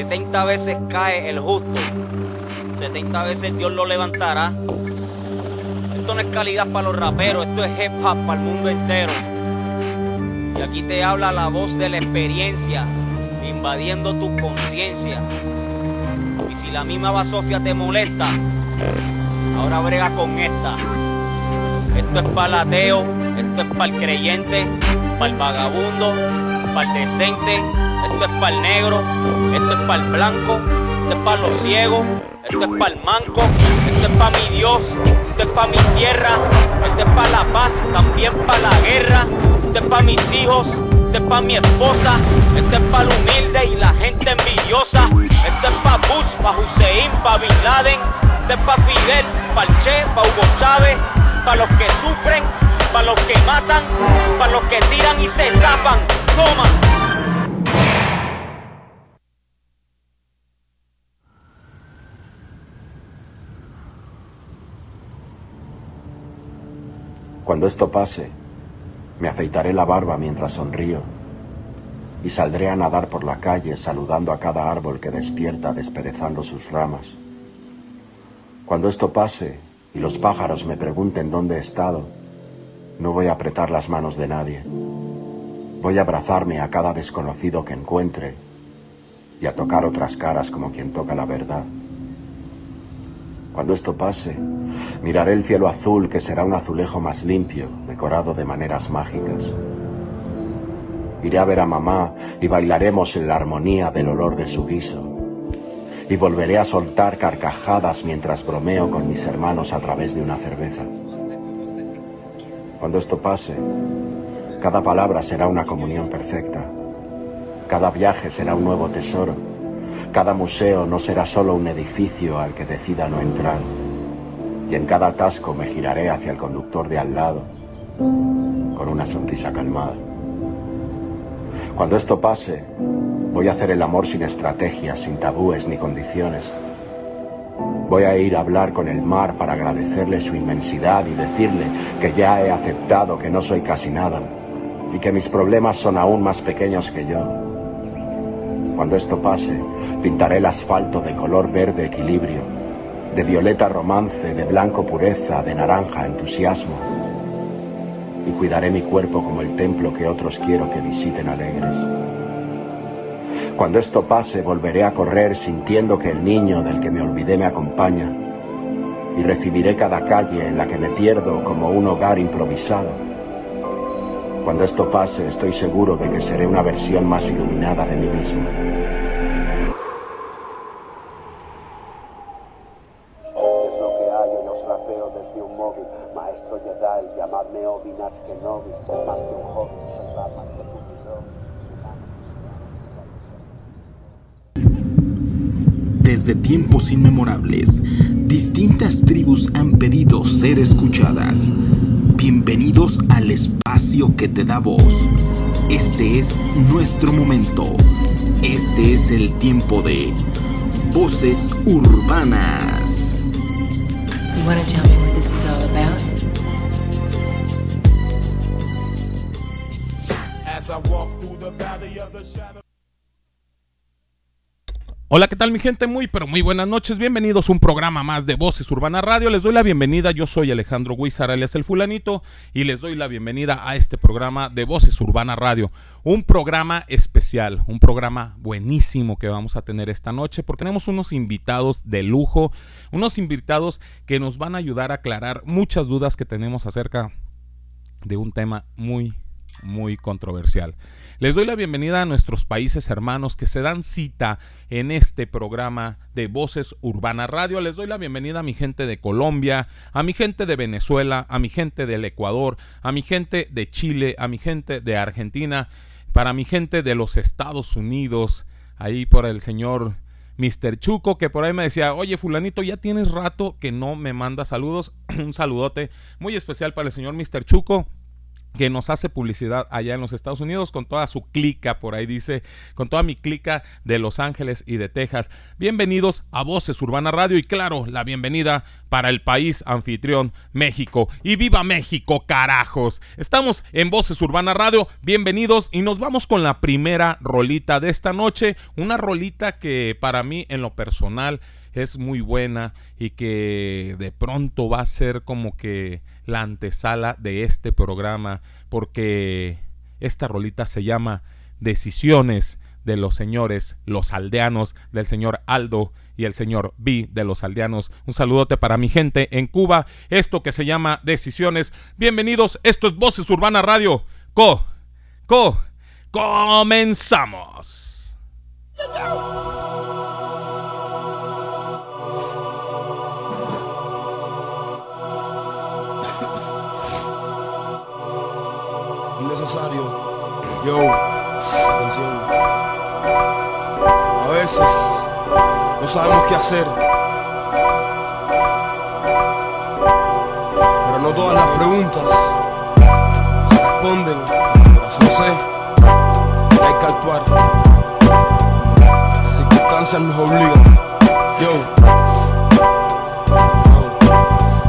70 veces cae el justo, 70 veces Dios lo levantará. Esto no es calidad para los raperos, esto es hip hop para el mundo entero. Y aquí te habla la voz de la experiencia, invadiendo tu conciencia. Y si la misma basofia te molesta, ahora brega con esta. Esto es para el ateo, esto es para el creyente, para el vagabundo, para el decente, esto es para el negro, esto es para el blanco, esto es para los ciegos, esto es para el manco, esto es para mi Dios, esto es para mi tierra, esto es para la paz, también para la guerra, esto es para mis hijos, esto es para mi esposa, esto es para el humilde y la gente envidiosa, esto es para Bush, para Hussein, para Bin Laden, esto es para Fidel, para el Che, para Hugo Chávez, para los que sufren, para los que matan, para los que tiran y se tapan. Cuando esto pase, me afeitaré la barba mientras sonrío y saldré a nadar por la calle saludando a cada árbol que despierta desperezando sus ramas. Cuando esto pase y los pájaros me pregunten dónde he estado, no voy a apretar las manos de nadie. Voy a abrazarme a cada desconocido que encuentre y a tocar otras caras como quien toca la verdad. Cuando esto pase, miraré el cielo azul que será un azulejo más limpio, decorado de maneras mágicas. Iré a ver a mamá y bailaremos en la armonía del olor de su guiso. Y volveré a soltar carcajadas mientras bromeo con mis hermanos a través de una cerveza. Cuando esto pase, cada palabra será una comunión perfecta. Cada viaje será un nuevo tesoro. Cada museo no será solo un edificio al que decida no entrar. Y en cada atasco me giraré hacia el conductor de al lado con una sonrisa calmada. Cuando esto pase, voy a hacer el amor sin estrategias, sin tabúes ni condiciones. Voy a ir a hablar con el mar para agradecerle su inmensidad y decirle que ya he aceptado que no soy casi nada y que mis problemas son aún más pequeños que yo. Cuando esto pase, pintaré el asfalto de color verde equilibrio, de violeta romance, de blanco pureza, de naranja entusiasmo. Y cuidaré mi cuerpo como el templo que otros quiero que visiten alegres. Cuando esto pase, volveré a correr sintiendo que el niño del que me olvidé me acompaña. Y recibiré cada calle en la que me pierdo como un hogar improvisado. Cuando esto pase, estoy seguro de que seré una versión más iluminada de mí mismo. Es lo que hay, hoy os rapeo desde un móvil. Maestro Jedi, llamadme Obi Kenobi. Es más que un hobby, soy Batman, se publicó. Desde tiempos inmemorables, distintas tribus han pedido ser escuchadas. Bienvenidos al espacio que te da voz. Este es nuestro momento. Este es el tiempo de Voces Urbanas. You want to tell me what this is all about? As I walk through the valley of the shadow. Hola, ¿qué tal mi gente? Muy, pero muy buenas noches. Bienvenidos a un programa más de Voces Urbana Radio. Les doy la bienvenida. Yo soy Alejandro Huizar, alias El Fulanito, y les doy la bienvenida a este programa de Voces Urbana Radio. Un programa especial, un programa buenísimo que vamos a tener esta noche porque tenemos unos invitados de lujo, unos invitados que nos van a ayudar a aclarar muchas dudas que tenemos acerca de un tema muy, muy controversial. Les doy la bienvenida a nuestros países hermanos que se dan cita en este programa de Voces Urbana Radio. Les doy la bienvenida a mi gente de Colombia, a mi gente de Venezuela, a mi gente del Ecuador, a mi gente de Chile, a mi gente de Argentina, para mi gente de los Estados Unidos, ahí por el señor Mr. Chuco, que por ahí me decía, oye fulanito, ya tienes rato que no me manda saludos. Un saludote muy especial para el señor Mr. Chuco que nos hace publicidad allá en los Estados Unidos con toda su clica, por ahí dice, con toda mi clica de Los Ángeles y de Texas. Bienvenidos a Voces Urbana Radio y claro, la bienvenida para el país anfitrión México. Y viva México, carajos. Estamos en Voces Urbana Radio, bienvenidos y nos vamos con la primera rolita de esta noche, una rolita que para mí en lo personal es muy buena y que de pronto va a ser como que la antesala de este programa porque esta rolita se llama Decisiones de los señores, los aldeanos del señor Aldo y el señor B de los aldeanos. Un saludote para mi gente en Cuba. Esto que se llama Decisiones. Bienvenidos. Esto es Voces Urbana Radio. Co, co, comenzamos. Necesario. Yo, atención. A veces no sabemos qué hacer. Pero no todas las preguntas se responden. No sé, hay que actuar. Las circunstancias nos obligan. Yo.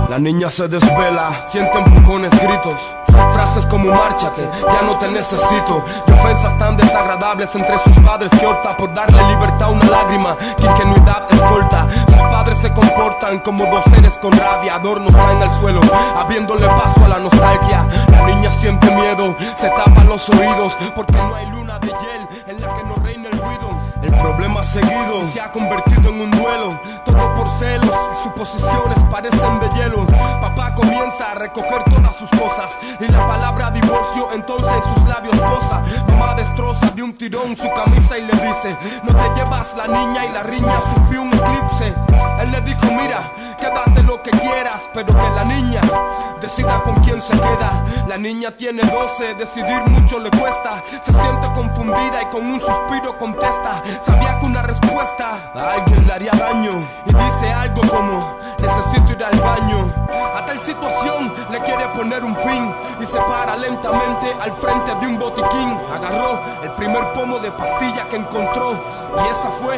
La niña se desvela, siente empujones, gritos. Frases como márchate, ya no te necesito. Y ofensas tan desagradables entre sus padres que opta por darle libertad a una lágrima. Que ingenuidad escolta. Sus padres se comportan como dos seres con rabia. Adornos caen al suelo, abriéndole paso a la nostalgia. La niña siente miedo, se tapa los oídos porque no hay luna de hiel en la que no reina el ruido. El problema seguido se ha convertido en un duelo. Todo por celos, suposiciones parecen de hielo. Papá comienza a recoger todas sus cosas. Y la palabra divorcio entonces en sus labios posa. Mamá destroza de un tirón su camisa y le dice: No te llevas la niña y la riña sufrió un eclipse. Le dijo: Mira, quédate lo que quieras, pero que la niña decida con quién se queda. La niña tiene 12, decidir mucho le cuesta. Se siente confundida y con un suspiro contesta. Sabía que una respuesta a alguien le haría daño. Y dice algo como: Necesito ir al baño. A tal situación le quiere poner un fin y se para lentamente al frente de un botiquín. Agarró el primer pomo de pastilla que encontró y esa fue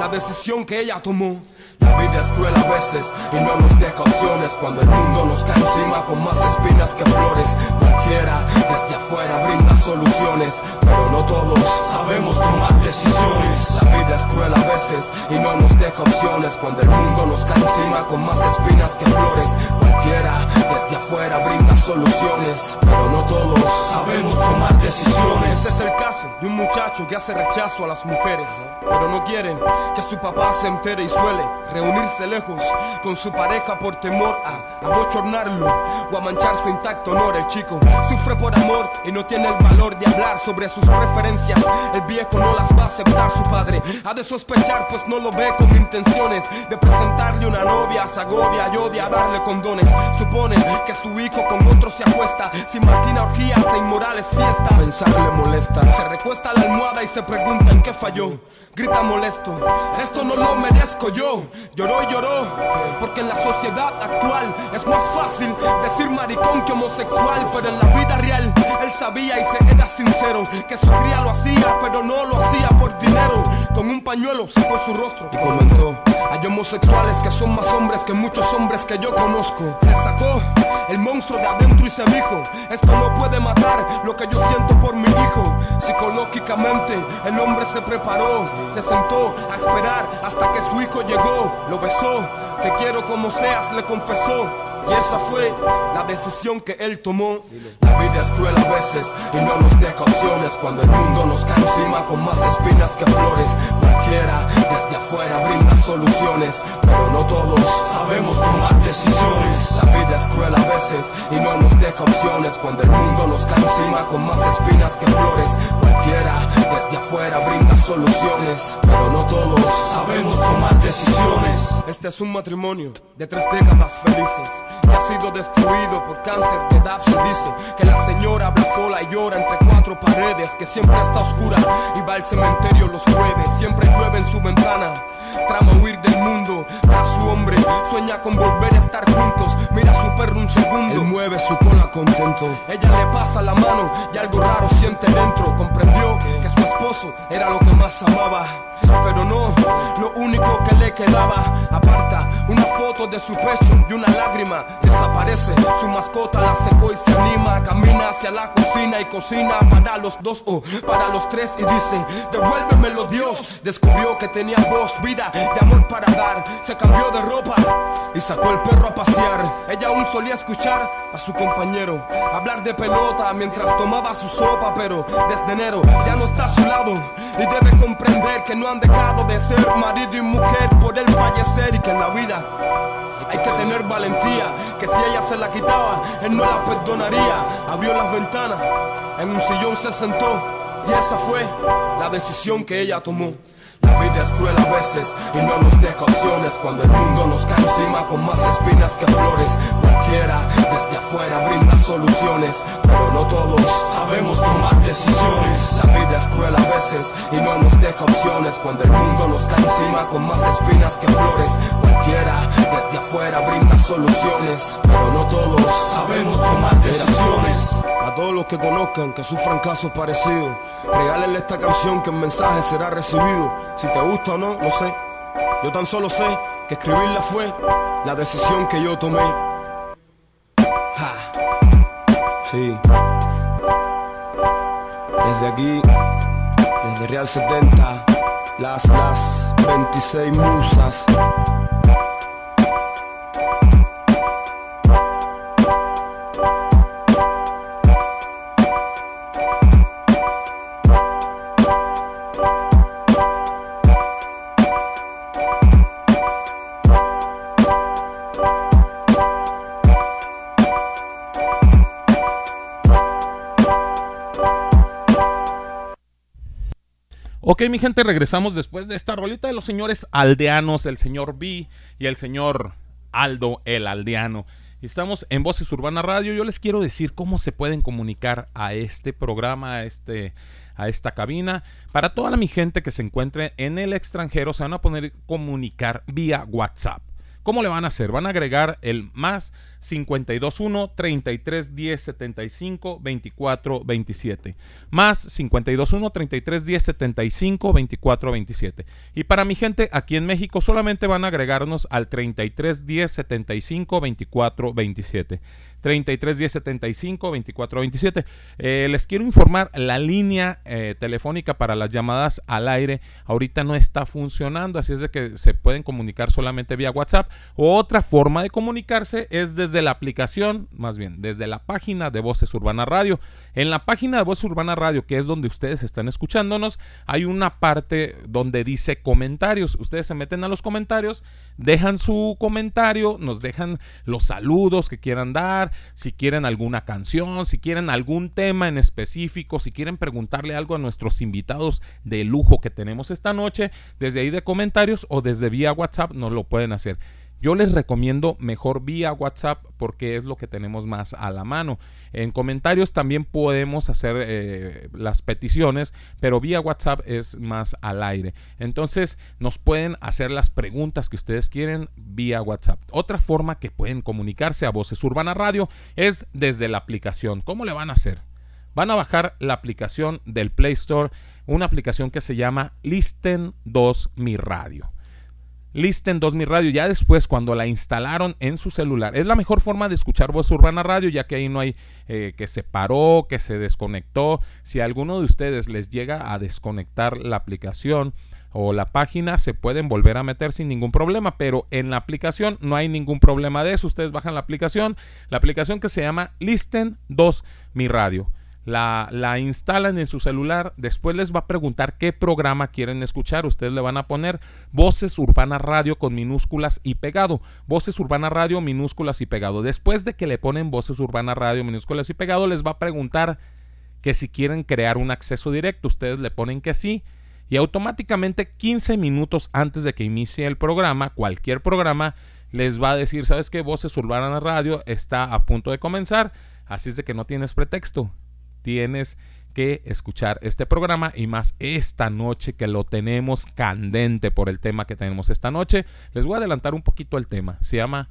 la decisión que ella tomó. La vida es cruel a veces y no nos deja opciones cuando el mundo nos cae encima con más espinas que flores. Cualquiera desde afuera brinda soluciones, pero no todos sabemos tomar decisiones. La vida es cruel a veces y no nos deja opciones cuando el mundo nos cae encima con más espinas que flores. Cualquiera desde afuera brinda soluciones, pero no todos sabemos tomar decisiones. Este es el caso de un muchacho que hace rechazo a las mujeres, pero no quieren que su papá se entere y suele reunirse lejos con su pareja por temor a abochornarlo o a manchar su intacto honor. El chico sufre por amor y no tiene el valor de hablar sobre sus preferencias. El viejo no las va a aceptar, su padre ha de sospechar, pues no lo ve con intenciones de presentarle una novia. Se agobia y odia darle condones. Supone que su hijo con otro se acuesta, se imagina orgías e inmorales fiestas. Pensar le molesta, se recuesta a la almohada y se pregunta en qué falló. Grita molesto, esto no lo merezco yo. Lloró y lloró, porque en la sociedad actual es más fácil decir maricón que homosexual. Pero en la vida real, él sabía y se era sincero que su cría lo hacía, pero no lo hacía por dinero. Con un pañuelo secó su rostro y comentó: Hay homosexuales que son más hombres que muchos hombres que yo conozco. Se sacó el monstruo de adentro y se dijo: Esto no puede matar lo que yo siento por mi hijo. Psicológicamente, el hombre se preparó, se sentó a esperar hasta que su hijo llegó, lo besó, te quiero como seas, le confesó. Y esa fue la decisión que él tomó. Es cruel a veces y no nos deja opciones cuando el mundo nos cae encima con más espinas que flores. Cualquiera desde afuera brinda soluciones, pero no todos sabemos tomar decisiones. La vida es cruel a veces y no nos deja opciones cuando el mundo nos cae encima con más espinas que flores. Cualquiera desde afuera brinda soluciones, pero no todos sabemos tomar decisiones. Este es un matrimonio de tres décadas felices que ha sido destruido por cáncer de edad. Se dice que la señora habla sola y llora entre cuatro paredes, que siempre está oscura y va al cementerio los jueves. Siempre llueve en su ventana. Trama huir del mundo tras su hombre, sueña con volver a estar juntos. Mira a su perro un segundo. Él mueve su cola contento. Ella le pasa la mano y algo raro siente dentro. Comprendió que su esposo era lo que más amaba. Pero no, lo único que le quedaba. Aparta una foto de su pecho y una lágrima. Desaparece, su mascota la secó y se anima. Camina hacia la cocina y cocina para los dos o para los tres. Y dice: Devuélvemelo, Dios. Descubrió que tenía voz, vida de amor para dar. Se cambió de ropa y sacó el perro a pasear. Ella aún solía escuchar a su compañero hablar de pelota mientras tomaba su sopa. Pero desde enero ya no está a su lado y debe comprender que no han dejado de ser marido y mujer por él fallecer y que en la vida hay que tener valentía, que si ella se la quitaba, él no la perdonaría. Abrió las ventanas, en un sillón se sentó y esa fue la decisión que ella tomó. La vida es cruel a veces y no nos deja opciones cuando el mundo nos cae encima con más espinas que flores. Cualquiera desde afuera brinda soluciones, pero no todos sabemos tomar decisiones. La vida es cruel a veces y no nos deja opciones cuando el mundo nos cae encima con más espinas que flores. Cualquiera desde afuera brinda soluciones, pero no todos sabemos tomar decisiones. A todos los que conozcan que sufran casos parecidos, regálenle esta canción que el mensaje será recibido. Si te gusta o no, no sé. Yo tan solo sé que escribirla fue la decisión que yo tomé. Ja. Sí. Desde aquí, desde Real 70, las, las 26 musas. Ok, mi gente, regresamos después de esta rolita de los señores aldeanos, el señor B y el señor Aldo, el aldeano. Estamos en Voces Urbana Radio. Yo les quiero decir cómo se pueden comunicar a este programa, a, este, a esta cabina. Para toda la mi gente que se encuentre en el extranjero, se van a poner comunicar vía WhatsApp. ¿Cómo le van a hacer? Van a agregar el más 521 33 10 75 24 27. Más 521 33 10 75 24 27. Y para mi gente aquí en México solamente van a agregarnos al 33 10 75 24 27. 33 10 75 24 27. Eh, les quiero informar, la línea eh, telefónica para las llamadas al aire ahorita no está funcionando, así es de que se pueden comunicar solamente vía WhatsApp. Otra forma de comunicarse es desde la aplicación, más bien, desde la página de Voces Urbana Radio. En la página de Voces Urbana Radio, que es donde ustedes están escuchándonos, hay una parte donde dice comentarios. Ustedes se meten a los comentarios, dejan su comentario, nos dejan los saludos que quieran dar, si quieren alguna canción, si quieren algún tema en específico, si quieren preguntarle algo a nuestros invitados de lujo que tenemos esta noche, desde ahí de comentarios o desde vía WhatsApp nos lo pueden hacer. Yo les recomiendo mejor vía WhatsApp porque es lo que tenemos más a la mano. En comentarios también podemos hacer eh, las peticiones, pero vía WhatsApp es más al aire. Entonces nos pueden hacer las preguntas que ustedes quieren vía WhatsApp. Otra forma que pueden comunicarse a Voces Urbana Radio es desde la aplicación. ¿Cómo le van a hacer? Van a bajar la aplicación del Play Store, una aplicación que se llama Listen 2 Mi Radio. Listen 2000 Radio. Ya después, cuando la instalaron en su celular, es la mejor forma de escuchar Voz Urbana Radio, ya que ahí no hay eh, que se paró, que se desconectó. Si a alguno de ustedes les llega a desconectar la aplicación o la página, se pueden volver a meter sin ningún problema, pero en la aplicación no hay ningún problema de eso. Ustedes bajan la aplicación, la aplicación que se llama Listen 2 Mi Radio la, la, instalan en su celular, después les va a preguntar qué programa quieren escuchar, ustedes le van a poner Voces Urbana Radio con minúsculas y pegado, Voces Urbana Radio minúsculas y pegado. Después de que le ponen Voces Urbana Radio minúsculas y pegado, les va a preguntar que si quieren crear un acceso directo, ustedes le ponen que sí. Y automáticamente 15 minutos antes de que inicie el programa, cualquier programa, les va a decir, ¿sabes qué? Voces Urbana Radio está a punto de comenzar, así es de que no tienes pretexto tienes que escuchar este programa y más esta noche que lo tenemos candente por el tema que tenemos esta noche. Les voy a adelantar un poquito el tema. Se llama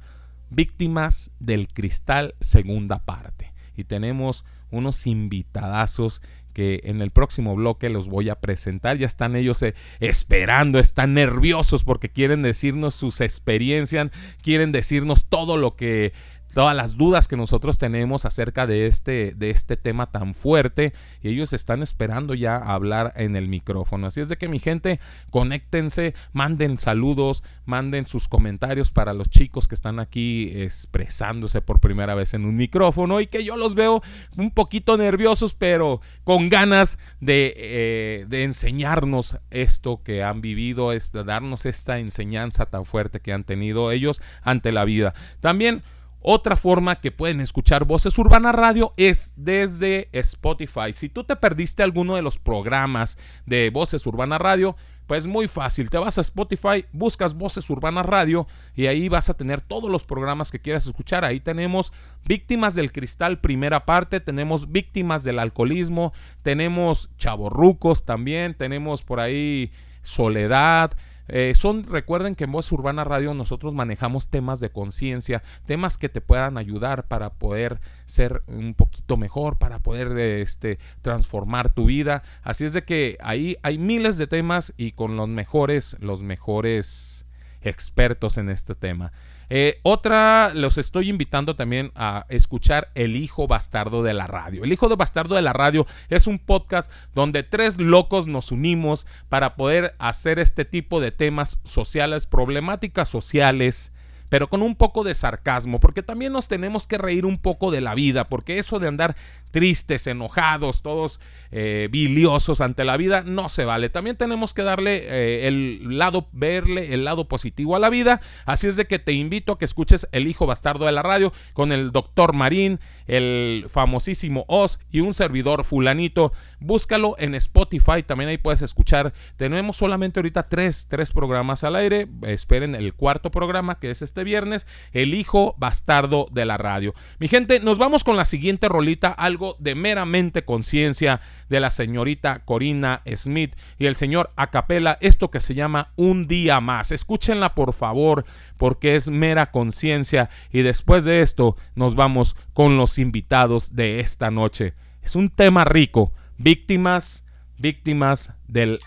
Víctimas del Cristal, segunda parte. Y tenemos unos invitadazos que en el próximo bloque los voy a presentar. Ya están ellos eh, esperando, están nerviosos porque quieren decirnos sus experiencias, quieren decirnos todo lo que todas las dudas que nosotros tenemos acerca de este, de este tema tan fuerte y ellos están esperando ya hablar en el micrófono. Así es de que mi gente, conéctense, manden saludos, manden sus comentarios para los chicos que están aquí expresándose por primera vez en un micrófono y que yo los veo un poquito nerviosos, pero con ganas de, eh, de enseñarnos esto que han vivido, es darnos esta enseñanza tan fuerte que han tenido ellos ante la vida. También otra forma que pueden escuchar Voces Urbana Radio es desde Spotify. Si tú te perdiste alguno de los programas de Voces Urbana Radio, pues muy fácil, te vas a Spotify, buscas Voces Urbana Radio y ahí vas a tener todos los programas que quieras escuchar. Ahí tenemos Víctimas del Cristal, primera parte, tenemos Víctimas del Alcoholismo, tenemos Chavorrucos también, tenemos por ahí Soledad, eh, son, recuerden que en Voz Urbana Radio nosotros manejamos temas de conciencia, temas que te puedan ayudar para poder ser un poquito mejor, para poder este, transformar tu vida. Así es de que ahí hay miles de temas y con los mejores, los mejores expertos en este tema. Eh, otra, los estoy invitando también a escuchar El Hijo Bastardo de la Radio. El Hijo de Bastardo de la Radio es un podcast donde tres locos nos unimos para poder hacer este tipo de temas sociales, problemáticas sociales, pero con un poco de sarcasmo, porque también nos tenemos que reír un poco de la vida, porque eso de andar tristes, enojados, todos eh, biliosos ante la vida, no se vale. También tenemos que darle eh, el lado, verle el lado positivo a la vida. Así es de que te invito a que escuches El Hijo Bastardo de la Radio con el doctor Marín, el famosísimo Oz y un servidor fulanito. Búscalo en Spotify, también ahí puedes escuchar. Tenemos solamente ahorita tres, tres programas al aire. Esperen el cuarto programa que es este viernes, El Hijo Bastardo de la Radio. Mi gente, nos vamos con la siguiente rolita, algo de meramente conciencia de la señorita Corina Smith y el señor Acapela, esto que se llama Un día más. Escúchenla por favor, porque es mera conciencia y después de esto nos vamos con los invitados de esta noche. Es un tema rico, víctimas, víctimas del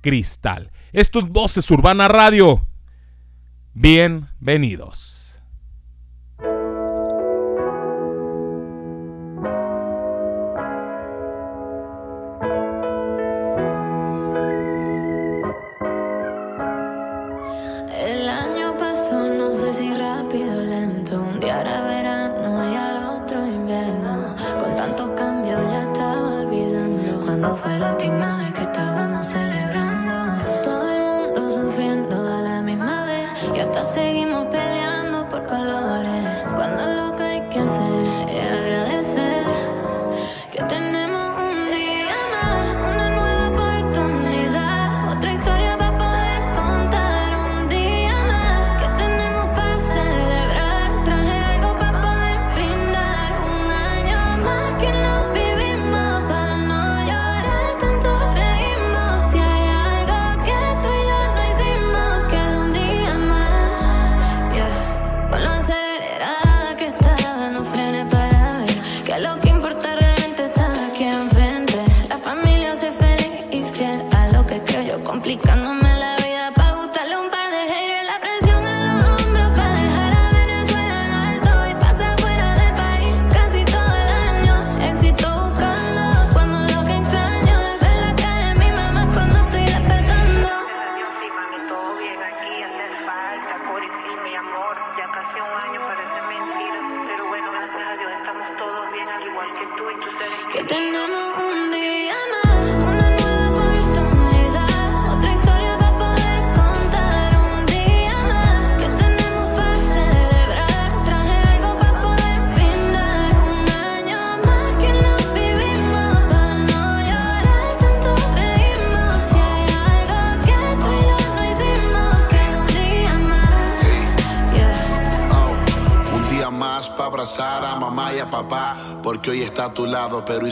cristal. Esto es Voces Urbana Radio. Bienvenidos.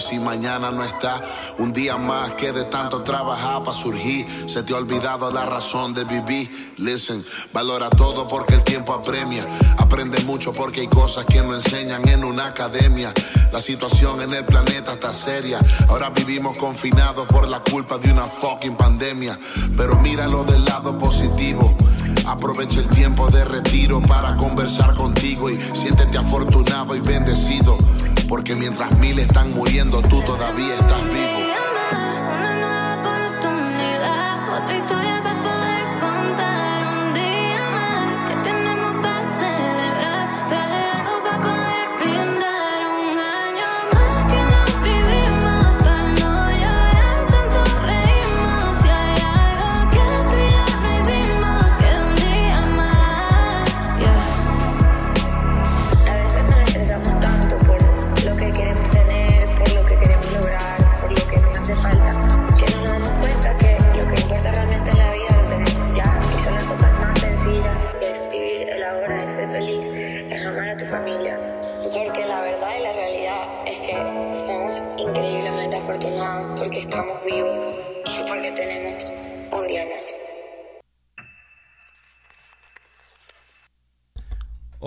Si mañana no está, un día más que de tanto trabajar para surgir, se te ha olvidado la razón de vivir. Listen, valora todo porque el tiempo apremia, aprende mucho porque hay cosas que no enseñan en una academia. La situación en el planeta está seria, ahora vivimos confinados por la culpa de una fucking pandemia, pero míralo del lado positivo. Aprovecha el tiempo de retiro para conversar contigo y siéntete afortunado y bendecido. Porque mientras mil están muriendo, tú todavía estás vivo.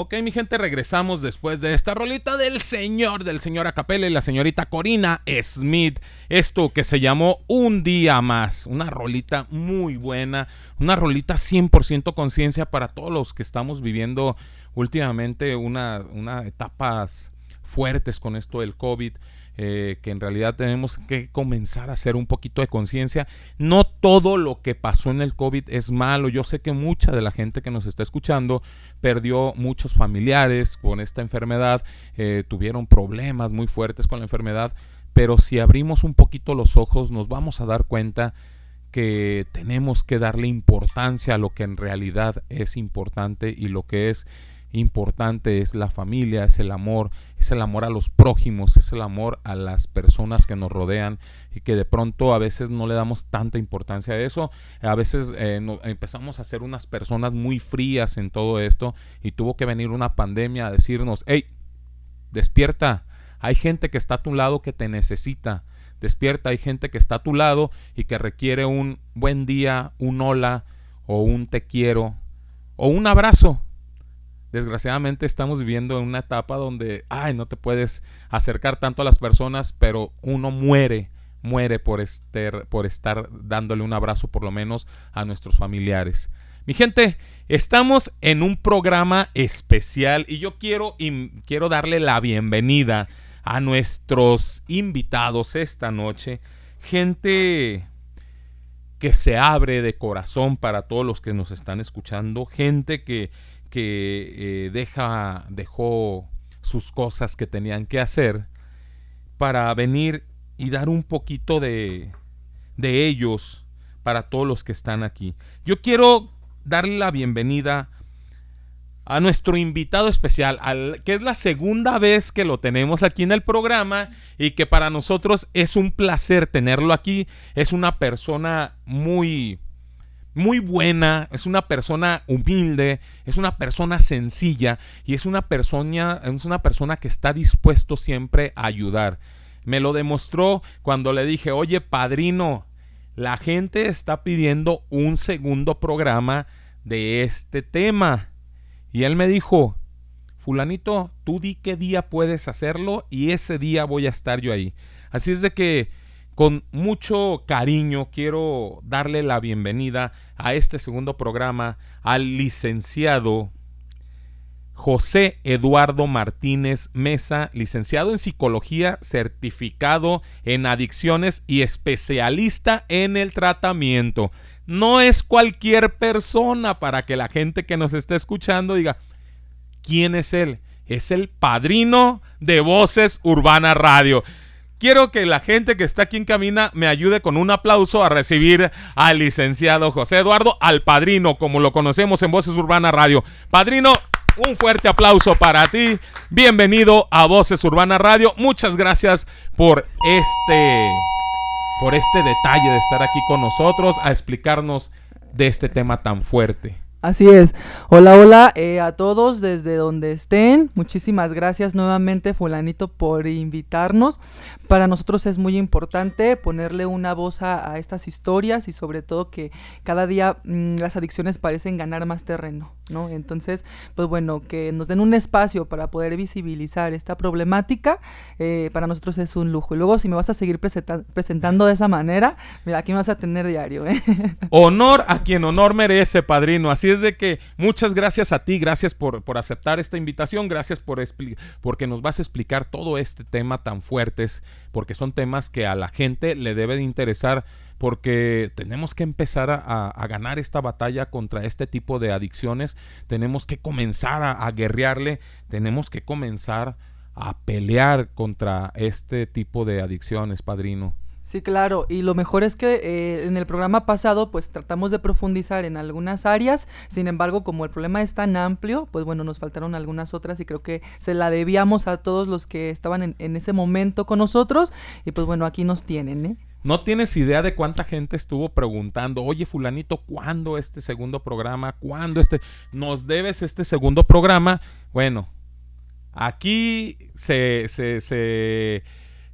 Ok, mi gente, regresamos después de esta rolita del señor, del señor Acapella y la señorita Corina Smith. Esto que se llamó Un Día Más. Una rolita muy buena. Una rolita 100% conciencia para todos los que estamos viviendo últimamente una, una etapas fuertes con esto del COVID. Eh, que en realidad tenemos que comenzar a hacer un poquito de conciencia. No todo lo que pasó en el COVID es malo. Yo sé que mucha de la gente que nos está escuchando perdió muchos familiares con esta enfermedad, eh, tuvieron problemas muy fuertes con la enfermedad, pero si abrimos un poquito los ojos nos vamos a dar cuenta que tenemos que darle importancia a lo que en realidad es importante y lo que es importante es la familia, es el amor, es el amor a los prójimos, es el amor a las personas que nos rodean y que de pronto a veces no le damos tanta importancia a eso. A veces eh, empezamos a ser unas personas muy frías en todo esto y tuvo que venir una pandemia a decirnos, hey, despierta, hay gente que está a tu lado que te necesita. Despierta, hay gente que está a tu lado y que requiere un buen día, un hola o un te quiero o un abrazo desgraciadamente estamos viviendo en una etapa donde, ay, no te puedes acercar tanto a las personas, pero uno muere, muere por, ester- por estar dándole un abrazo por lo menos a nuestros familiares. Mi gente, estamos en un programa especial y yo quiero, quiero darle la bienvenida a nuestros invitados esta noche. Gente que se abre de corazón para todos los que nos están escuchando, gente que, que eh, deja, dejó sus cosas que tenían que hacer para venir y dar un poquito de, de ellos para todos los que están aquí. Yo quiero darle la bienvenida a nuestro invitado especial, al, que es la segunda vez que lo tenemos aquí en el programa y que para nosotros es un placer tenerlo aquí. Es una persona muy, muy buena, es una persona humilde, es una persona sencilla y es una persona, es una persona que está dispuesto siempre a ayudar. Me lo demostró cuando le dije, oye, padrino, la gente está pidiendo un segundo programa de este tema. Y él me dijo, fulanito, tú di qué día puedes hacerlo y ese día voy a estar yo ahí. Así es de que con mucho cariño quiero darle la bienvenida a este segundo programa al licenciado José Eduardo Martínez Mesa, licenciado en psicología, certificado en adicciones y especialista en el tratamiento. No es cualquier persona para que la gente que nos esté escuchando diga, ¿quién es él? Es el padrino de Voces Urbana Radio. Quiero que la gente que está aquí en cabina me ayude con un aplauso a recibir al licenciado José Eduardo, al padrino, como lo conocemos en Voces Urbana Radio. Padrino, un fuerte aplauso para ti. Bienvenido a Voces Urbana Radio. Muchas gracias por este por este detalle de estar aquí con nosotros a explicarnos de este tema tan fuerte. Así es. Hola, hola eh, a todos desde donde estén. Muchísimas gracias nuevamente, fulanito, por invitarnos. Para nosotros es muy importante ponerle una voz a, estas historias y sobre todo que cada día mm, las adicciones parecen ganar más terreno, ¿no? Entonces, pues bueno, que nos den un espacio para poder visibilizar esta problemática, eh, para nosotros es un lujo. Y luego si me vas a seguir presenta- presentando de esa manera, mira, aquí vas a tener diario, ¿eh? Honor a quien honor merece, padrino. Así es de que muchas gracias a ti, gracias por, por aceptar esta invitación, gracias por porque nos vas a explicar todo este tema tan fuertes, porque son temas que a la gente le debe de interesar, porque tenemos que empezar a, a- a ganar esta batalla contra este tipo de adicciones, tenemos que comenzar a, a guerrearle, tenemos que comenzar a pelear contra este tipo de adicciones, padrino. Sí, claro. Y lo mejor es que eh, en el programa pasado, pues tratamos de profundizar en algunas áreas. Sin embargo, como el problema es tan amplio, pues bueno, nos faltaron algunas otras y creo que se la debíamos a todos los que estaban en, ese momento con nosotros. Y pues bueno, aquí nos tienen, ¿eh? No tienes idea de cuánta gente estuvo preguntando, oye fulanito, ¿cuándo este segundo programa? ¿Cuándo este? ¿Nos debes este segundo programa? Bueno, aquí se, se, se,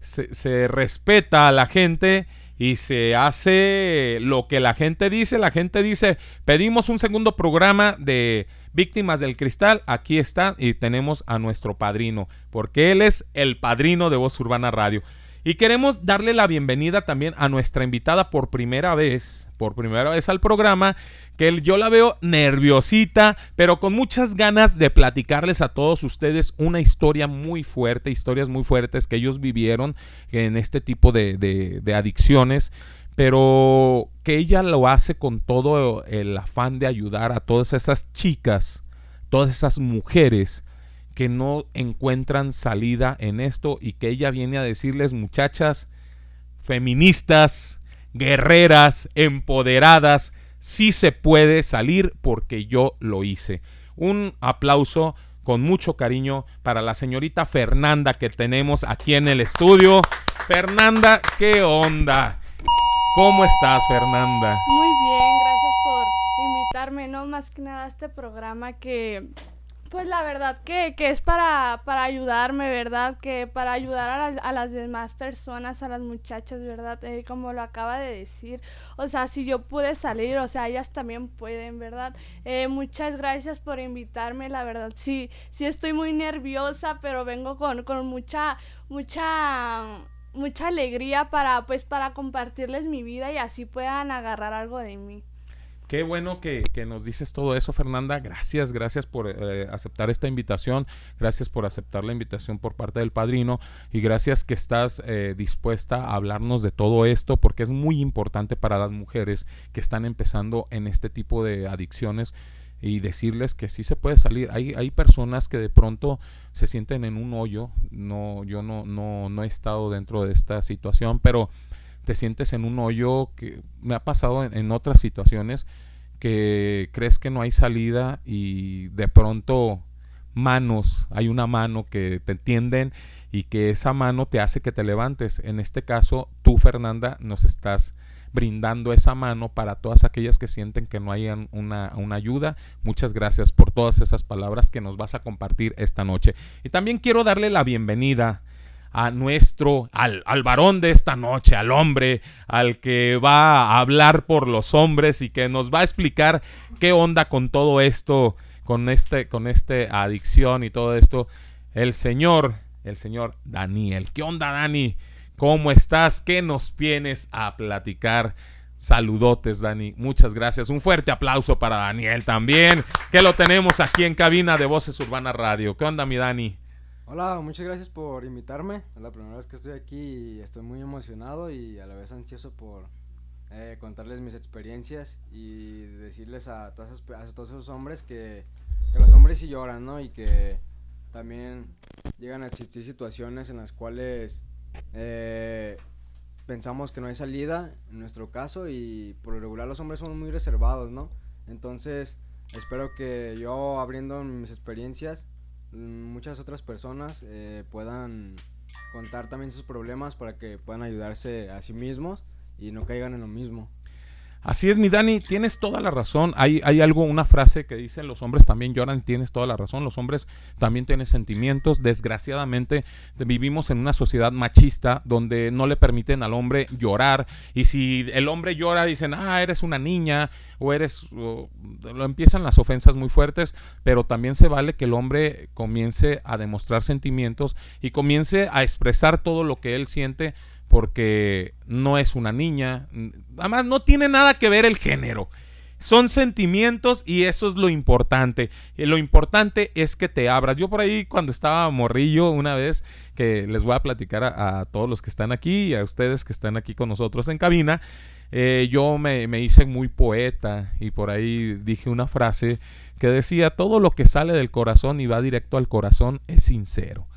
se, respeta a la gente y se hace lo que la gente dice. La gente dice, pedimos un segundo programa de Víctimas del Cristal. Aquí está y tenemos a nuestro padrino, porque él es el padrino de Voz Urbana Radio. Y queremos darle la bienvenida también a nuestra invitada por primera vez, por primera vez al programa, que yo la veo nerviosita, pero con muchas ganas de platicarles a todos ustedes una historia muy fuerte, historias muy fuertes que ellos vivieron en este tipo de, de- de adicciones, pero que ella lo hace con todo el afán de ayudar a todas esas chicas, todas esas mujeres que no encuentran salida en esto y que ella viene a decirles, muchachas, feministas, guerreras, empoderadas, sí se puede salir porque yo lo hice. Un aplauso con mucho cariño para la señorita Fernanda que tenemos aquí en el estudio. Fernanda, ¿qué onda? ¿Cómo estás, Fernanda? Muy bien, gracias por invitarme, no más que nada a este programa que, pues la verdad que, que es para, para ayudarme, ¿verdad? Que para ayudar a las, a las demás personas, a las muchachas, ¿verdad? Eh, como lo acaba de decir, o sea, si yo pude salir, o sea, ellas también pueden, ¿verdad? Eh, muchas gracias por invitarme, la verdad, sí, sí estoy muy nerviosa, pero vengo con, con mucha, mucha mucha alegría para pues para compartirles mi vida y así puedan agarrar algo de mí. Qué bueno que, que nos dices todo eso, Fernanda. Gracias, gracias por eh, aceptar esta invitación. Gracias por aceptar la invitación por parte del padrino. Y gracias que estás eh, dispuesta a hablarnos de todo esto, porque es muy importante para las mujeres que están empezando en este tipo de adicciones y decirles que sí se puede salir. Hay, hay personas que de pronto se sienten en un hoyo. No, yo no, no, no he estado dentro de esta situación, pero te sientes en un hoyo que me ha pasado en, otras situaciones que crees que no hay salida y de pronto manos, hay una mano que te tienden y que esa mano te hace que te levantes. En este caso, tú, Fernanda, nos estás brindando esa mano para todas aquellas que sienten que no hay una, una, ayuda. Muchas gracias por todas esas palabras que nos vas a compartir esta noche. Y también quiero darle la bienvenida a nuestro, al, al, varón de esta noche, al hombre, al que va a hablar por los hombres y que nos va a explicar qué onda con todo esto, con este, con este adicción y todo esto. El señor, el señor Daniel. ¿Qué onda, Dani? ¿Cómo estás? ¿Qué nos vienes a platicar? Saludotes, Dani. Muchas gracias. Un fuerte aplauso para Daniel también, que lo tenemos aquí en cabina de Voces Urbana Radio. ¿Qué onda, mi Dani? Hola, muchas gracias por invitarme. Es la primera vez que estoy aquí y estoy muy emocionado y a la vez ansioso por eh, contarles mis experiencias y decirles a, todas esas, a todos esos hombres que, que, los hombres sí lloran, ¿no? Y que también llegan a existir situaciones en las cuales eh, pensamos que no hay salida, en nuestro caso, y por lo regular los hombres son muy reservados, ¿no? Entonces, espero que yo abriendo mis experiencias muchas otras personas eh, puedan contar también sus problemas para que puedan ayudarse a sí mismos y no caigan en lo mismo. Así es, mi Dani, tienes toda la razón. Hay, hay algo, una frase que dicen los hombres también lloran, tienes toda la razón. Los hombres también tienen sentimientos. Desgraciadamente vivimos en una sociedad machista donde no le permiten al hombre llorar. Y si el hombre llora, dicen, ah, eres una niña o eres... lo empiezan las ofensas muy fuertes, pero también se vale que el hombre comience a demostrar sentimientos y comience a expresar todo lo que él siente porque no es una niña. Además, no tiene nada que ver el género. Son sentimientos y eso es lo importante. Y lo importante es que te abras. Yo por ahí cuando estaba morrillo una vez, que les voy a platicar a, todos los que están aquí y a ustedes que están aquí con nosotros en cabina, eh, yo me hice muy poeta y por ahí dije una frase que decía, todo lo que sale del corazón y va directo al corazón es sincero.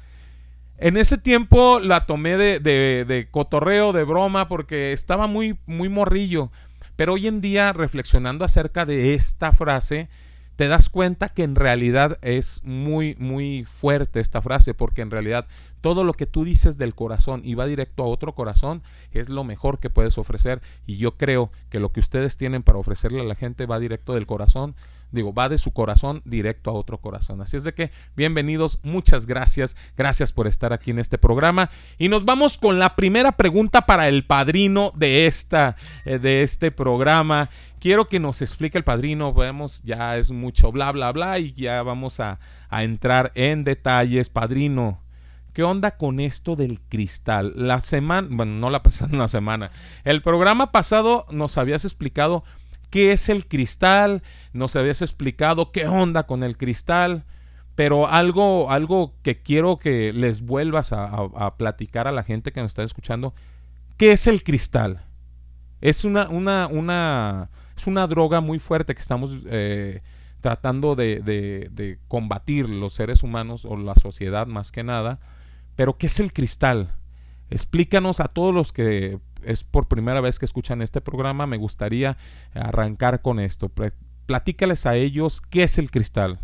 En ese tiempo la tomé de, cotorreo, de broma, porque estaba muy, muy morrillo. Pero hoy en día, reflexionando acerca de esta frase, te das cuenta que en realidad es muy, muy fuerte esta frase, porque en realidad todo lo que tú dices del corazón y va directo a otro corazón es lo mejor que puedes ofrecer. Y yo creo que lo que ustedes tienen para ofrecerle a la gente va directo del corazón digo, va de su corazón directo a otro corazón. Así es de que, bienvenidos, muchas gracias, gracias por estar aquí en este programa. Y nos vamos con la primera pregunta para el padrino de, esta, eh, de este programa. Quiero que nos explique el padrino, vemos, ya es mucho bla, bla, bla, y ya vamos a, a entrar en detalles. Padrino, ¿Qué onda con esto del cristal? La semana, bueno, no la pasada una semana. El programa pasado nos habías explicado qué es el cristal, nos habías explicado qué onda con el cristal, pero algo, algo que quiero que les vuelvas a, platicar a la gente que nos está escuchando, ¿qué es el cristal? Es una, una, una, es una droga muy fuerte que estamos eh, tratando de- de combatir los seres humanos o la sociedad más que nada. Pero ¿qué es el cristal? Explícanos a todos los que es por primera vez que escuchan este programa. Me gustaría arrancar con esto. Platícales a ellos qué es el cristal.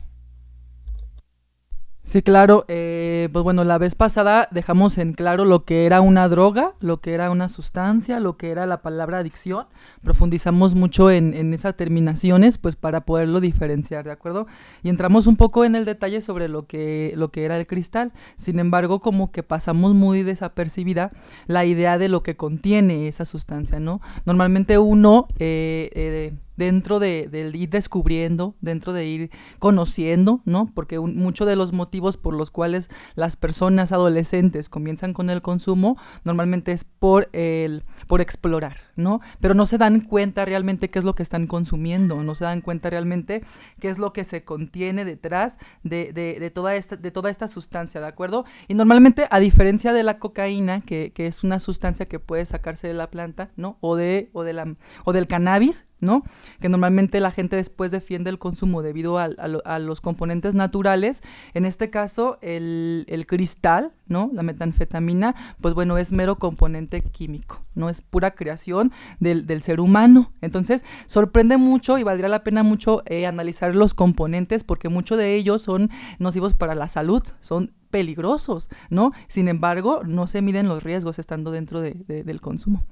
Sí, claro. eh, pues bueno, la vez pasada dejamos en claro lo que era una droga, lo que era una sustancia, lo que era la palabra adicción. Profundizamos mucho en, en esas terminaciones, pues para poderlo diferenciar, ¿de acuerdo? Y entramos un poco en el detalle sobre lo que, lo que era el cristal. Sin embargo, como que pasamos muy desapercibida la idea de lo que contiene esa sustancia, ¿no? Normalmente uno... eh, eh, dentro de, ir descubriendo, dentro de ir conociendo, ¿no? Porque un- muchos de los motivos por los cuales las personas adolescentes comienzan con el consumo normalmente es por el por explorar, ¿no? Pero no se dan cuenta realmente qué es lo que están consumiendo, no se dan cuenta realmente qué es lo que se contiene detrás de, de- toda esta de toda esta sustancia, ¿de acuerdo? Y normalmente a diferencia de la cocaína, que, que es una sustancia que puede sacarse de la planta, ¿no? O de o la o del cannabis, ¿no? Que normalmente la gente después defiende el consumo debido a, lo- a los componentes naturales. En este caso, el, el cristal, ¿no? La metanfetamina, pues bueno, es mero componente químico, ¿no? Es pura creación del, del ser humano. Entonces, sorprende mucho y valdría la pena mucho eh, analizar los componentes porque muchos de ellos son nocivos para la salud, son peligrosos, ¿no? Sin embargo, no se miden los riesgos estando dentro de- de- del consumo.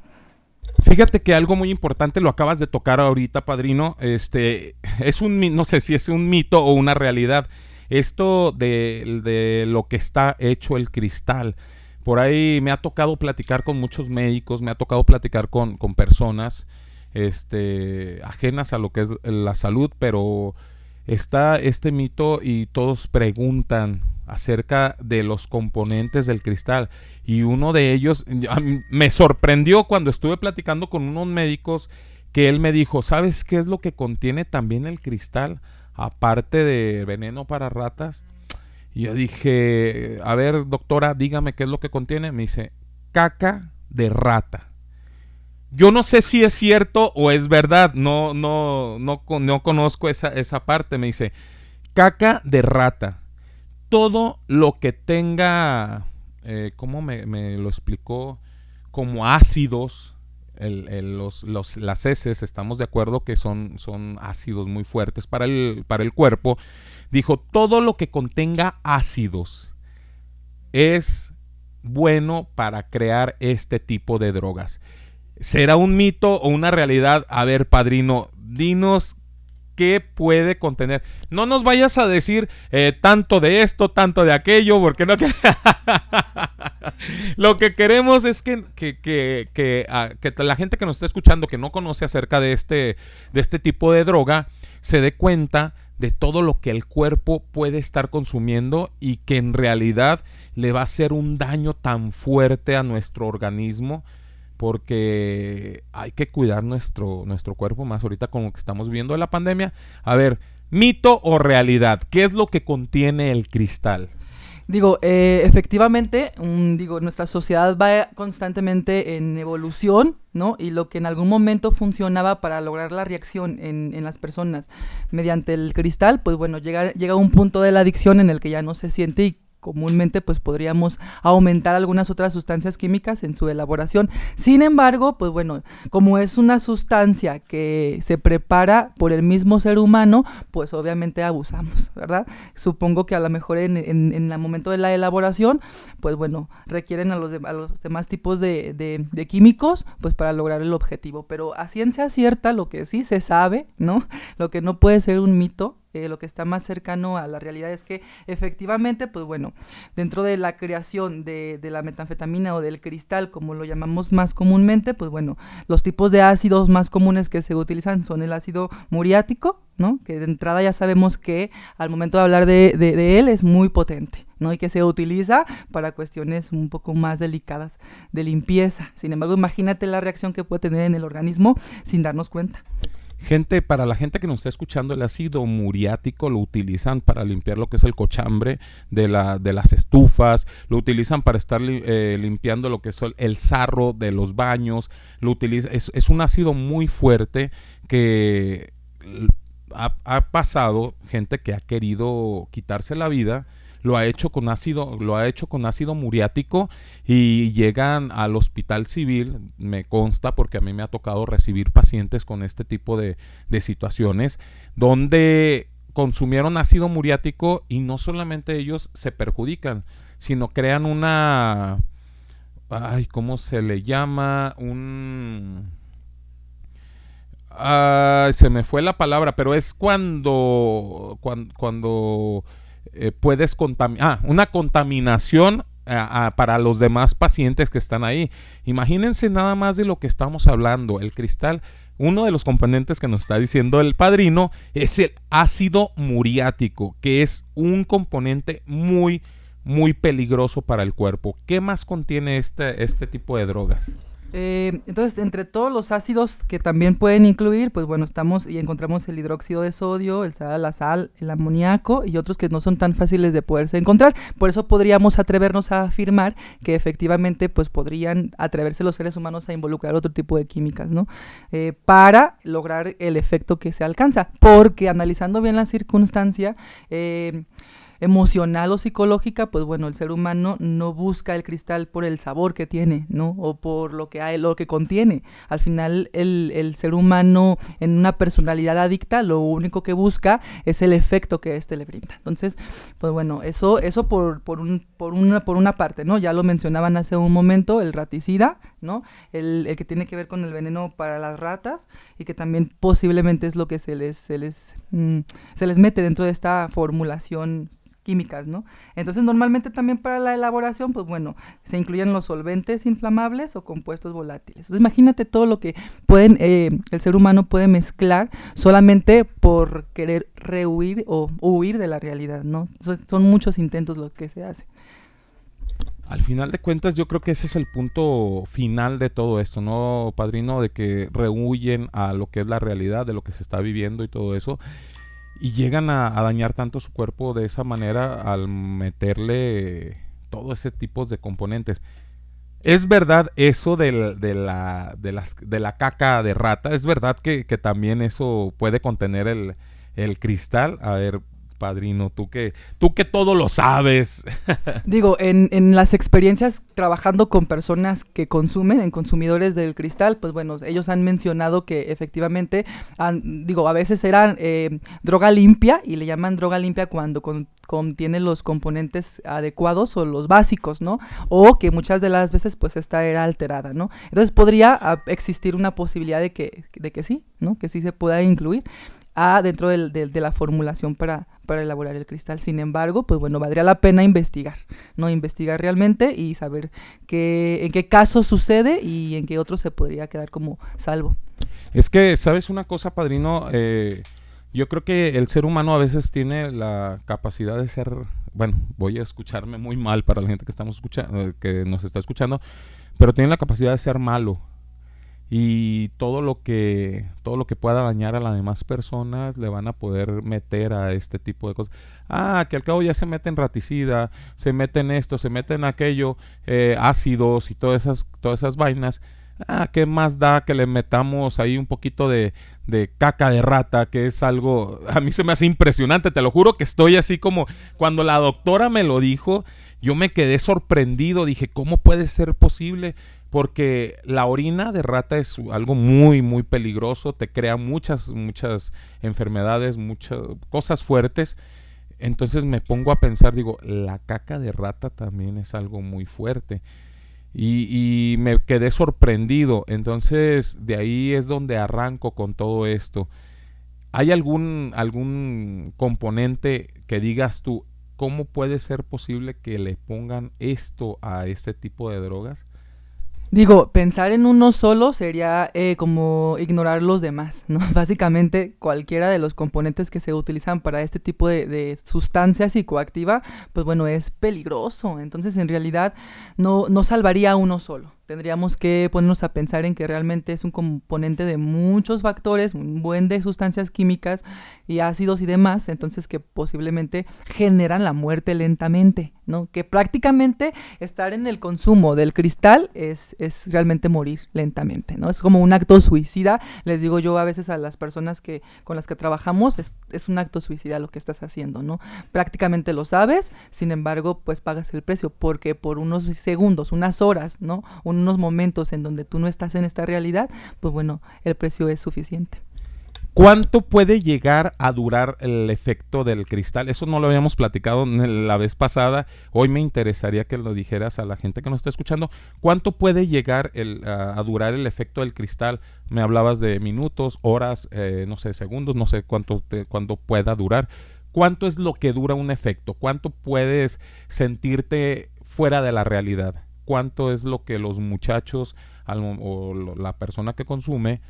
Fíjate que algo muy importante lo acabas de tocar ahorita, padrino. Este es un no sé si es un mito o una realidad. Esto de, de lo que está hecho el cristal. Por ahí me ha tocado platicar con muchos médicos, me ha tocado platicar con, con personas este, ajenas a lo que es la salud, pero está este mito y todos preguntan acerca de los componentes del cristal. Y uno de ellos me sorprendió cuando estuve platicando con unos médicos que él me dijo, ¿sabes qué es lo que contiene también el cristal? Aparte de veneno para ratas. Y yo dije, a ver, doctora, dígame qué es lo que contiene. Me dice, caca de rata. Yo no sé si es cierto o es verdad. No, no, no, no conozco esa, esa parte. Me dice, caca de rata. Todo lo que tenga, eh, ¿cómo me, me lo explicó? Como ácidos, los, los- las heces, estamos de acuerdo que son, son ácidos muy fuertes para el, para el cuerpo. Dijo, todo lo que contenga ácidos es bueno para crear este tipo de drogas. ¿Será un mito o una realidad? A ver, padrino, dinos qué puede contener. No nos vayas a decir eh, tanto de esto, tanto de aquello, porque no... Lo que queremos es que, que, que, que, ah, que la gente que nos está escuchando, que no conoce acerca de este, de este tipo de droga, se dé cuenta de todo lo que el cuerpo puede estar consumiendo y que en realidad le va a hacer un daño tan fuerte a nuestro organismo porque hay que cuidar nuestro, nuestro cuerpo más ahorita con lo que estamos viendo de la pandemia. A ver, mito o realidad, ¿qué es lo que contiene el cristal? Digo, eh, efectivamente, mm, digo, nuestra sociedad va constantemente en evolución, ¿no? Y lo que en algún momento funcionaba para lograr la reacción en, en las personas mediante el cristal, pues bueno, llega, llega un punto de la adicción en el que ya no se siente y comúnmente pues podríamos aumentar algunas otras sustancias químicas en su elaboración. Sin embargo, pues bueno, como es una sustancia que se prepara por el mismo ser humano, pues obviamente abusamos, ¿verdad? Supongo que a lo mejor en, en, el momento de la elaboración, pues bueno, requieren a los, de, a los demás tipos de, de, de, químicos, pues para lograr el objetivo. Pero a ciencia cierta, lo que sí se sabe, ¿no? Lo que no puede ser un mito, eh, lo que está más cercano a la realidad es que efectivamente, pues bueno, dentro de la creación de, de, la metanfetamina o del cristal, como lo llamamos más comúnmente, pues bueno, los tipos de ácidos más comunes que se utilizan son el ácido muriático, ¿no? Que de entrada ya sabemos que al momento de hablar de, de, de él es muy potente. ¿no? Y que se utiliza para cuestiones un poco más delicadas de limpieza. Sin embargo, imagínate la reacción que puede tener en el organismo sin darnos cuenta. Gente, para la gente que nos está escuchando, el ácido muriático lo utilizan para limpiar lo que es el cochambre de, la, de las estufas, lo utilizan para estar eh, limpiando lo que es el, el, sarro de los baños, lo utiliza, es, es un ácido muy fuerte que ha, ha, pasado gente que ha querido quitarse la vida lo ha hecho con ácido, lo ha hecho con ácido muriático y llegan al hospital civil, me consta porque a mí me ha tocado recibir pacientes con este tipo de, de situaciones, donde consumieron ácido muriático y no solamente ellos se perjudican, sino crean una ay, ¿cómo se le llama? un uh, se me fue la palabra, pero es cuando cuando, cuando eh, puedes contaminar, ah, una contaminación a, para los demás pacientes que están ahí. Imagínense nada más de lo que estamos hablando. El cristal, uno de los componentes que nos está diciendo el padrino es el ácido muriático, que es un componente muy, muy peligroso para el cuerpo. ¿Qué más contiene este, este tipo de drogas? Eh, entonces, entre todos los ácidos que también pueden incluir, pues bueno, estamos y encontramos el hidróxido de sodio, el sal, la sal, el amoníaco y otros que no son tan fáciles de poderse encontrar. Por eso podríamos atrevernos a afirmar que efectivamente, pues podrían atreverse los seres humanos a involucrar otro tipo de químicas, ¿no? Eh, para lograr el efecto que se alcanza. Porque analizando bien la circunstancia, eh, emocional o psicológica, pues bueno, el ser humano no busca el cristal por el sabor que tiene, ¿no? O por lo que hay, lo que contiene. Al final, el, el ser humano en una personalidad adicta, lo único que busca es el efecto que éste le brinda. Entonces, pues bueno, eso, eso por, por, un, por, una, por una parte, ¿no? Ya lo mencionaban hace un momento, el raticida, ¿no? El, el, que tiene que ver con el veneno para las ratas y que también posiblemente es lo que se les, se les, mm, se les mete dentro de esta formulación químicas, ¿no? Entonces, normalmente también para la elaboración, pues bueno, se incluyen los solventes inflamables o compuestos volátiles. Entonces, imagínate todo lo que pueden, eh, el ser humano puede mezclar solamente por querer rehuir o huir de la realidad, ¿no? Son, son muchos intentos los que se hacen. Al final de cuentas, yo creo que ese es el punto final de todo esto, ¿no, padrino? De que rehuyen a lo que es la realidad, de lo que se está viviendo y todo eso y llegan a, dañar tanto su cuerpo de esa manera al meterle todo ese tipo de componentes. Es verdad eso de, la, de, de la caca de rata, es verdad que, que también eso puede contener el, el, cristal. A ver, padrino? Tú que, tú que todo lo sabes. Digo, en, en las experiencias trabajando con personas que consumen, en consumidores del cristal, pues bueno, ellos han mencionado que efectivamente, han- digo, a veces eran eh, droga limpia y le llaman droga limpia cuando con- contiene los componentes adecuados o los básicos, ¿no? O que muchas de las veces pues esta era alterada, ¿no? Entonces podría ah, existir una posibilidad de que, de que sí, ¿no? Que sí se pueda incluir a dentro del- de la formulación para, para elaborar el cristal. Sin embargo, pues bueno, valdría la pena investigar, ¿no? Investigar realmente y saber qué, en qué caso sucede y en qué otro se podría quedar como salvo. Es que, ¿sabes una cosa, padrino? Eh, yo creo que el ser humano a veces tiene la capacidad de ser, bueno, voy a escucharme muy mal para la gente que estamos escuchando, que nos está escuchando, pero tiene la capacidad de ser malo y todo lo que todo lo que pueda dañar a las demás personas le van a poder meter a este tipo de cosas. Ah, que al cabo ya se mete en raticida, se mete en esto, se mete en aquello, eh, ácidos y todas esas todas esas vainas. Ah, ¿qué más da que le metamos ahí un poquito de, de caca de rata? Que es algo, a mí se me hace impresionante, te lo juro que estoy así como, cuando la doctora me lo dijo, yo me quedé sorprendido, dije, ¿cómo puede ser posible? Porque la orina de rata es algo muy, muy peligroso, te crea muchas, muchas enfermedades, muchas cosas fuertes. Entonces me pongo a pensar, digo, la caca de rata también es algo muy fuerte. Y, me quedé sorprendido. Entonces, de ahí es donde arranco con todo esto. ¿Hay algún, algún componente que digas tú, cómo puede ser posible que le pongan esto a este tipo de drogas? Digo, pensar en uno solo sería eh, como ignorar los demás, ¿no? Básicamente cualquiera de los componentes que se utilizan para este tipo de, sustancia psicoactiva, pues bueno, es peligroso. Entonces, en realidad, no, no salvaría a uno solo. Tendríamos que ponernos a pensar en que realmente es un componente de muchos factores, un buen de sustancias químicas y ácidos y demás, entonces que posiblemente generan la muerte lentamente, ¿no? Que prácticamente estar en el consumo del cristal es, es realmente morir lentamente, ¿no? Es como un acto suicida, les digo yo a veces a las personas que con las que trabajamos, es, es un acto suicida lo que estás haciendo, ¿no? Prácticamente lo sabes, sin embargo, pues pagas el precio, porque por unos segundos, unas horas, ¿no? Unos momentos en donde tú no estás en esta realidad, pues bueno, el precio es suficiente. ¿Cuánto puede llegar a durar el efecto del cristal? Eso no lo habíamos platicado la vez pasada. Hoy me interesaría que lo dijeras a la gente que nos está escuchando. ¿Cuánto puede llegar a durar el efecto del cristal? Me hablabas de minutos, horas, eh, no sé, segundos, no sé cuánto, te, cuánto pueda durar. ¿Cuánto es lo que dura un efecto? ¿Cuánto puedes sentirte fuera de la realidad? ¿Cuánto es lo que los muchachos o lo, la persona que consume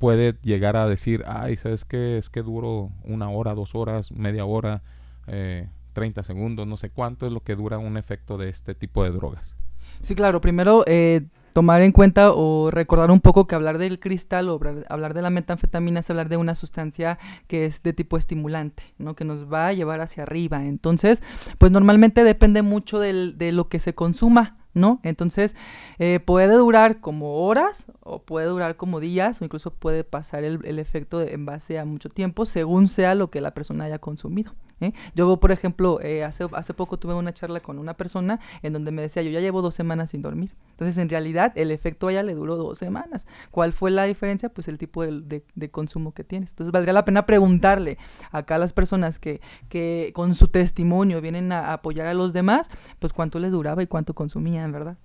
puede llegar a decir, ay, ¿sabes qué? Es que duro una hora, dos horas, media hora, eh, 30 segundos, no sé cuánto es lo que dura un efecto de este tipo de drogas. Sí, claro, primero eh, tomar en cuenta o recordar un poco que hablar del cristal o hablar, de la metanfetamina es hablar de una sustancia que es de tipo estimulante, ¿no? Que nos va a llevar hacia arriba. Entonces, pues normalmente depende mucho de lo que se consuma. ¿No? Entonces, eh, puede durar como horas o puede durar como días o incluso puede pasar el, el efecto de, en base a mucho tiempo según sea lo que la persona haya consumido. ¿Eh? Yo, por ejemplo, eh, hace, hace poco tuve una charla con una persona en donde me decía, yo ya llevo dos semanas sin dormir. Entonces, en realidad, el efecto a ella le duró dos semanas. ¿Cuál fue la diferencia? Pues el tipo de, de, de consumo que tienes. Entonces, valdría la pena preguntarle acá a las personas que, que con su testimonio vienen a apoyar a los demás, pues cuánto les duraba y cuánto consumían, ¿verdad?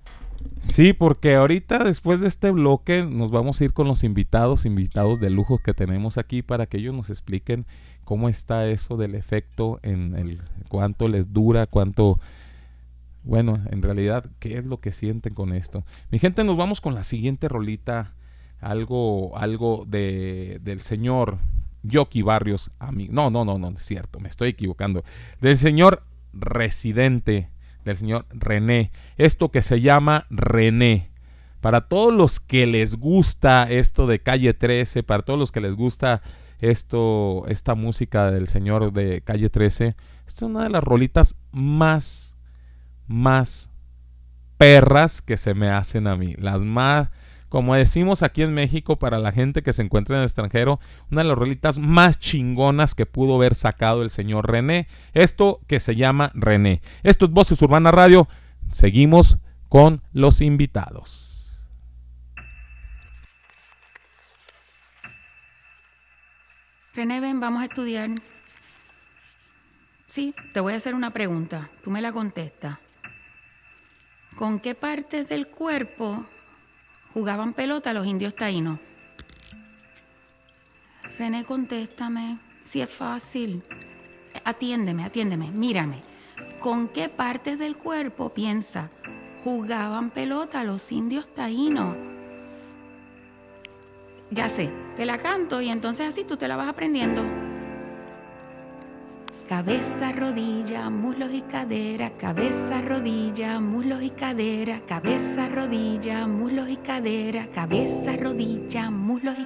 Sí, porque ahorita después de este bloque nos vamos a ir con los invitados, invitados de lujo que tenemos aquí para que ellos nos expliquen cómo está eso del efecto en el cuánto les dura, cuánto bueno, en realidad qué es lo que sienten con esto. Mi gente, nos vamos con la siguiente rolita, algo algo de del señor Yoki Barrios, amigo. No, no, no, no, es cierto, me estoy equivocando. Del señor Residente, del señor René. Esto que se llama René. Para todos los que les gusta esto de Calle 13, para todos los que les gusta esto, esta música del señor de Calle 13, esta es una de las rolitas más, más perras que se me hacen a mí. Las más, como decimos aquí en México para la gente que se encuentra en el extranjero, una de las rolitas más chingonas que pudo haber sacado el señor René. Esto que se llama René. Esto es Voces Urbana Radio. Seguimos con los invitados. René, ven, vamos a estudiar. Sí, te voy a hacer una pregunta. Tú me la contestas. ¿Con qué partes del cuerpo jugaban pelota los indios taínos? René, contéstame. Si es fácil. Atiéndeme, atiéndeme, mírame. ¿Con qué partes del cuerpo piensa jugaban pelota los indios taínos? Ya sé, la canto y entonces así tú te la vas aprendiendo. Cabeza, rodilla, muslos y cadera, cabeza, rodilla, muslos y cadera, cabeza, rodilla, muslos y cadera, cabeza, rodilla, muslos y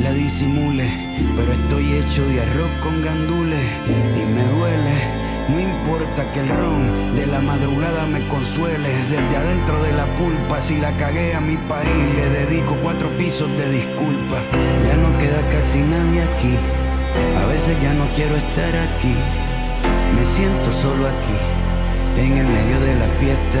la disimule, pero estoy hecho de arroz con gandules y me duele. No importa que el ron de la madrugada me consuele, desde adentro de la pulpa, si la cagué a mi país, le dedico cuatro pisos de disculpa. Ya no queda casi nadie aquí, a veces ya no quiero estar aquí. Me siento solo aquí, en el medio de la fiesta.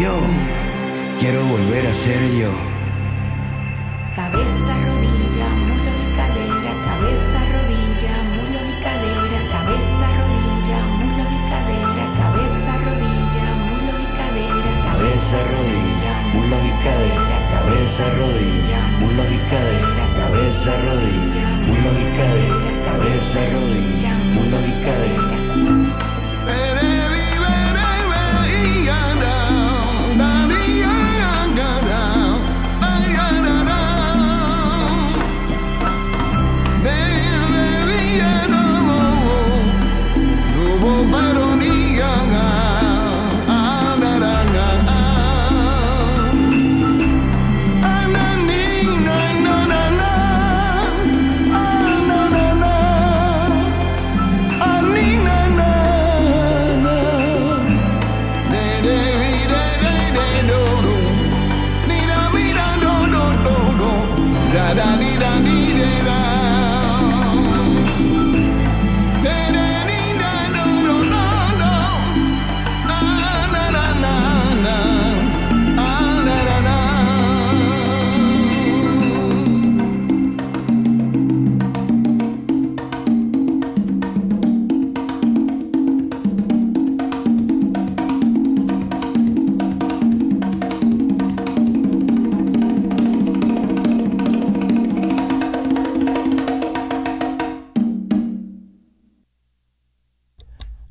Yo quiero volver a ser yo. Cabeza, rodilla, muslo y cadera, cabeza, rodilla, muslo y cadera, cabeza, rodilla, muslo y cadera, cabeza, rodilla, muslo y cadera, Cabeza, rodilla, muslos y cadera, cabeza, rodilla, muslos y cadera, cabeza, rodilla, muslos y cadera, cabeza, rodilla, muslos y cadera.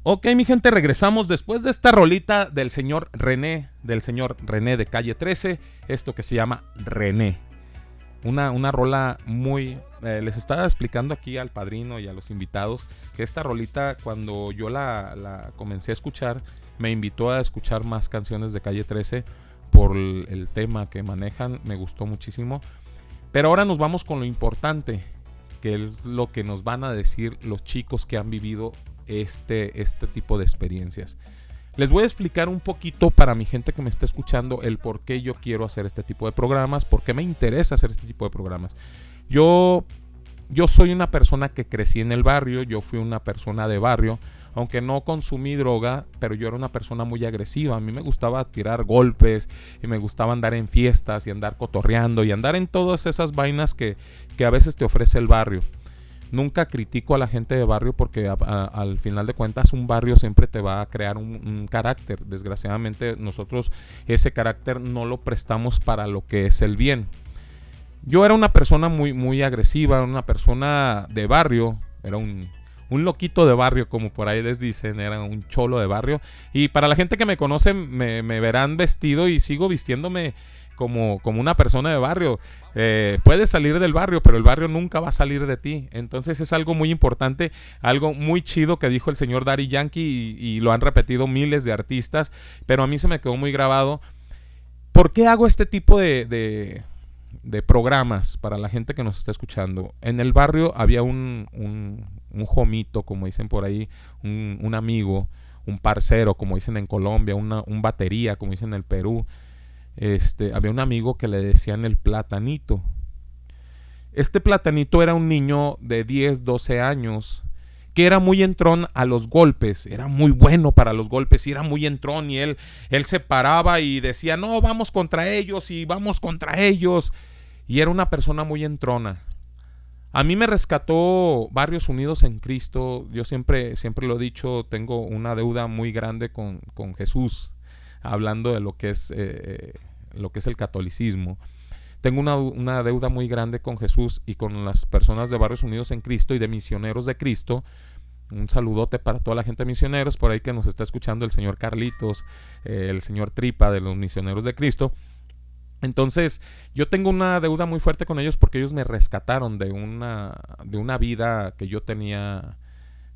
Ok, mi gente, regresamos después de esta rolita del señor René, del señor René de calle 13, esto que se llama René. Una, una rola muy... eh, les estaba explicando aquí al padrino y a los invitados que esta rolita cuando yo la, la comencé a escuchar, me invitó a escuchar más canciones de calle 13 por el, el tema que manejan, me gustó muchísimo. Pero ahora nos vamos con lo importante, que es lo que nos van a decir los chicos que han vivido este, este tipo de experiencias. Les voy a explicar un poquito para mi gente que me está escuchando el por qué yo quiero hacer este tipo de programas, por qué me interesa hacer este tipo de programas. Yo, yo soy una persona que crecí en el barrio, yo fui una persona de barrio, aunque no consumí droga, pero yo era una persona muy agresiva. A mí me gustaba tirar golpes y me gustaba andar en fiestas y andar cotorreando y andar en todas esas vainas que, que a veces te ofrece el barrio. Nunca critico a la gente de barrio porque al final de cuentas un barrio siempre te va a crear un, carácter. Desgraciadamente nosotros ese carácter no lo prestamos para lo que es el bien. Yo era una persona muy, muy agresiva, una persona de barrio, era un, un loquito de barrio, como por ahí les dicen, era un cholo de barrio. Y para la gente que me conoce, me verán vestido y sigo vistiéndome como, como una persona de barrio. Eh, puedes salir del barrio, pero el barrio nunca va a salir de ti. Entonces es algo muy importante, algo muy chido que dijo el señor Daddy Yankee y, lo han repetido miles de artistas, pero a mí se me quedó muy grabado. ¿Por qué hago este tipo de, de, de programas para la gente que nos está escuchando? En el barrio había un, un, un jomito, como dicen por ahí, un, un amigo, un parcero, como dicen en Colombia, una, un batería, como dicen en el Perú. Este, había un amigo que le decían el platanito. Este platanito era un niño de 10, 12 años que era muy entrón a los golpes, era muy bueno para los golpes y era muy entrón y él, él se paraba y decía, no, vamos contra ellos y vamos contra ellos. Y era una persona muy entrona. A mí me rescató Barrios Unidos en Cristo. Yo siempre, siempre lo he dicho, tengo una deuda muy grande con, con Jesús, hablando de lo que es, eh, lo que es el catolicismo. Tengo una, una, deuda muy grande con Jesús y con las personas de Barrios Unidos en Cristo y de misioneros de Cristo. Un saludote para toda la gente de misioneros, por ahí que nos está escuchando el señor Carlitos, eh, el señor Tripa de los misioneros de Cristo. Entonces, yo tengo una deuda muy fuerte con ellos porque ellos me rescataron de una, de una vida que yo tenía,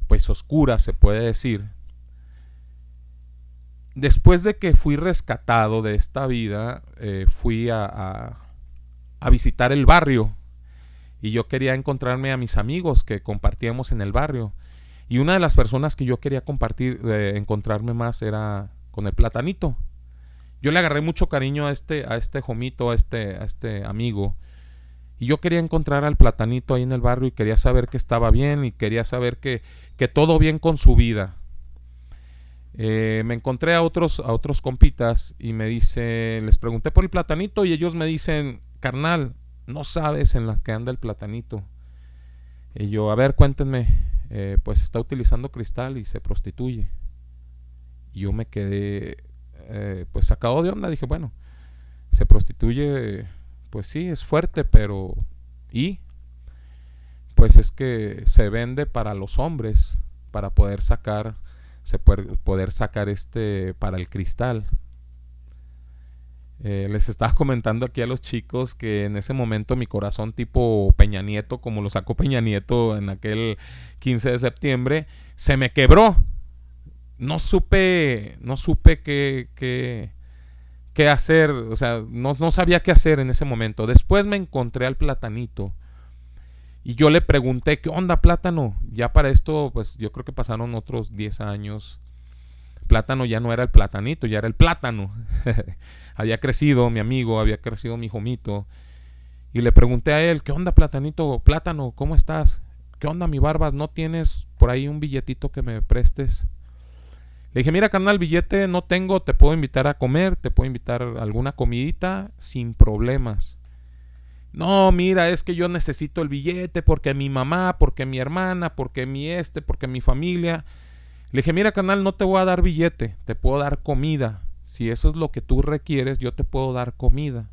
pues oscura, se puede decir. Después de que fui rescatado de esta vida, eh, fui a, a, visitar el barrio y yo quería encontrarme a mis amigos que compartíamos en el barrio. Y una de las personas que yo quería compartir, eh, encontrarme más era con el platanito yo le agarré mucho cariño a este, a este jomito, a este, a este amigo. Y yo quería encontrar al platanito ahí en el barrio y quería saber que estaba bien y quería saber que, que todo bien con su vida. Eh, me encontré a otros, a otros compitas y me dice, les pregunté por el platanito y ellos me dicen, carnal, no sabes en la que anda el platanito. Y yo, a ver, cuéntenme, eh, pues está utilizando cristal y se prostituye. Y yo me quedé eh, pues sacado de onda, dije, bueno, se prostituye, pues sí, es fuerte, pero ¿y? Pues es que se vende para los hombres, para poder sacar, se puede, poder sacar este para el cristal. Eh, les estaba comentando aquí a los chicos que en ese momento mi corazón tipo Peña Nieto, como lo sacó Peña Nieto en aquel 15 de septiembre, se me quebró no supe, no supe qué, qué, qué hacer, o sea, no, no, sabía qué hacer en ese momento. Después me encontré al platanito y yo le pregunté, ¿qué onda plátano? Ya para esto, pues yo creo que pasaron otros 10 años. Plátano ya no era el platanito, ya era el plátano. había crecido mi amigo, había crecido mi jomito. Y le pregunté a él, ¿qué onda platanito? Plátano, ¿cómo estás? ¿Qué onda mi barbas? ¿No tienes por ahí un billetito que me prestes? Le dije, mira, canal, billete no tengo, te puedo invitar a comer, te puedo invitar a alguna comidita sin problemas. No, mira, es que yo necesito el billete porque mi mamá, porque mi hermana, porque mi este, porque mi familia. Le dije, mira, canal, no te voy a dar billete, te puedo dar comida. Si eso es lo que tú requieres, yo te puedo dar comida.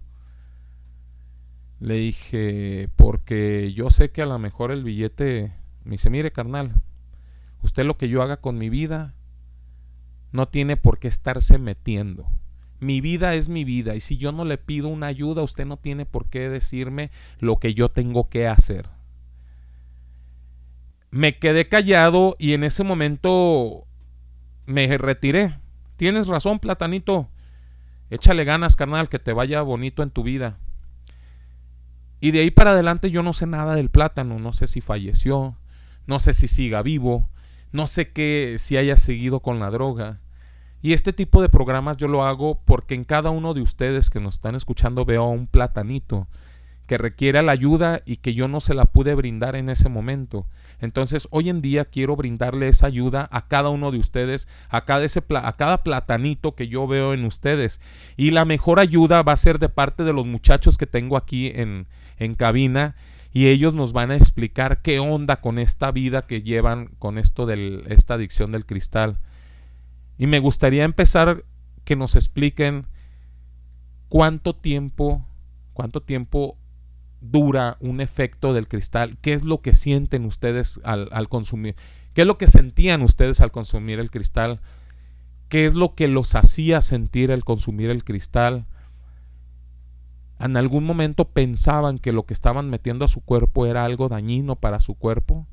Le dije, porque yo sé que a lo mejor el billete me dice, mire, carnal, usted lo que yo haga con mi vida, no tiene por qué estarse metiendo. Mi vida es mi vida y si yo no le pido una ayuda, usted no tiene por qué decirme lo que yo tengo que hacer. Me quedé callado y en ese momento me retiré. Tienes razón, platanito. Échale ganas, carnal, que te vaya bonito en tu vida. Y de ahí para adelante yo no sé nada del plátano, no sé si falleció, no sé si siga vivo, no sé qué si haya seguido con la droga. Y este tipo de programas yo lo hago porque en cada uno de ustedes que nos están escuchando veo a un platanito que requiere la ayuda y que yo no se la pude brindar en ese momento. Entonces hoy en día quiero brindarle esa ayuda a cada uno de ustedes, a cada, ese a cada platanito que yo veo en ustedes. Y la mejor ayuda va a ser de parte de los muchachos que tengo aquí en, en cabina y ellos nos van a explicar qué onda con esta vida que llevan con esto de esta adicción del cristal. Y me gustaría empezar que nos expliquen cuánto tiempo, cuánto tiempo dura un efecto del cristal, qué es lo que sienten ustedes al, al consumir, qué es lo que sentían ustedes al consumir el cristal, qué es lo que los hacía sentir al consumir el cristal, en algún momento pensaban que lo que estaban metiendo a su cuerpo era algo dañino para su cuerpo.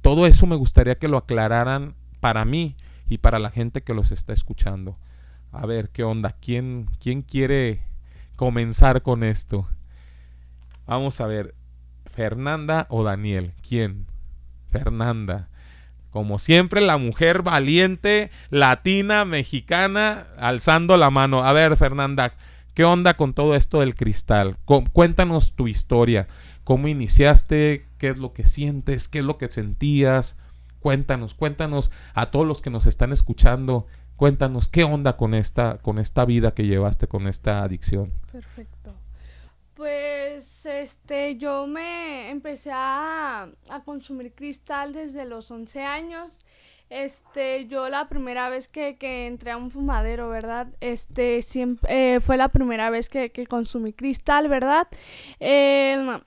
Todo eso me gustaría que lo aclararan para mí y para la gente que los está escuchando. A ver, ¿qué onda? ¿Quién, quién quiere comenzar con esto? Vamos a ver, Fernanda o Daniel. ¿Quién? Fernanda. Como siempre, la mujer valiente, latina, mexicana, alzando la mano. A ver, Fernanda, ¿Qué onda con todo esto del cristal? Cuéntanos tu historia. ¿Cómo iniciaste? ¿Qué es lo que sientes? ¿Qué es lo que sentías? Cuéntanos, cuéntanos a todos los que nos están escuchando, cuéntanos qué onda con esta, con esta vida que llevaste, con esta adicción. Perfecto. Pues este, yo me empecé a, consumir cristal desde los 11 años. Este, yo la primera vez que, que entré a un fumadero, ¿verdad? Este, siempre, eh, fue la primera vez que, que consumí cristal, ¿verdad? Eh,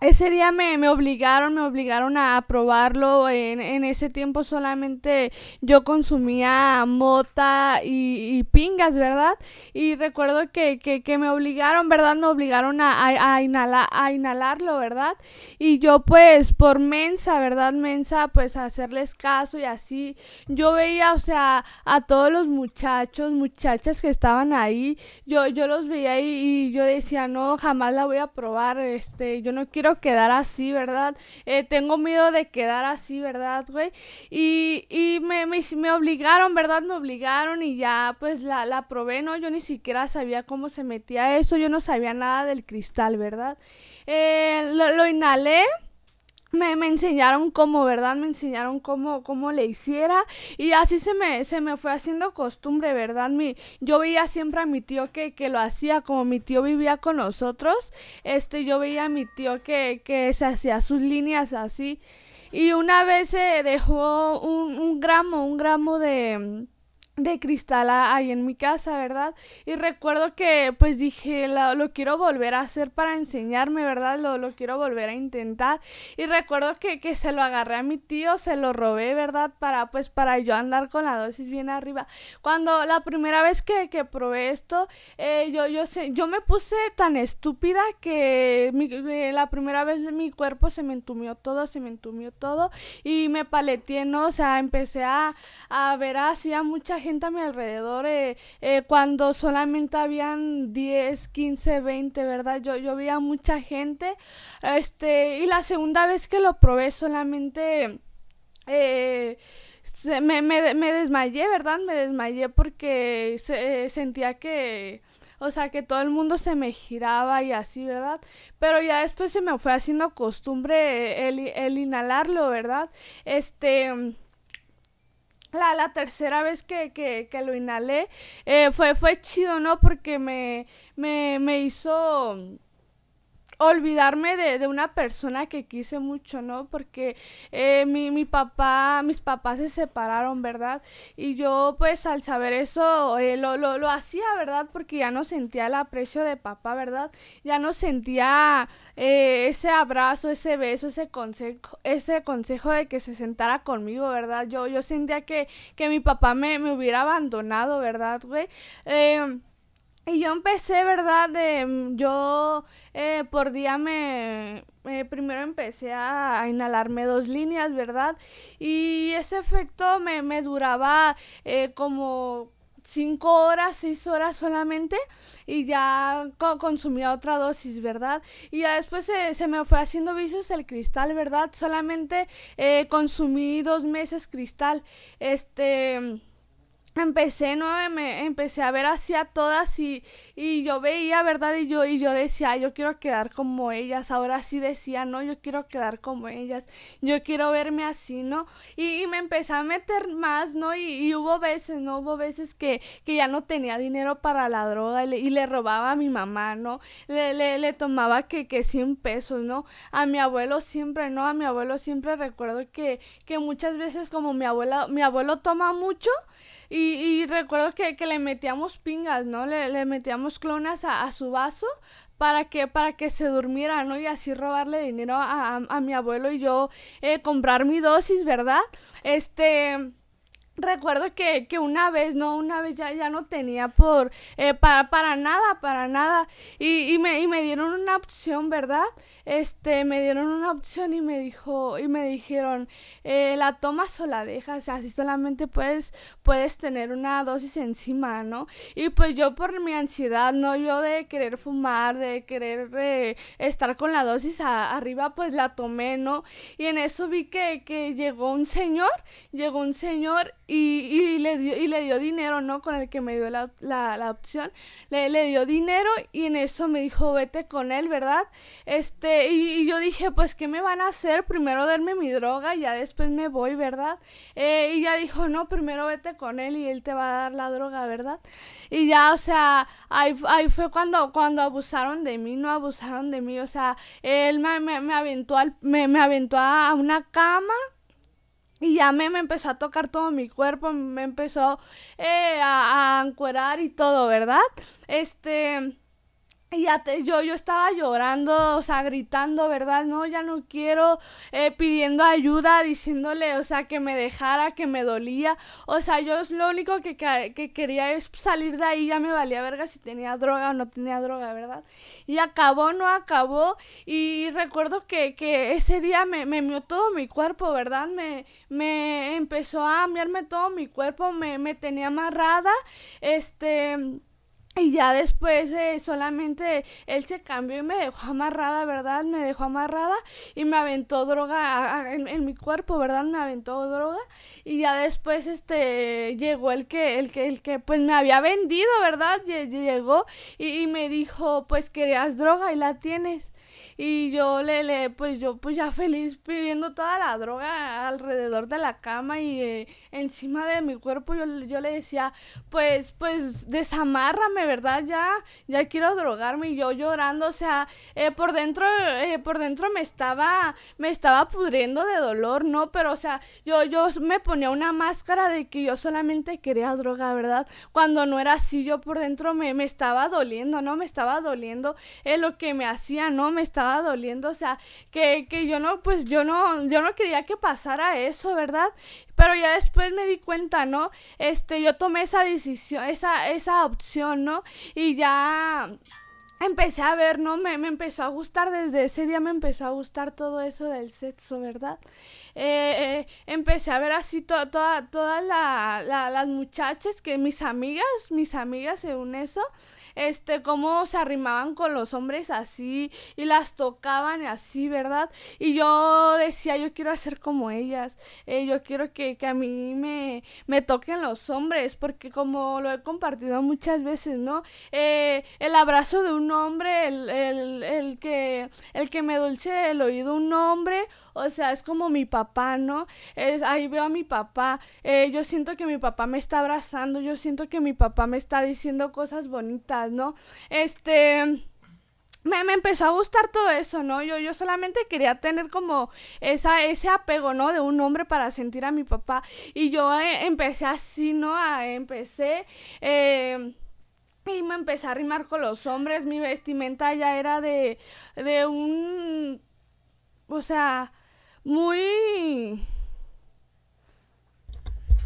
ese día me, me obligaron, me obligaron a probarlo. En, en ese tiempo solamente yo consumía mota y, pingas, ¿verdad? Y recuerdo que, que, que me obligaron, ¿verdad? Me obligaron a, a, a inhala- a inhalarlo, ¿verdad? Y yo pues por mensa, ¿verdad? Mensa, pues a hacerles caso y así. Yo veía, o sea, a todos los muchachos, muchachas que estaban ahí. Yo, yo los veía y, y yo decía, no, jamás la voy a probar. Este, yo no quiero quedar así, ¿verdad? Eh, tengo miedo de quedar así, ¿verdad, güey? Y, y me, me, me obligaron, ¿verdad? Me obligaron y ya pues la, la probé, ¿no? Yo ni siquiera sabía cómo se metía eso, yo no sabía nada del cristal, ¿verdad? Eh, lo, lo inhalé. Me, me enseñaron cómo, ¿verdad? Me enseñaron cómo, cómo le hiciera y así se me, se me fue haciendo costumbre, ¿verdad? Mi, yo veía siempre a mi tío que, que lo hacía, como mi tío vivía con nosotros, este, yo veía a mi tío que, que se hacía sus líneas así y una vez se dejó un, un gramo, un gramo de de cristal ahí en mi casa, ¿verdad? Y recuerdo que pues dije, lo, quiero volver a hacer para enseñarme, ¿verdad? Lo, lo quiero volver a intentar. Y recuerdo que, que se lo agarré a mi tío, se lo robé, ¿verdad? Para pues para yo andar con la dosis bien arriba. Cuando la primera vez que, que probé esto, eh, yo, yo, sé, yo me puse tan estúpida que mi- eh, la primera vez mi cuerpo se me entumió todo, se me entumió todo y me paleteé, ¿no? O sea, empecé a, a ver así a mucha gente a mi alrededor eh, eh, cuando solamente habían 10, 15, 20, ¿verdad? Yo, yo vi a mucha gente. Este, y la segunda vez que lo probé solamente eh, me, me, desmayé, ¿verdad? Me desmayé porque se- sentía que, o sea, que todo el mundo se me giraba y así, ¿verdad? Pero ya después se me fue haciendo costumbre el, el inhalarlo, ¿verdad? Este... La, la tercera vez que, que, lo inhalé eh, fue, fue chido, ¿no? Porque me, me, me hizo olvidarme de, de una persona que quise mucho, ¿no? Porque eh, mi, mi papá, mis papás se separaron, ¿verdad? Y yo pues al saber eso eh, lo, lo, lo hacía, ¿verdad? Porque ya no sentía el aprecio de papá, ¿verdad? Ya no sentía eh, ese abrazo, ese beso, ese consejo, ese consejo de que se sentara conmigo, ¿verdad? Yo, yo sentía que, que mi papá me, me hubiera abandonado, ¿verdad, güey? Eh, y yo empecé, ¿verdad? Mm, yo eh, por día me... primero empecé a, inhalarme dos líneas, ¿verdad? Y ese efecto me, me duraba eh, como cinco horas, seis horas solamente y ya co- consumía otra dosis, ¿verdad? Y ya después se, se me fue haciendo vicios el cristal, ¿verdad? Solamente eh, consumí dos meses cristal. Este empecé, ¿no? Me empecé a ver así a todas y, y yo veía, ¿verdad? Y yo, y yo decía, "Ay, yo quiero quedar como ellas. Ahora sí decía, no, yo quiero quedar como ellas. Yo quiero verme así, ¿no? Y, me empecé a meter más, ¿no? Y, hubo veces, ¿no? Hubo veces que, que ya no tenía dinero para la droga y le, y le robaba a mi mamá, ¿no? Le, le, le tomaba que, que 100 pesos, ¿no? A mi abuelo siempre, ¿no? A mi abuelo siempre recuerdo que, que muchas veces como mi abuela, mi abuelo toma mucho, y, y recuerdo que, que le metíamos pingas, ¿no? Le, metíamos clonas a, a su vaso para que, para que se durmiera, ¿no? Y así robarle dinero a, a, a mi abuelo y yo eh, comprar mi dosis, ¿verdad? Este... Recuerdo que, que una vez, no, una vez ya, ya no tenía por, eh, para, para nada, para nada. Y, y, me, y me dieron una opción, ¿verdad? Este, me dieron una opción y me dijo, y me dijeron, eh, la tomas o la dejas, así solamente puedes, puedes tener una dosis encima, ¿no? Y pues yo por mi ansiedad, no yo de querer fumar, de querer eh, estar con la dosis arriba, pues la tomé, ¿no? Y en eso vi que, que llegó un señor, llegó un señor y, le dio, y le dio dinero, ¿no? Con el que me dio la, la, la opción. Le, le dio dinero y en eso me dijo, vete con él, ¿verdad? Este, y, y yo dije, pues, ¿qué me van a hacer? Primero darme mi droga y ya después me voy, ¿verdad? Eh, y ya dijo, no, primero vete con él y él te va a dar la droga, ¿verdad? Y ya, o sea, ahí, ahí fue cuando, cuando abusaron de mí, no abusaron de mí, o sea, él me, me, me aventó, al, me, me aventó a una cama y ya me, me empezó a tocar todo mi cuerpo, me empezó eh, a, a y todo, ¿verdad? Este... Y ya yo, yo estaba llorando, o sea, gritando, ¿verdad? No, ya no quiero, eh, pidiendo ayuda, diciéndole, o sea, que me dejara, que me dolía. O sea, yo lo único que, que, que quería es salir de ahí, ya me valía verga si tenía droga o no tenía droga, ¿verdad? Y acabó, no acabó. Y recuerdo que, que ese día me, me mió todo mi cuerpo, ¿verdad? Me, me empezó a miarme todo mi cuerpo, me, me tenía amarrada, este... Y ya después eh, solamente él se cambió y me dejó amarrada, ¿verdad? Me dejó amarrada y me aventó droga en, mi cuerpo, ¿verdad? Me aventó droga y ya después este llegó el que el que el que pues me había vendido, ¿verdad? Lle- Llegó y, y me dijo, "Pues querías droga y la tienes." Y yo le, le, pues yo pues ya feliz pidiendo toda la droga alrededor de la cama y eh, encima de mi cuerpo yo, yo le decía, pues, pues desamárrame, ¿verdad? Ya, ya quiero drogarme y yo llorando, o sea, eh, por dentro, eh, por dentro me estaba, me estaba pudriendo de dolor, ¿no? Pero, o sea, yo, yo me ponía una máscara de que yo solamente quería droga, ¿verdad? Cuando no era así, yo por dentro me, me estaba doliendo, ¿no? Me estaba doliendo eh, lo que me hacía, ¿no? Me estaba doliendo, o sea, que, que yo no, pues yo no, yo no quería que pasara eso, ¿verdad? Pero ya después me di cuenta, ¿no? Este, yo tomé esa decisión, esa, esa opción, ¿no? Y ya empecé a ver, ¿no? Me, me empezó a gustar, desde ese día me empezó a gustar todo eso del sexo, ¿verdad? Eh, eh, empecé a ver así to- toda, todas la- la- las muchachas, que mis amigas, mis amigas según eso, este, cómo se arrimaban con los hombres así y las tocaban así, ¿verdad? Y yo decía, yo quiero hacer como ellas, eh, yo quiero que, que a mí me, me toquen los hombres, porque como lo he compartido muchas veces, ¿no? Eh, el abrazo de un hombre, el, el, el que, el que me dulce el oído un hombre, o sea, es como mi papá, ¿no? Ahí veo a mi papá. eh, yo siento que mi papá me está abrazando. Yo siento que mi papá me está diciendo cosas bonitas, ¿no? Este. Me, me empezó a gustar todo eso, ¿no? Yo, yo solamente quería tener como esa, ese apego, ¿no? De un hombre para sentir a mi papá. Y yo eh, empecé así, ¿no? A, empecé. eh, y me empecé a rimar con los hombres. Mi vestimenta ya era de, de un. O sea, muy.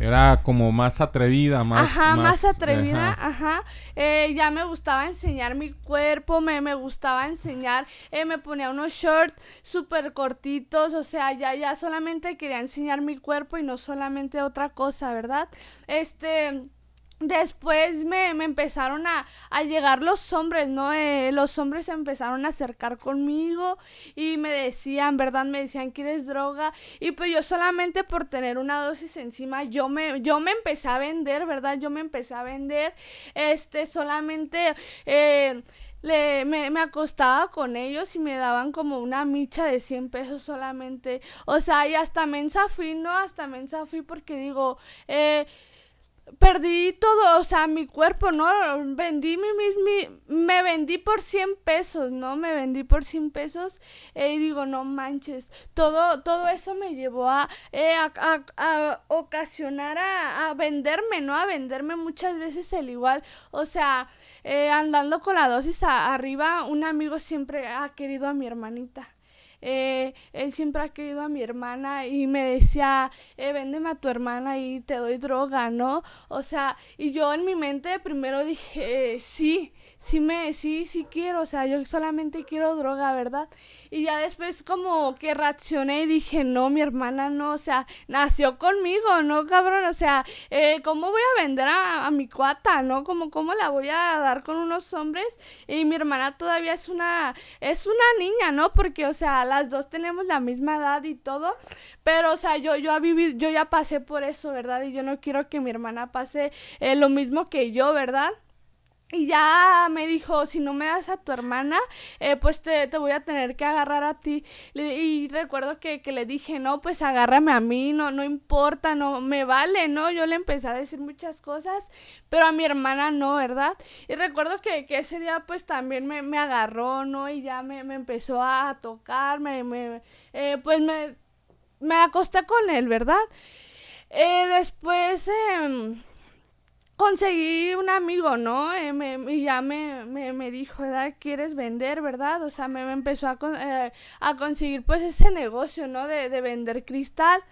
Era como más atrevida, más... Ajá, más, atrevida, ajá. ajá. Eh, ya me gustaba enseñar mi cuerpo, me, me gustaba enseñar, eh, me ponía unos shorts súper cortitos, o sea, ya, ya solamente quería enseñar mi cuerpo y no solamente otra cosa, ¿verdad? Este... Después me, me empezaron a, a llegar los hombres, ¿no? Eh, los hombres se empezaron a acercar conmigo y me decían, ¿verdad? Me decían, ¿quieres droga? Y pues yo solamente por tener una dosis encima, yo me, yo me empecé a vender, ¿verdad? Yo me empecé a vender, este, solamente... Eh, le, me, me acostaba con ellos y me daban como una micha de 100 pesos solamente. O sea, y hasta mensa fui, ¿no? Hasta mensa fui porque digo, eh, perdí todo, o sea, mi cuerpo, ¿no? Vendí mi, mi, me vendí por 100 pesos, ¿no? Me vendí por 100 pesos eh, y digo, no manches, todo, todo eso me llevó a, eh, a, a- ocasionar a, venderme, ¿no? A venderme muchas veces el igual, o sea, eh, andando con la dosis arriba, un amigo siempre ha querido a mi hermanita eh, él siempre ha querido a mi hermana y me decía, eh, véndeme a tu hermana y te doy droga, ¿no? O sea, y yo en mi mente primero dije, sí, sí me, sí, sí quiero, o sea, yo solamente quiero droga, ¿verdad? Y ya después como que reaccioné y dije, no, mi hermana no, o sea, nació conmigo, ¿no, cabrón? O sea, eh, ¿cómo voy a vender a, mi cuata, no? ¿Cómo, ¿Cómo la voy a dar con unos hombres? Y mi hermana todavía es una, es una niña, ¿no? Porque, o sea, las dos tenemos la misma edad y todo, pero, o sea, yo, yo, vivido, yo ya pasé por eso, ¿verdad? Y yo no quiero que mi hermana pase eh, lo mismo que yo, ¿verdad? Y ya me dijo, si no me das a tu hermana, eh, pues te, te, voy a tener que agarrar a ti. Y recuerdo que, que, le dije, no, pues agárrame a mí, no, no importa, no, me vale, ¿no? Yo le empecé a decir muchas cosas, pero a mi hermana no, ¿verdad? Y recuerdo que, que ese día pues también me, me, agarró, ¿no? Y ya me, me empezó a tocar, me, me eh, pues me, me acosté con él, ¿verdad? Eh, después... Conseguí un amigo, ¿no? Eh, me, y ya me, me, me, dijo. ¿Quieres vender, verdad? O sea, me, me empezó a, eh, a, conseguir pues ese negocio, ¿no? De, de, vender cristal.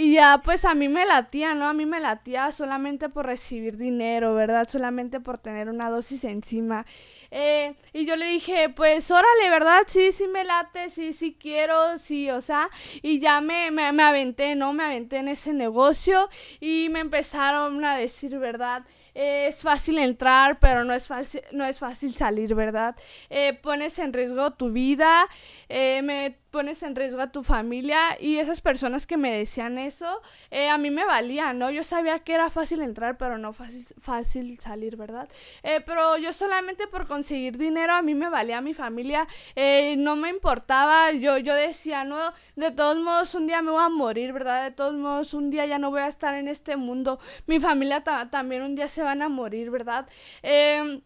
Y ya pues a mí me latía, ¿no? A mí me latía solamente por recibir dinero, ¿verdad? Solamente por tener una dosis encima. Eh, y yo le dije, pues órale, ¿verdad? Sí, sí me late, sí, sí quiero, sí, o sea, y ya me, me, aventé, ¿no? Me aventé en ese negocio y me empezaron a decir, ¿verdad? Eh, es fácil entrar, pero no es fácil, no es fácil salir, ¿verdad? Eh, pones en riesgo tu vida, eh, me pones en riesgo a tu familia y esas personas que me decían eso, eh, a mí me valía, ¿no? Yo sabía que era fácil entrar, pero no fácil, fácil salir, ¿verdad? Eh, pero yo solamente por conseguir dinero a mí me valía mi familia, eh, no me importaba, yo, yo decía, no, de todos modos un día me voy a morir, ¿verdad? De todos modos un día ya no voy a estar en este mundo, mi familia también un día se van a morir, ¿verdad? Eh,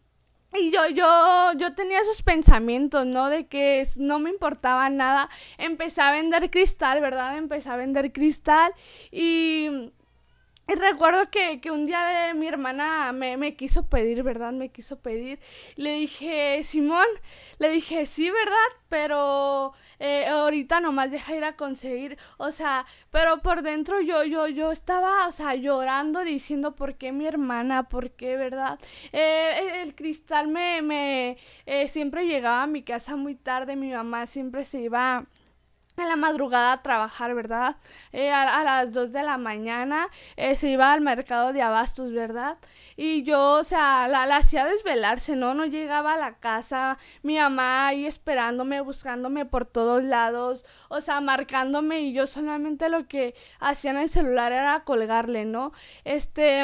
y yo, yo, yo tenía esos pensamientos, ¿no? De que no me importaba nada. Empecé a vender cristal, ¿verdad? Empecé a vender cristal y, y recuerdo que, que, un día mi hermana me, me, quiso pedir, ¿verdad? Me quiso pedir. Le dije, Simón, le dije, sí, ¿verdad? Pero eh, ahorita nomás deja ir a conseguir. O sea, pero por dentro yo, yo, yo estaba, o sea, llorando diciendo por qué mi hermana, por qué, ¿verdad? Eh, el cristal me, me eh, siempre llegaba a mi casa muy tarde. Mi mamá siempre se iba en la madrugada a trabajar, ¿verdad? Eh, a, las 2 de la mañana eh, se iba al mercado de abastos, ¿verdad? Y yo, o sea, la, la, hacía desvelarse, ¿no? No llegaba a la casa, mi mamá ahí esperándome, buscándome por todos lados, o sea, marcándome y yo solamente lo que hacía en el celular era colgarle, ¿no? Este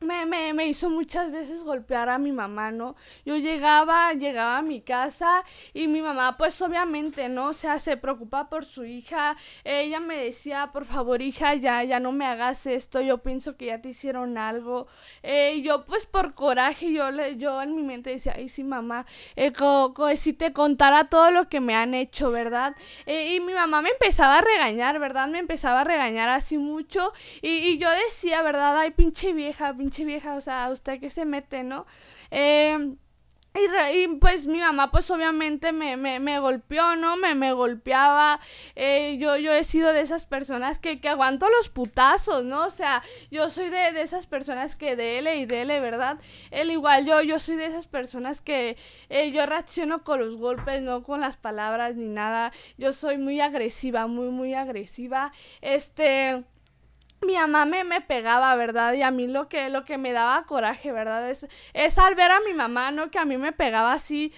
me, me, hizo muchas veces golpear a mi mamá, ¿no? Yo llegaba, llegaba a mi casa y mi mamá, pues obviamente, ¿no? O sea, se preocupa por su hija. Ella me decía, por favor, hija, ya, ya no me hagas esto. Yo pienso que ya te hicieron algo. Eh, yo, pues por coraje, yo, le, yo en mi mente decía, ay, sí, mamá, eh, co, co, si te contara todo lo que me han hecho, ¿verdad? Eh, y mi mamá me empezaba a regañar, ¿verdad? Me empezaba a regañar así mucho. Y, y yo decía, ¿verdad? Ay, pinche vieja, pinche vieja, o sea, usted que se mete, ¿no? Eh, y, pues mi mamá pues obviamente me, me, me golpeó, ¿no? Me, me golpeaba. Eh, yo, yo he sido de esas personas que, que aguanto los putazos, ¿no? O sea, yo soy de, de esas personas que dele y dele, ¿verdad? Él igual, yo, yo soy de esas personas que eh, yo reacciono con los golpes, no con las palabras ni nada. Yo soy muy agresiva, muy, muy agresiva. Este mi mamá me, me, pegaba, ¿verdad? Y a mí lo que, lo que me daba coraje, ¿verdad? Es, es al ver a mi mamá, ¿no? Que a mí me pegaba así,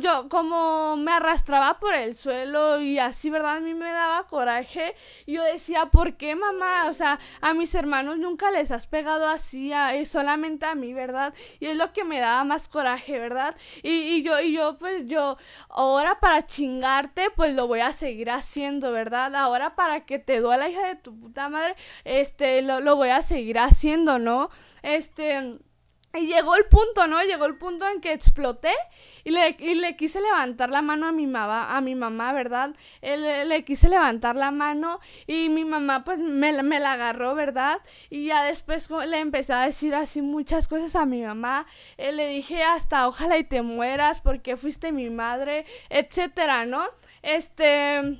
yo, como me arrastraba por el suelo y así, ¿verdad? A mí me daba coraje. Y yo decía, ¿por qué, mamá? O sea, a mis hermanos nunca les has pegado así, a, solamente a mí, ¿verdad? Y es lo que me daba más coraje, ¿verdad? Y, y yo, y yo, pues yo, ahora para chingarte, pues lo voy a seguir haciendo, ¿verdad? Ahora para que te duela, hija de tu puta madre, este, lo, lo voy a seguir haciendo, ¿no? Este... Y llegó el punto, ¿no? Llegó el punto en que exploté y le, y le quise levantar la mano a mi mamá, a mi mamá, ¿verdad? Le, le quise levantar la mano y mi mamá pues me, me, la agarró, ¿verdad? Y ya después le empecé a decir así muchas cosas a mi mamá. Eh, le dije hasta ojalá y te mueras porque fuiste mi madre, etcétera, ¿no? Este...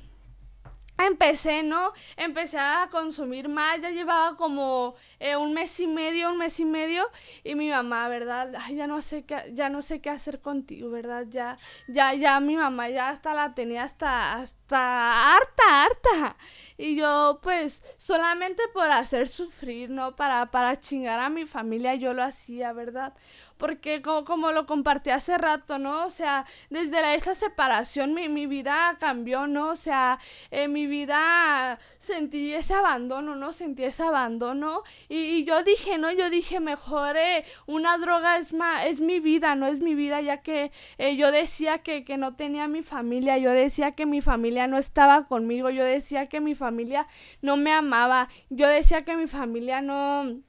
empecé, ¿no? Empecé a consumir más, ya llevaba como eh, un mes y medio, un mes y medio, y mi mamá, ¿verdad? Ay, ya no sé qué, ya no sé qué hacer contigo, ¿verdad? Ya, ya, ya mi mamá ya hasta la tenía hasta, hasta harta, harta. Y yo, pues, solamente por hacer sufrir, ¿no? Para, para chingar a mi familia, yo lo hacía, ¿verdad? Porque como, como, lo compartí hace rato, ¿no? O sea, desde la, esa separación mi, mi, vida cambió, ¿no? O sea, en mi vida sentí ese abandono, ¿no? Sentí ese abandono y, y yo dije, ¿no? Yo dije, mejor eh, una droga es, ma, es mi vida, no es mi vida, ya que eh, yo decía que, que no tenía mi familia, yo decía que mi familia no estaba conmigo, yo decía que mi familia no me amaba, yo decía que mi familia no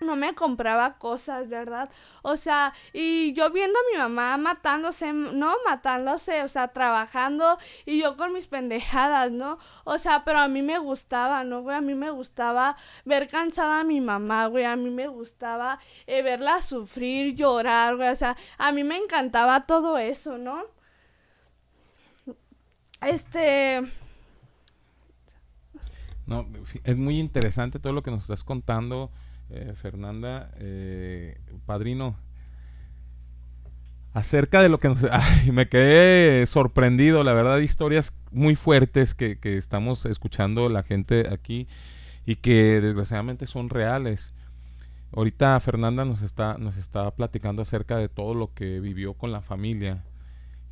no me compraba cosas, ¿verdad? O sea, y yo viendo a mi mamá matándose, ¿no? Matándose, o sea, trabajando y yo con mis pendejadas, ¿no? O sea, pero a mí me gustaba, ¿no, güey? A mí me gustaba ver cansada a mi mamá, güey. A mí me gustaba eh, verla sufrir, llorar, güey. O sea, a mí me encantaba todo eso, ¿no? Este... No, es muy interesante todo lo que nos estás contando eh, Fernanda, eh, padrino, acerca de lo que nos... Ay, me quedé sorprendido, la verdad, historias muy fuertes que, que, estamos escuchando la gente aquí y que desgraciadamente son reales. Ahorita Fernanda nos está, nos está platicando acerca de todo lo que vivió con la familia.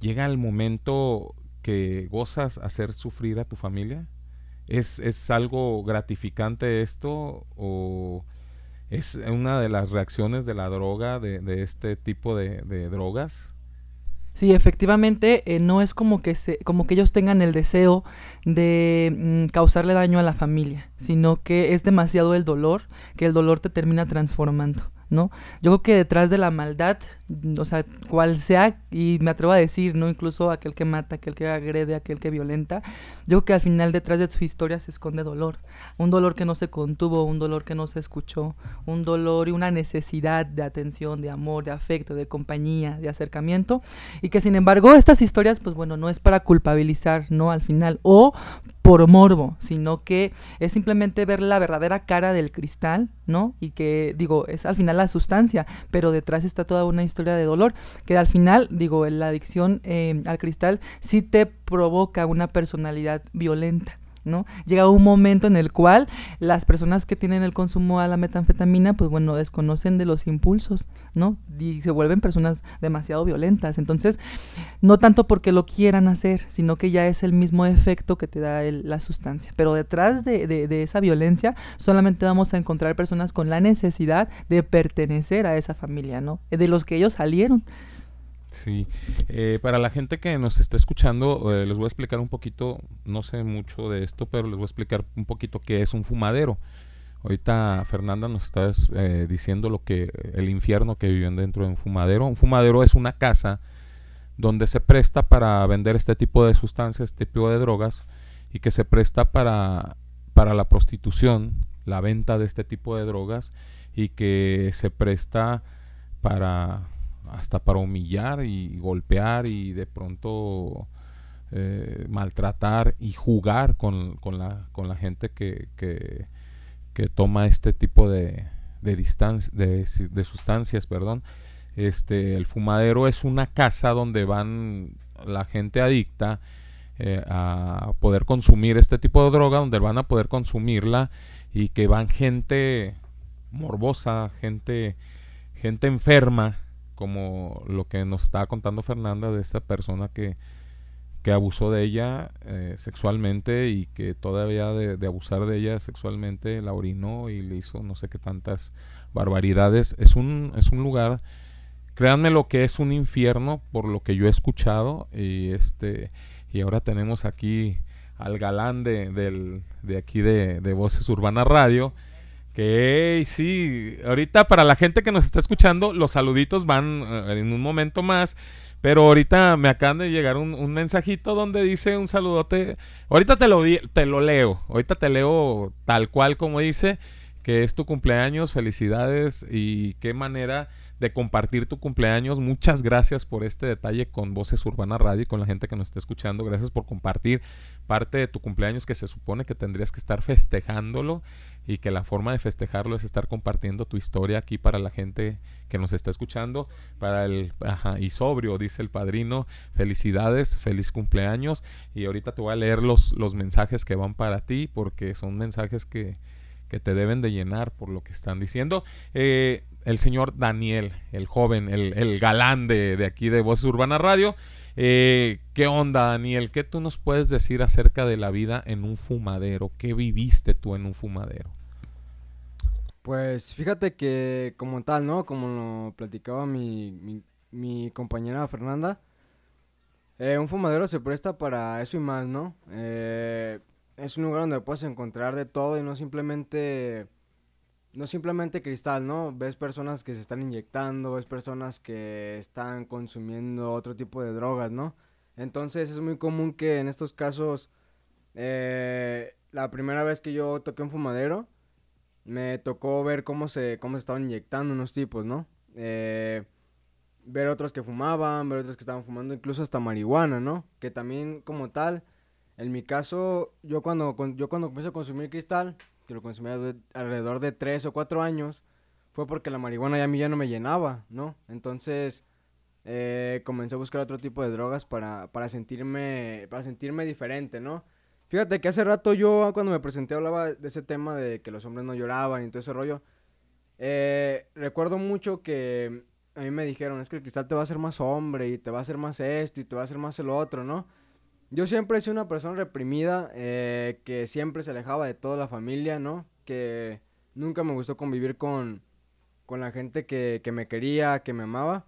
¿Llega el momento que gozas hacer sufrir a tu familia? ¿Es, es algo gratificante esto o es una de las reacciones de la droga, de, de este tipo de, de, drogas. Sí, efectivamente, eh, no es como que, se, como que ellos tengan el deseo de mm, causarle daño a la familia, sino que es demasiado el dolor, que el dolor te termina transformando. ¿No? Yo creo que detrás de la maldad, o sea, cual sea, y me atrevo a decir, ¿no? Incluso aquel que mata, aquel que agrede, aquel que violenta, yo creo que al final detrás de su historia se esconde dolor. Un dolor que no se contuvo, un dolor que no se escuchó, un dolor y una necesidad de atención, de amor, de afecto, de compañía, de acercamiento, y que sin embargo estas historias, pues bueno, no es para culpabilizar, ¿no? Al final, o por morbo, sino que es simplemente ver la verdadera cara del cristal, ¿no? Y que, digo, es al final la sustancia, pero detrás está toda una historia de dolor, que al final, digo, la adicción eh, al cristal sí te provoca una personalidad violenta. ¿No? Llega un momento en el cual las personas que tienen el consumo a la metanfetamina, pues bueno, desconocen de los impulsos, ¿no? Y se vuelven personas demasiado violentas. Entonces, no tanto porque lo quieran hacer, sino que ya es el mismo efecto que te da la sustancia. Pero detrás de, de, de esa violencia, solamente vamos a encontrar personas con la necesidad de pertenecer a esa familia, ¿no? De los que ellos salieron. Sí, eh, para la gente que nos está escuchando, eh, les voy a explicar un poquito, no sé mucho de esto, pero les voy a explicar un poquito qué es un fumadero. Ahorita Fernanda nos está eh, diciendo lo que el infierno que viven dentro de un fumadero. Un fumadero es una casa donde se presta para vender este tipo de sustancias, este tipo de drogas, y que se presta para, para la prostitución, la venta de este tipo de drogas, y que se presta para hasta para humillar y golpear y de pronto eh, maltratar y jugar con, con, la, con la gente que, que, que toma este tipo de, de, de, sustancias. Perdón. Este, el fumadero es una casa donde van la gente adicta eh, a poder consumir este tipo de droga, donde van a poder consumirla y que van gente morbosa, gente, gente enferma como lo que nos estaba contando Fernanda de esta persona que, que abusó de ella eh, sexualmente y que todavía de, abusar de ella sexualmente la orinó y le hizo no sé qué tantas barbaridades. Es un, es un lugar, créanme lo que es un infierno por lo que yo he escuchado y este y ahora tenemos aquí al galán de, del, de aquí de, de Voces Urbana Radio que sí, ahorita para la gente que nos está escuchando, los saluditos van uh, en un momento más. Pero ahorita me acaban de llegar un, un, mensajito donde dice un saludote. Ahorita te lo, te lo leo. Ahorita te leo tal cual como dice que es tu cumpleaños. Felicidades y qué manera de compartir tu cumpleaños. Muchas gracias por este detalle con Voces Urbana Radio y con la gente que nos está escuchando. Gracias por compartir parte de tu cumpleaños que se supone que tendrías que estar festejándolo y que la forma de festejarlo es estar compartiendo tu historia aquí para la gente que nos está escuchando, para el ajá, y sobrio, dice el padrino, felicidades, feliz cumpleaños y ahorita te voy a leer los, los mensajes que van para ti porque son mensajes que, que te deben de llenar por lo que están diciendo. Eh, el señor Daniel, el joven, el, galán de, aquí de Voces Urbana Radio, eh, ¿Qué onda, Daniel? ¿Qué tú nos puedes decir acerca de la vida en un fumadero? ¿Qué viviste tú en un fumadero? Pues fíjate que como tal, ¿no? Como lo platicaba mi, mi, mi compañera Fernanda, eh, un fumadero se presta para eso y más, ¿no? Eh, es un lugar donde puedes encontrar de todo y no simplemente no simplemente cristal, ¿no? Ves personas que se están inyectando, ves personas que están consumiendo otro tipo de drogas, ¿no? Entonces es muy común que en estos casos, eh, la primera vez que yo toqué un fumadero, me tocó ver cómo se, cómo estaban inyectando unos tipos, ¿no? Eh, ver otros que fumaban, ver otros que estaban fumando incluso hasta marihuana, ¿no? Que también como tal, en mi caso, yo cuando, yo cuando empecé a consumir cristal, que lo consumía de- alrededor de 3 o 4 años, fue porque la marihuana ya a mí ya no me llenaba, ¿no? Entonces eh, comencé a buscar otro tipo de drogas para, para, sentirme, para sentirme diferente, ¿no? Fíjate que hace rato yo cuando me presenté hablaba de ese tema de que los hombres no lloraban y todo ese rollo. Eh, recuerdo mucho que a mí me dijeron, es que el cristal te va a hacer más hombre y te va a hacer más esto y te va a hacer más el otro, ¿no? Yo siempre he sido una persona reprimida, eh, que siempre se alejaba de toda la familia, ¿no? Que nunca me gustó convivir con, con la gente que, que me quería, que me amaba,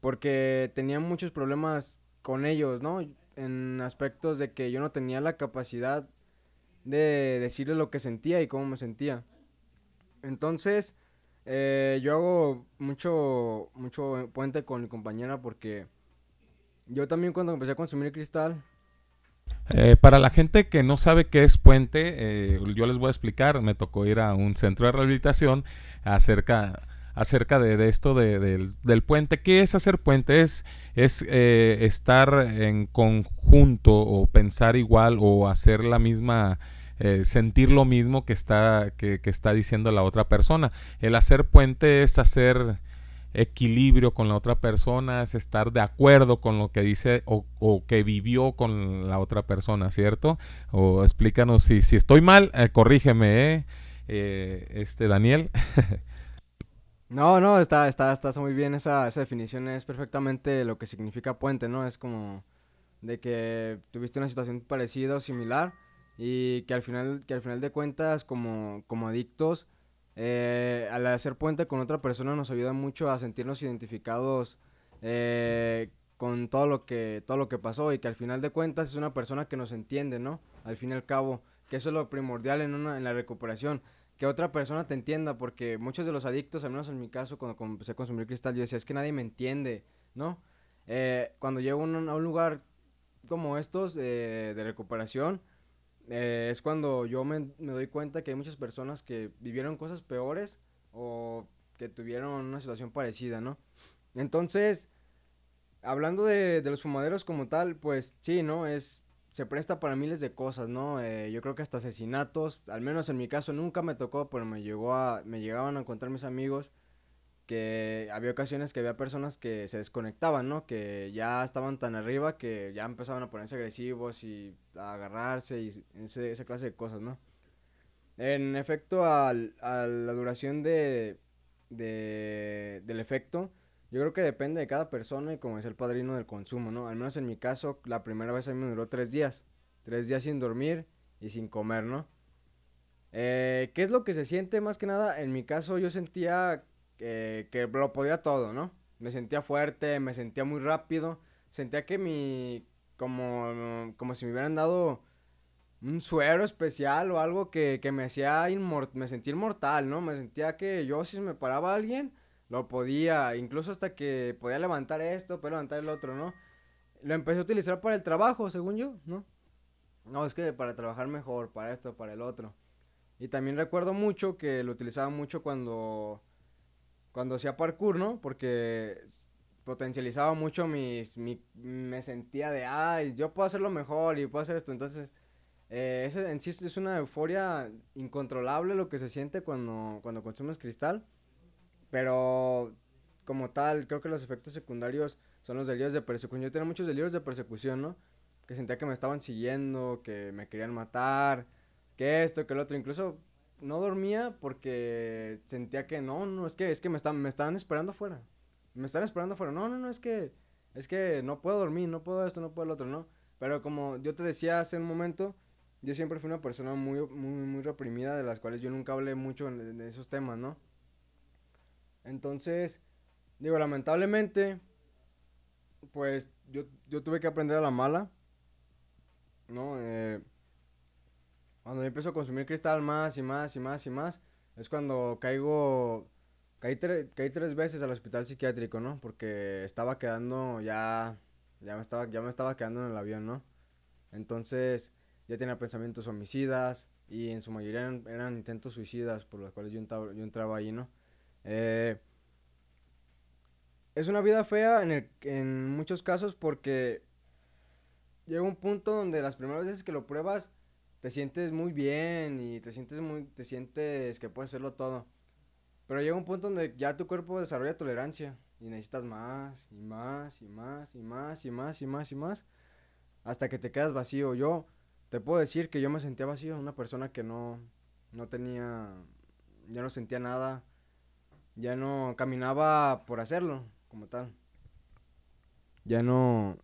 porque tenía muchos problemas con ellos, ¿no? En aspectos de que yo no tenía la capacidad de decirles lo que sentía y cómo me sentía. Entonces, eh, yo hago mucho, mucho puente con mi compañera porque yo también cuando empecé a consumir cristal, Eh, para la gente que no sabe qué es puente, eh, yo les voy a explicar. Me tocó ir a un centro de rehabilitación acerca, acerca de, esto de- del, puente. ¿Qué es hacer puente? Es, es eh, estar en conjunto o pensar igual o hacer la misma, sentir lo mismo que está, que está diciendo la otra persona. El hacer puente es hacer equilibrio con la otra persona, es estar de acuerdo con lo que dice o, que vivió con la otra persona, ¿cierto? O explícanos si, si estoy mal, eh, corrígeme, ¿eh? Eh, este Daniel. No, no, está, está, está muy bien esa, esa definición, es perfectamente lo que significa puente, ¿no? Es como de que tuviste una situación parecida o similar y que al final, que al final de cuentas como, como adictos, eh, al hacer puente con otra persona nos ayuda mucho a sentirnos identificados eh, con todo lo que todo lo que pasó y que al final de cuentas es una persona que nos entiende, ¿no? Al fin y al cabo, que eso es lo primordial en una en la recuperación, que otra persona te entienda, porque muchos de los adictos, al menos en mi caso, cuando empecé a consumir cristal, yo decía, es que nadie me entiende, ¿no? Eh, cuando llego a un, a un lugar como estos eh, de recuperación, eh, es cuando yo me, me doy cuenta que hay muchas personas que vivieron cosas peores o que tuvieron una situación parecida, ¿no? Entonces, hablando de, de los fumaderos como tal, pues sí, ¿no? Es, se presta para miles de cosas, ¿no? Eh, yo creo que hasta asesinatos, al menos en mi caso nunca me tocó, pero me llegó a, me llegaban a contar mis amigos que había ocasiones que había personas que se desconectaban, ¿no? Que ya estaban tan arriba que ya empezaban a ponerse agresivos y a agarrarse y ese, esa clase de cosas, ¿no? En efecto, al, a la duración de, de, del efecto, yo creo que depende de cada persona y como es el padrino del consumo, ¿no? Al menos en mi caso, la primera vez a mí me duró tres días. Tres días sin dormir y sin comer, ¿no? Eh, ¿Qué es lo que se siente más que nada? En mi caso yo sentía que, lo podía todo, ¿no? Me sentía fuerte, me sentía muy rápido, sentía que mi... como, como si me hubieran dado un suero especial o algo que, que me hacía me sentía inmortal, ¿no? Me sentía que yo si me paraba alguien, lo podía, incluso hasta que podía levantar esto, podía levantar el otro, ¿no? Lo empecé a utilizar para el trabajo, según yo, ¿no? No, es que para trabajar mejor, para esto, para el otro. Y también recuerdo mucho que lo utilizaba mucho cuando cuando hacía parkour, ¿no? Porque potencializaba mucho mis, mi, me sentía de, ay, yo puedo hacerlo mejor y puedo hacer esto. Entonces, eh, ese en sí es una euforia incontrolable lo que se siente cuando, cuando consumes cristal. Pero como tal, creo que los efectos secundarios son los delirios de persecución. Yo tenía muchos delirios de persecución, ¿no? Que sentía que me estaban siguiendo, que me querían matar, que esto, que el otro. Incluso no dormía porque sentía que no, no, es que, es que me, están, me estaban esperando afuera. Me están esperando afuera. No, no, no, es que, es que no puedo dormir, no puedo esto, no puedo el otro, ¿no? Pero como yo te decía hace un momento, yo siempre fui una persona muy, muy, muy reprimida, de las cuales yo nunca hablé mucho de esos temas, ¿no? Entonces, digo, lamentablemente, pues yo, yo tuve que aprender a la mala, ¿no? Eh, cuando yo empiezo a consumir cristal más y más y más y más, es cuando caigo, caí, tre- caí tres veces al hospital psiquiátrico, ¿no? Porque estaba quedando ya, ya me estaba, ya me estaba quedando en el avión, ¿no? Entonces, ya tenía pensamientos homicidas y en su mayoría eran, intentos suicidas por los cuales yo entraba, yo entraba ahí, ¿no? Eh, es una vida fea en, el- en muchos casos porque llega un punto donde las primeras veces que lo pruebas te sientes muy bien y te sientes muy te sientes que puedes hacerlo todo. Pero llega un punto donde ya tu cuerpo desarrolla tolerancia y necesitas más y más y más y más y más y más y más hasta que te quedas vacío. Yo te puedo decir que yo me sentía vacío, una persona que no no tenía ya no sentía nada, ya no caminaba por hacerlo como tal. Ya no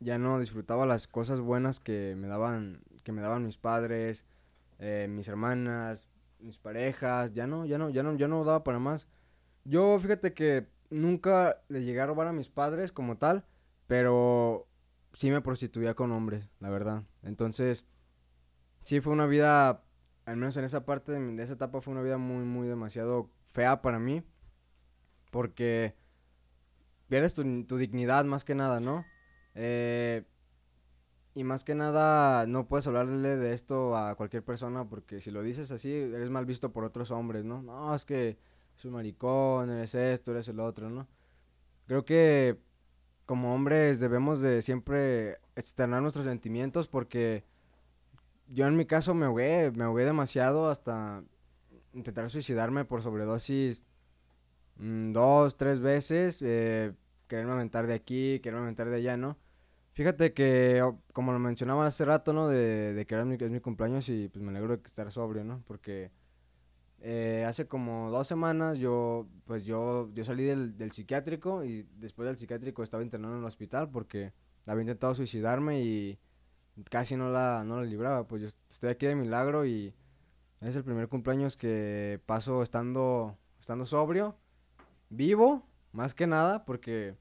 ya no disfrutaba las cosas buenas que me daban que me daban mis padres, eh, mis hermanas, mis parejas, ya no, ya no, ya no, ya no daba para más. Yo fíjate que nunca le llegué a robar a mis padres como tal, pero sí me prostituía con hombres, la verdad. Entonces, sí fue una vida, al menos en esa parte de, esa etapa fue una vida muy, muy demasiado fea para mí, porque pierdes tu, tu dignidad más que nada, ¿no? Eh, y más que nada, no puedes hablarle de esto a cualquier persona porque si lo dices así, eres mal visto por otros hombres, ¿no? No, es que es un maricón, eres esto, eres el otro, ¿no? Creo que como hombres debemos de siempre externar nuestros sentimientos porque yo en mi caso me ahogué, me ahogué demasiado hasta intentar suicidarme por sobredosis mm, dos, tres veces, eh, quererme aventar de aquí, quererme aventar de allá, ¿no? Fíjate que, o- como lo mencionaba hace rato, ¿no? De, que era mi, es mi cumpleaños y pues me alegro de estar sobrio, ¿no? Porque eh, hace como dos semanas yo, pues yo, yo salí del, del psiquiátrico y después del psiquiátrico estaba internado en el hospital porque había intentado suicidarme y casi no la, no la libraba. Pues yo estoy aquí de milagro y es el primer cumpleaños que paso estando, estando sobrio, vivo, más que nada, porque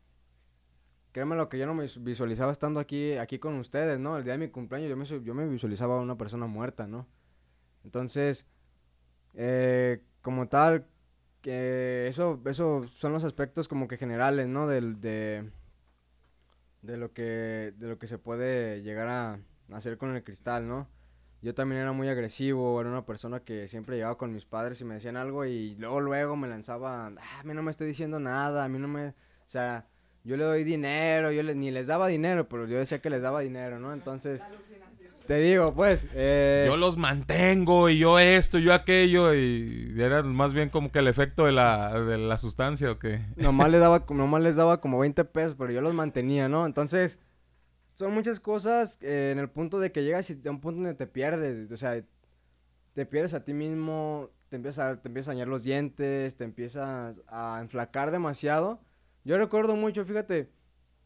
créeme lo que yo no me vis- visualizaba estando aquí, aquí con ustedes, ¿no? El día de mi cumpleaños yo me, yo me visualizaba una persona muerta, ¿no? Entonces, eh, como tal, que eso, eso son los aspectos como que generales, ¿no? Del, de, de lo que, de lo que se puede llegar a hacer con el cristal, ¿no? Yo también era muy agresivo, era una persona que siempre llegaba con mis padres y me decían algo y luego luego me lanzaba, "Ah, a mí no me esté diciendo nada, a mí no me, o sea, yo le doy dinero, yo le- ni les daba dinero, pero yo decía que les daba dinero, ¿no? Entonces, te digo, pues, eh, Yo los mantengo y yo esto, yo aquello y era más bien como que el efecto de la, de la sustancia o que... nomás les daba, nomás les daba como 20 pesos, pero yo los mantenía, ¿no? Entonces, son muchas cosas eh, en el punto de que llegas y a un punto donde te pierdes, o sea, te pierdes a ti mismo, te empiezas a, te empiezas a dañar los dientes, te empiezas a enflacar demasiado. Yo recuerdo mucho, fíjate,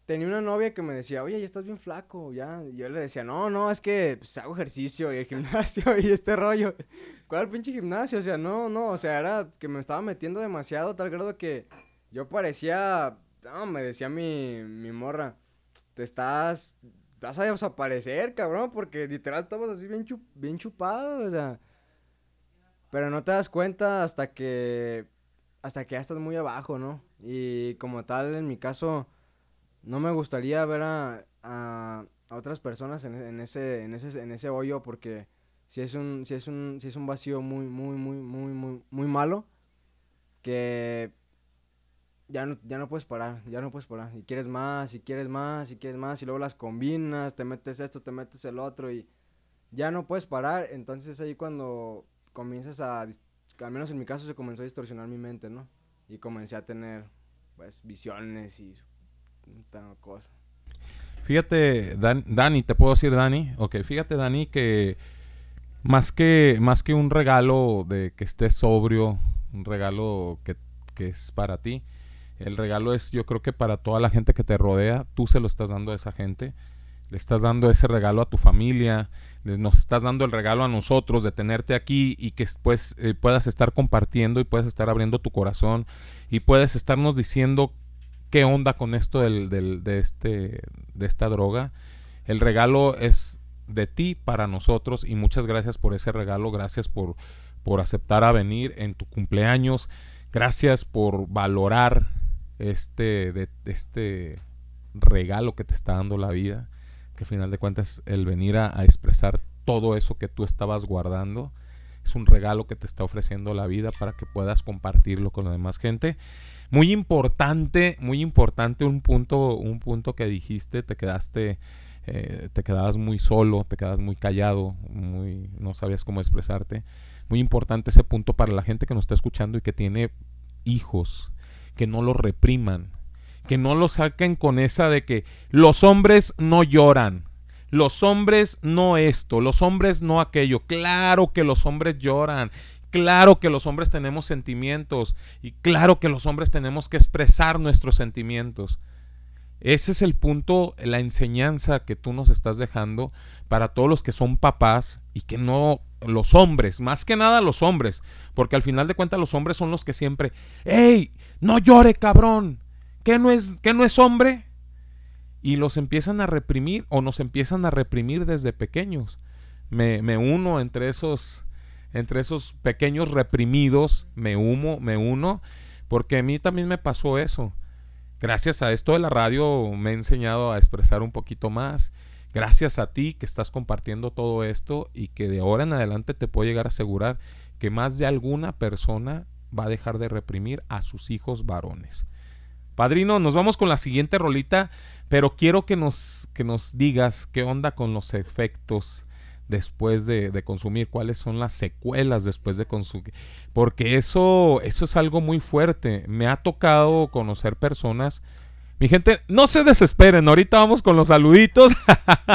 tenía una novia que me decía, oye, ya estás bien flaco, ya. Y yo le decía, no, no, es que pues, hago ejercicio y el gimnasio y este rollo. ¿Cuál pinche gimnasio? O sea, no, no, o sea, era que me estaba metiendo demasiado, tal grado que yo parecía, no, me decía mi, mi morra, te estás, vas a desaparecer, cabrón, porque literal estabas así bien, chup- bien chupado, o sea. Pero no te das cuenta hasta que, hasta que ya estás muy abajo, ¿no? Y como tal, en mi caso, no me gustaría ver a, a, a otras personas en, en ese, en ese, en ese hoyo porque si es un, si es un, si es un vacío muy, muy, muy, muy, muy, muy malo que ya no, ya no puedes parar, ya no puedes parar. Y quieres más, y quieres más, y quieres más, y luego las combinas, te metes esto, te metes el otro, y ya no puedes parar. Entonces ahí cuando comienzas a, al menos en mi caso se comenzó a distorsionar mi mente, ¿no? Y comencé a tener, pues, visiones y tal cosa. Fíjate, Dan- Dani, ¿te puedo decir Dani? Ok, fíjate Dani que más que, más que un regalo de que estés sobrio, un regalo que, que es para ti, el regalo es yo creo que para toda la gente que te rodea, tú se lo estás dando a esa gente, le estás dando ese regalo a tu familia, nos estás dando el regalo a nosotros de tenerte aquí y que pues eh, puedas estar compartiendo y puedas estar abriendo tu corazón y puedes estarnos diciendo qué onda con esto del, del- de, este, de esta droga. El regalo es de ti para nosotros y muchas gracias por ese regalo, gracias por, por aceptar a venir en tu cumpleaños, gracias por valorar este, de, este regalo que te está dando la vida, que al final de cuentas el venir a, a expresar todo eso que tú estabas guardando es un regalo que te está ofreciendo la vida para que puedas compartirlo con la demás gente. Muy importante, muy importante un punto, un punto que dijiste, te quedaste, eh, te quedabas muy solo, te quedabas muy callado, muy, no sabías cómo expresarte. Muy importante ese punto para la gente que nos está escuchando y que tiene hijos, que no los repriman, que no los saquen con esa de que los hombres no lloran, los hombres no esto, los hombres no aquello. Claro que los hombres lloran, claro que los hombres tenemos sentimientos y claro que los hombres tenemos que expresar nuestros sentimientos. Ese es el punto, la enseñanza que tú nos estás dejando para todos los que son papás y que no, los hombres, más que nada los hombres, porque al final de cuentas los hombres son los que siempre, ¡Ey! ¡No llore, cabrón! ¿Qué no es, no es hombre? y los empiezan a reprimir o nos empiezan a reprimir desde pequeños. Me, me uno entre esos, entre esos pequeños reprimidos, me humo, me uno, porque a mí también me pasó eso. Gracias a esto de la radio me he enseñado a expresar un poquito más. Gracias a ti que estás compartiendo todo esto y que de ahora en adelante te puedo llegar a asegurar que más de alguna persona va a dejar de reprimir a sus hijos varones. Padrino, nos vamos con la siguiente rolita, pero quiero que nos, que nos digas qué onda con los efectos después de, de consumir, cuáles son las secuelas después de consumir, porque eso, eso es algo muy fuerte. Me ha tocado conocer personas. Mi gente, no se desesperen, ahorita vamos con los saluditos,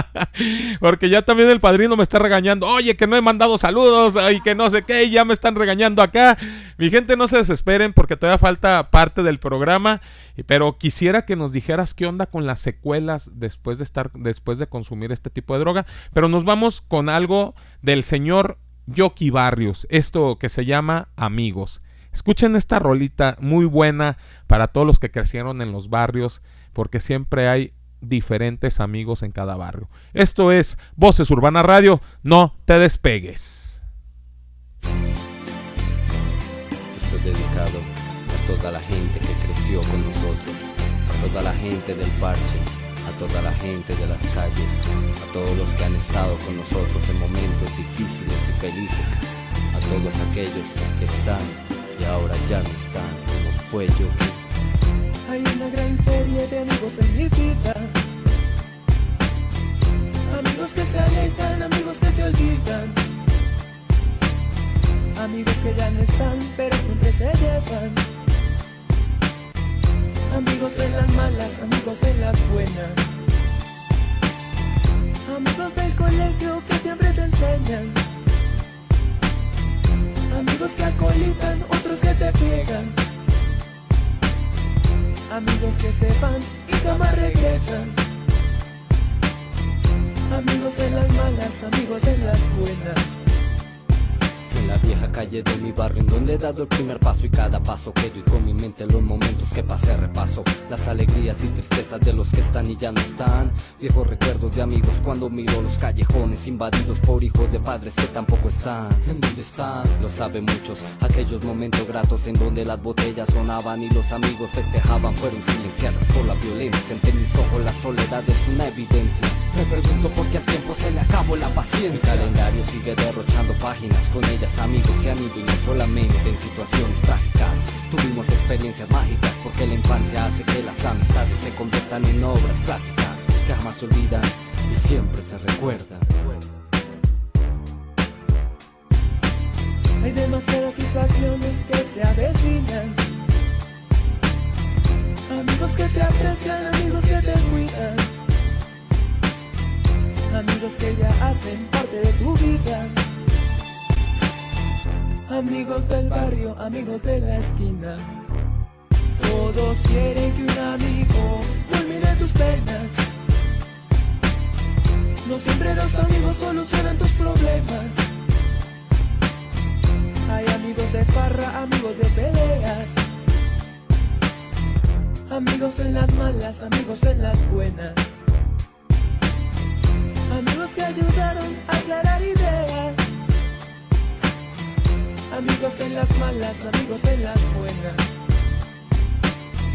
porque ya también el padrino me está regañando, oye, que no he mandado saludos, y que no sé qué, ya me están regañando acá. Mi gente, no se desesperen, porque todavía falta parte del programa, pero quisiera que nos dijeras qué onda con las secuelas después de estar, después de consumir este tipo de droga, pero nos vamos con algo del señor Yoki Barrios, esto que se llama Amigos. Escuchen esta rolita muy buena para todos los que crecieron en los barrios, porque siempre hay diferentes amigos en cada barrio. Esto es Voces Urbana Radio, no te despegues. Esto es dedicado a toda la gente que creció con nosotros, a toda la gente del parche, a toda la gente de las calles, a todos los que han estado con nosotros en momentos difíciles y felices, a todos aquellos que están y ahora ya no están, como fue yo Hay una gran serie de amigos en mi vida. Amigos que se alejan, amigos que se olvidan. Amigos que ya no están, pero siempre se llevan. Amigos en las malas, amigos en las buenas. Amigos del colegio que siempre te enseñan. Amigos que acolitan, otros que te pegan. Amigos que se van y jamás regresan. Amigos en las malas, amigos en las buenas. En la vieja calle de mi barrio en donde he dado el primer paso y cada paso quedo y con mi mente los momentos que pasé repaso. Las alegrías y tristezas de los que están y ya no están. Viejos recuerdos de amigos cuando miro los callejones invadidos por hijos de padres que tampoco están. En donde están lo saben muchos aquellos momentos gratos en donde las botellas sonaban y los amigos festejaban fueron silenciadas por la violencia. Entre mis ojos la soledad es una evidencia. Me pregunto por qué al tiempo se le acabó la paciencia. Mi calendario sigue derrochando páginas con ellas amigos se han y no solamente en situaciones trágicas. Tuvimos experiencias mágicas porque la infancia hace que las amistades se conviertan en obras clásicas que jamás se olvidan y siempre se recuerdan. Hay demasiadas situaciones que se avecinan. Amigos que te aprecian, amigos que te cuidan. Amigos que ya hacen parte de tu vida. Amigos del barrio, amigos de la esquina. Todos quieren que un amigo culmine tus penas. No siempre los amigos solucionan tus problemas. Hay amigos de farra, amigos de peleas. Amigos en las malas, amigos en las buenas. Amigos que ayudaron a aclarar ideas. Amigos en las malas, amigos en las buenas.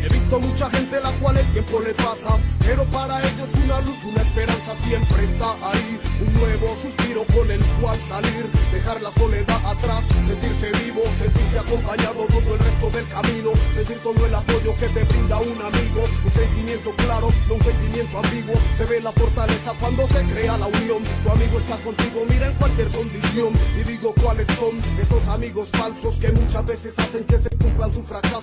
He visto mucha gente la cual el tiempo le pasa, pero para ellos una luz, una esperanza siempre está ahí. Un nuevo suspiro con el cual salir, dejar la soledad atrás, sentirse vivo, sentirse acompañado todo el resto del camino, sentir todo el apoyo que te brinda un amigo, un sentimiento claro, no un sentimiento ambiguo. Se ve la fortaleza cuando se crea la unión. Tu amigo está contigo, mira en cualquier condición. Y digo cuáles son esos amigos falsos que muchas veces hacen que se cumplan tus fracasos y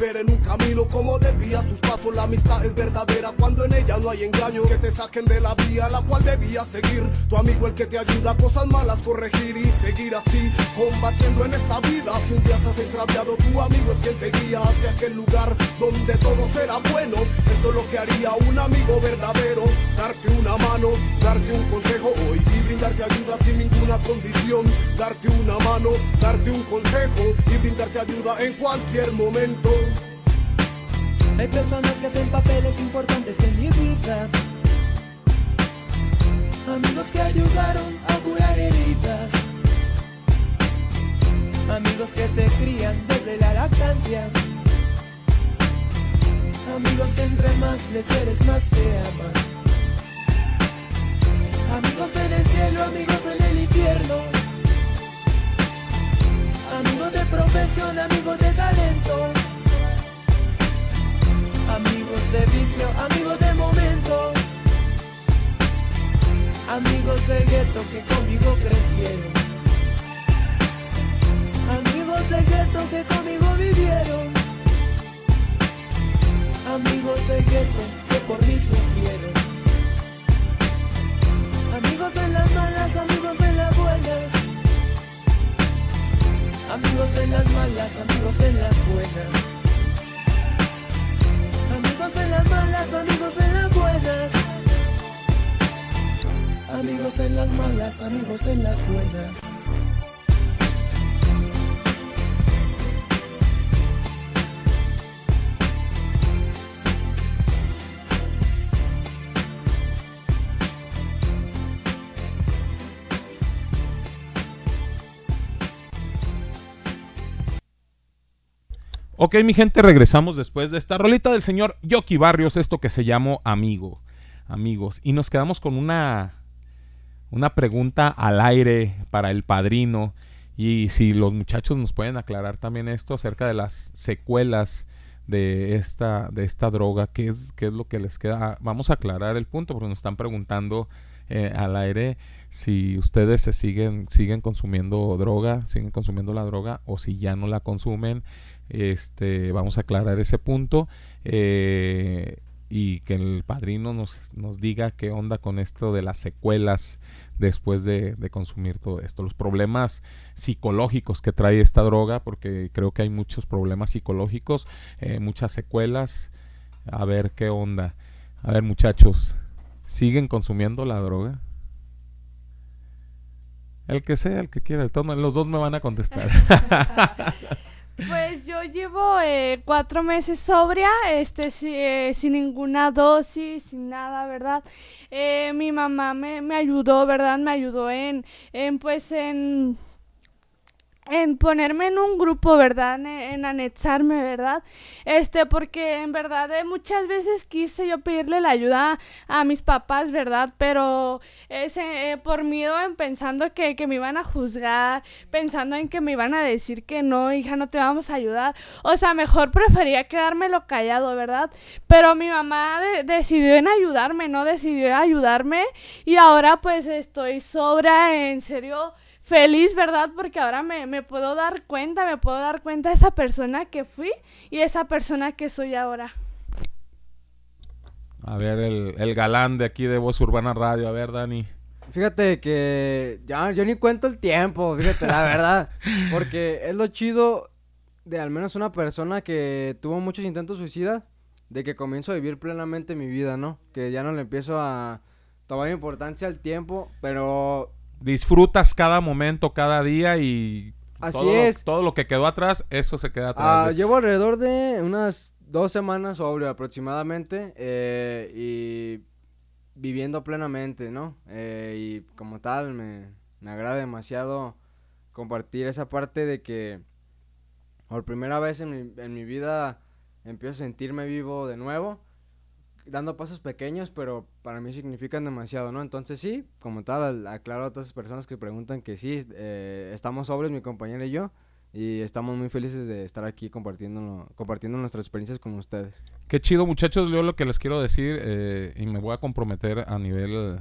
ver en un camino como desvías tus pasos. La amistad es verdadera cuando en ella no hay engaño. Que te saquen de la vía la cual debías seguir. Tu amigo el que te ayuda a cosas malas corregir y seguir así, combatiendo en esta vida. Si un día estás extraviado, tu amigo es quien te guía hacia aquel lugar donde todo será bueno. Esto es lo que haría un amigo verdadero. Darte una mano, darte un consejo hoy y brindarte ayuda sin ninguna condición. Darte una mano, darte un consejo y brindarte ayuda en cualquier momento. Hay personas que hacen papeles importantes en mi vida. Amigos que ayudaron a curar heridas. Amigos que te crían desde la lactancia. Amigos que entre más les eres más te aman. Amigos en el cielo, amigos en el infierno. Amigos de profesión, amigos de talento. Amigos de vicio, amigos de momento. Amigos de gueto que conmigo crecieron. Amigos de gueto que conmigo vivieron. Amigos de gueto que por mí sufrieron. Amigos en las malas, amigos en las buenas. Amigos en las malas, amigos en las buenas. Amigos en las malas, amigos en las buenas. Amigos en las malas, amigos en las buenas. Ok, mi gente, regresamos después de esta rolita del señor Yoki Barrios, esto que se llamó Amigo. Amigos, y nos quedamos con una, una pregunta al aire para el padrino. Y si los muchachos nos pueden aclarar también esto acerca de las secuelas de esta, de esta droga, ¿qué es, qué es lo que les queda? Vamos a aclarar el punto porque nos están preguntando eh, al aire si ustedes se siguen, siguen consumiendo droga, siguen consumiendo la droga o si ya no la consumen. Este, vamos a aclarar ese punto eh, y que el padrino nos, nos diga qué onda con esto de las secuelas después de, de consumir todo esto, los problemas psicológicos que trae esta droga, porque creo que hay muchos problemas psicológicos, eh, muchas secuelas. A ver qué onda. A ver, muchachos, ¿siguen consumiendo la droga? El que sea, el que quiera, los dos me van a contestar. Pues yo llevo eh, cuatro meses sobria, este, si- eh, sin ninguna dosis, sin nada, ¿verdad? Eh, mi mamá me, me ayudó, ¿verdad? Me ayudó en, en pues, en, en ponerme en un grupo, ¿verdad? En, anexarme, ¿verdad? Este, porque en verdad eh, muchas veces quise yo pedirle la ayuda a, mis papás, ¿verdad? Pero ese, eh, por miedo en pensando que, que me iban a juzgar, pensando en que me iban a decir que no, hija, no te vamos a ayudar. O sea, mejor prefería quedármelo callado, ¿verdad? Pero mi mamá de- decidió en ayudarme, ¿no? Decidió ayudarme y ahora pues estoy sobra, en serio feliz, ¿verdad? Porque ahora me, me puedo dar cuenta, me puedo dar cuenta de esa persona que fui y esa persona que soy ahora. A ver, el, el galán de aquí de Voz Urbana Radio. A ver, Dani. Fíjate que ya yo ni cuento el tiempo, fíjate, la verdad. Porque es lo chido de al menos una persona que tuvo muchos intentos suicidas, de que comienzo a vivir plenamente mi vida, ¿no? Que ya no le empiezo a tomar importancia al tiempo, pero Disfrutas cada momento, cada día y... Así todo, es. Todo lo que quedó atrás, eso se queda atrás. Ah, llevo alrededor de unas dos semanas sobrio aproximadamente eh, y viviendo plenamente, ¿no? Eh, y como tal me, me agrada demasiado compartir esa parte de que por primera vez en mi, en mi vida empiezo a sentirme vivo de nuevo, dando pasos pequeños, pero para mí significan demasiado, ¿no? Entonces sí, como tal, al- aclaro a todas las personas que preguntan que sí, eh, estamos sobrios, mi compañera y yo, y estamos muy felices de estar aquí compartiendo, compartiendo nuestras experiencias con ustedes. Qué chido, muchachos. Yo lo que les quiero decir, eh, y me voy a comprometer a nivel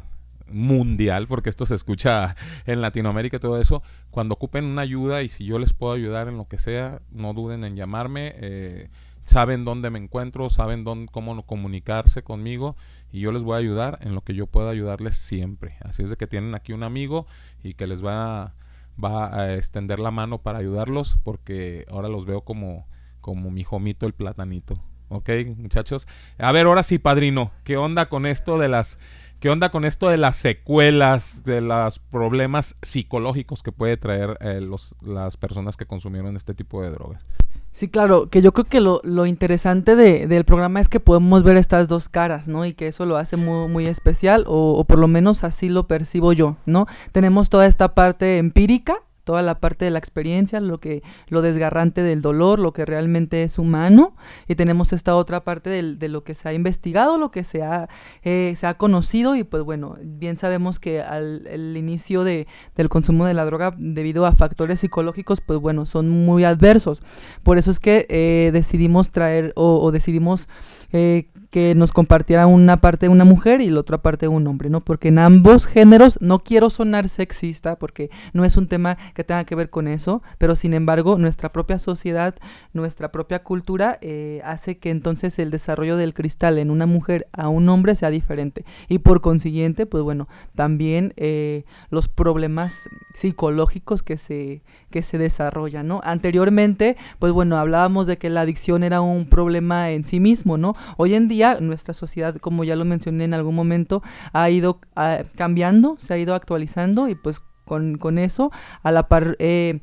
mundial, porque esto se escucha en Latinoamérica y todo eso. Cuando ocupen una ayuda y si yo les puedo ayudar en lo que sea, no duden en llamarme. eh, saben dónde me encuentro, saben dónde, cómo comunicarse conmigo y yo les voy a ayudar en lo que yo pueda ayudarles siempre. Así es de que tienen aquí un amigo y que les va a, va a extender la mano para ayudarlos porque ahora los veo como, como mi jomito el platanito. ¿Ok, muchachos? A ver, ahora sí, padrino, ¿qué onda con esto de las... ¿Qué onda con esto de las secuelas, de los problemas psicológicos que puede traer eh, los, las personas que consumieron este tipo de drogas? Sí, claro, que yo creo que lo, lo interesante de- del programa es que podemos ver estas dos caras, ¿no? Y que eso lo hace muy, muy especial, o, o por lo menos así lo percibo yo, ¿no? Tenemos toda esta parte empírica, toda la parte de la experiencia, lo que, lo desgarrante del dolor, lo que realmente es humano, y tenemos esta otra parte del- de lo que se ha investigado, lo que se ha, eh, se ha conocido, y pues bueno, bien sabemos que al el inicio de, del consumo de la droga debido a factores psicológicos, pues bueno, son muy adversos. Por eso es que eh, decidimos traer o, o decidimos eh, que nos compartiera una parte una mujer y la otra parte un hombre, ¿no? Porque en ambos géneros, no quiero sonar sexista porque no es un tema que tenga que ver con eso, pero sin embargo nuestra propia sociedad, nuestra propia cultura eh, hace que entonces el desarrollo del cristal en una mujer a un hombre sea diferente y por consiguiente, pues bueno, también eh, los problemas psicológicos que se, que se desarrollan, ¿no? Anteriormente, pues bueno, hablábamos de que la adicción era un problema en sí mismo, ¿no? Hoy en día nuestra sociedad, como ya lo mencioné en algún momento, ha ido ah, cambiando, se ha ido actualizando y pues con, con eso, a la par... eh,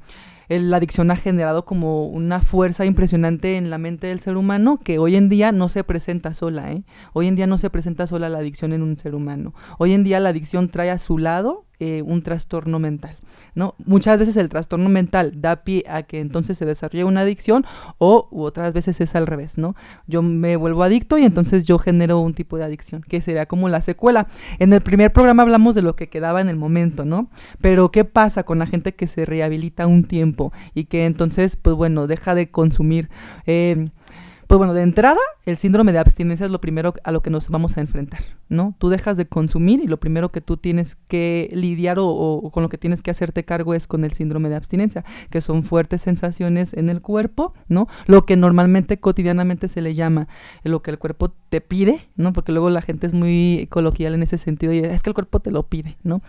la adicción ha generado como una fuerza impresionante en la mente del ser humano que hoy en día no se presenta sola, ¿eh? Hoy en día no se presenta sola la adicción en un ser humano. Hoy en día la adicción trae a su lado eh, un trastorno mental, ¿no? Muchas veces el trastorno mental da pie a que entonces se desarrolle una adicción o otras veces es al revés, ¿no? Yo me vuelvo adicto y entonces yo genero un tipo de adicción, que sería como la secuela. En el primer programa hablamos de lo que quedaba en el momento, ¿no? Pero ¿qué pasa con la gente que se rehabilita un tiempo y que entonces, pues bueno, deja de consumir? Eh, pues bueno, de entrada, el síndrome de abstinencia es lo primero a lo que nos vamos a enfrentar, ¿no? Tú dejas de consumir y lo primero que tú tienes que lidiar o, con lo que tienes que hacerte cargo es con el síndrome de abstinencia, que son fuertes sensaciones en el cuerpo, ¿no? Lo que normalmente cotidianamente se le llama lo que el cuerpo te pide, ¿no? Porque luego la gente es muy coloquial en ese sentido y es que el cuerpo te lo pide, ¿no?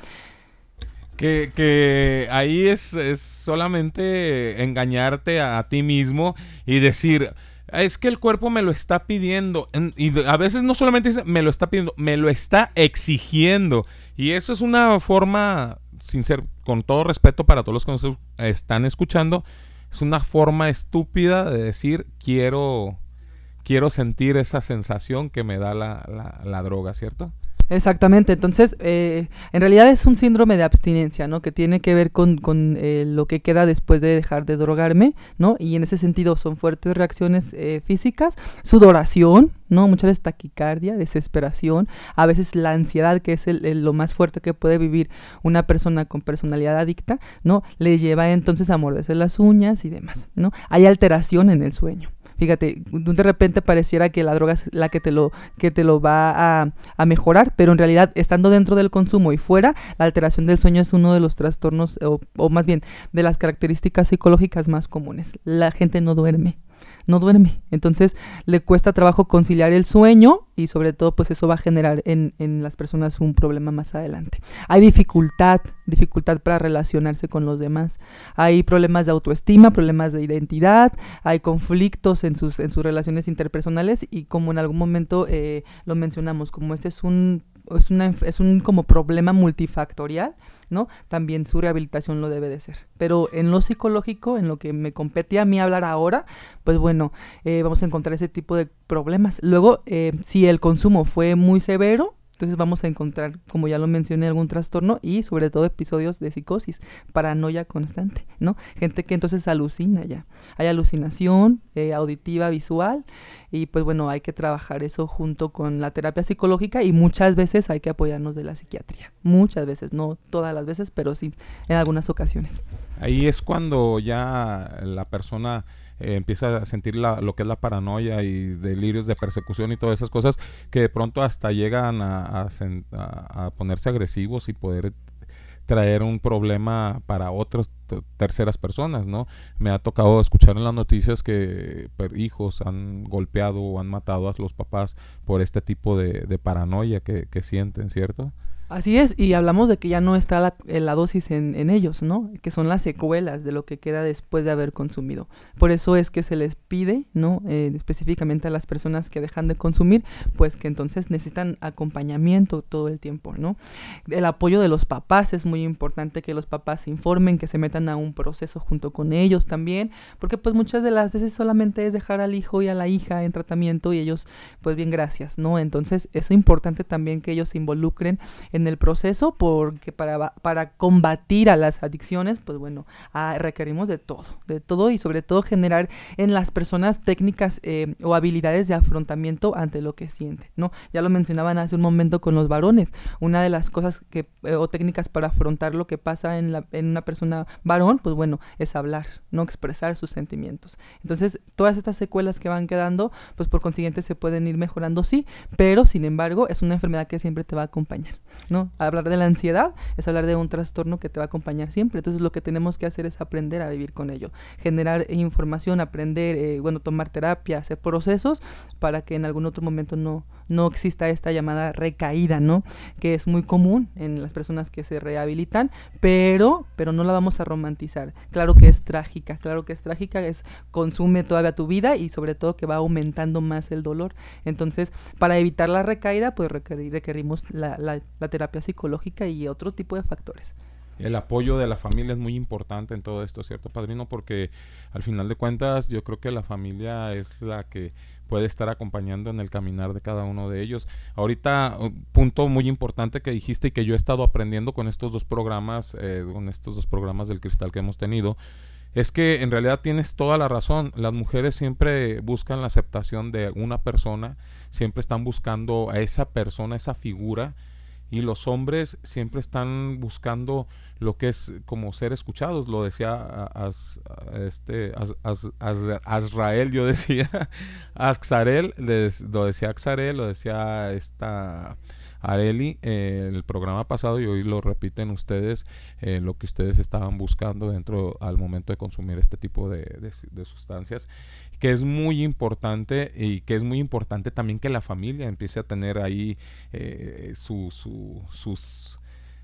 Que, que ahí es, es solamente engañarte a, ti mismo y decir, es que el cuerpo me lo está pidiendo. En- y a veces no solamente dice, me lo está pidiendo, me lo está exigiendo. Y eso es una forma, sin ser, con todo respeto para todos los que nos están escuchando, es una forma estúpida de decir, quiero, quiero sentir esa sensación que me da la- la droga, ¿cierto? Exactamente, entonces eh, en realidad es un síndrome de abstinencia, ¿no? Que tiene que ver con, con eh, lo que queda después de dejar de drogarme, ¿no? Y en ese sentido son fuertes reacciones eh, físicas, sudoración, ¿no? Muchas veces taquicardia, desesperación, a veces la ansiedad, que es el, lo más fuerte que puede vivir una persona con personalidad adicta, ¿no? Le lleva entonces a morderse las uñas y demás, ¿no? Hay alteración en el sueño. Fíjate, de repente pareciera que la droga es la que te lo, que te lo va a, a mejorar, pero en realidad estando dentro del consumo y fuera, la alteración del sueño es uno de los trastornos, o, o más bien de las características psicológicas más comunes. La gente no duerme, no duerme. Entonces le cuesta trabajo conciliar el sueño y sobre todo pues eso va a generar en, en las personas un problema más adelante. Hay dificultad, dificultad para relacionarse con los demás. Hay problemas de autoestima, problemas de identidad, hay conflictos en sus, en sus relaciones interpersonales y como en algún momento eh, lo mencionamos, como este es un es, una, es un como problema multifactorial, ¿no? También su rehabilitación lo debe de ser. Pero en lo psicológico, en lo que me compete a mí hablar ahora, pues bueno, eh, vamos a encontrar ese tipo de problemas. Luego, eh, si el consumo fue muy severo, entonces vamos a encontrar, como ya lo mencioné, algún trastorno y sobre todo episodios de psicosis, paranoia constante, ¿no? Gente que entonces alucina ya. Hay alucinación eh, auditiva, visual y pues bueno, hay que trabajar eso junto con la terapia psicológica y muchas veces hay que apoyarnos de la psiquiatría. Muchas veces, no todas las veces, pero sí en algunas ocasiones. Ahí es cuando ya la persona eh, empieza a sentir la- lo que es la paranoia y delirios de persecución y todas esas cosas que de pronto hasta llegan a, ponerse agresivos y poder traer un problema para otras terceras personas, ¿no? Me ha tocado escuchar en las noticias que hijos han golpeado o han matado a los papás por este tipo de, de paranoia que, que sienten, ¿cierto? Así es, y hablamos de que ya no está la, eh, la dosis en, en ellos, ¿no? Que son las secuelas de lo que queda después de haber consumido. Por eso es que se les pide, ¿no? Eh, específicamente a las personas que dejan de consumir, pues que entonces necesitan acompañamiento todo el tiempo, ¿no? El apoyo de los papás es muy importante que los papás se informen, que se metan a un proceso junto con ellos también, porque pues muchas de las veces solamente es dejar al hijo y a la hija en tratamiento y ellos, pues bien, gracias, ¿no? Entonces es importante también que ellos se involucren en el proceso porque para, para combatir a las adicciones, pues bueno, ah, requerimos de todo, de todo y sobre todo generar en las personas técnicas eh, o habilidades de afrontamiento ante lo que sienten, ¿no? Ya lo mencionaban hace un momento con los varones, una de las cosas que, eh, o técnicas para afrontar lo que pasa en, la, en una persona varón, pues bueno, es hablar, no expresar sus sentimientos. Entonces, todas estas secuelas que van quedando, pues por consiguiente se pueden ir mejorando, sí, pero sin embargo es una enfermedad que siempre te va a acompañar, ¿no? Hablar de la ansiedad es hablar de un trastorno que te va a acompañar siempre, entonces lo que tenemos que hacer es aprender a vivir con ello, generar información, aprender, eh, bueno, tomar terapia, hacer procesos para que en algún otro momento no, no exista esta llamada recaída, ¿no? Que es muy común en las personas que se rehabilitan, pero, pero no la vamos a romantizar. Claro que es trágica, claro que es trágica, es consume todavía tu vida y sobre todo que va aumentando más el dolor. Entonces, para evitar la recaída, pues requerimos la, la- la terapia psicológica y otro tipo de factores. El apoyo de la familia es muy importante en todo esto, ¿cierto, padrino? Porque al final de cuentas yo creo que la familia es la que puede estar acompañando en el caminar de cada uno de ellos. Ahorita, un punto muy importante que dijiste y que yo he estado aprendiendo con estos dos programas, eh, con estos dos programas del cristal que hemos tenido, es que en realidad tienes toda la razón. Las mujeres siempre buscan la aceptación de una persona, siempre están buscando a esa persona, esa figura, y los hombres siempre están buscando lo que es como ser escuchados. Lo decía este Azrael, yo decía Axarel, lo decía Axarel, lo decía esta Areli eh, el programa pasado y hoy lo repiten ustedes eh, lo que ustedes estaban buscando dentro al momento de consumir este tipo de sustancias que es muy importante y que es muy importante también que la familia empiece a tener ahí eh, su, su- sus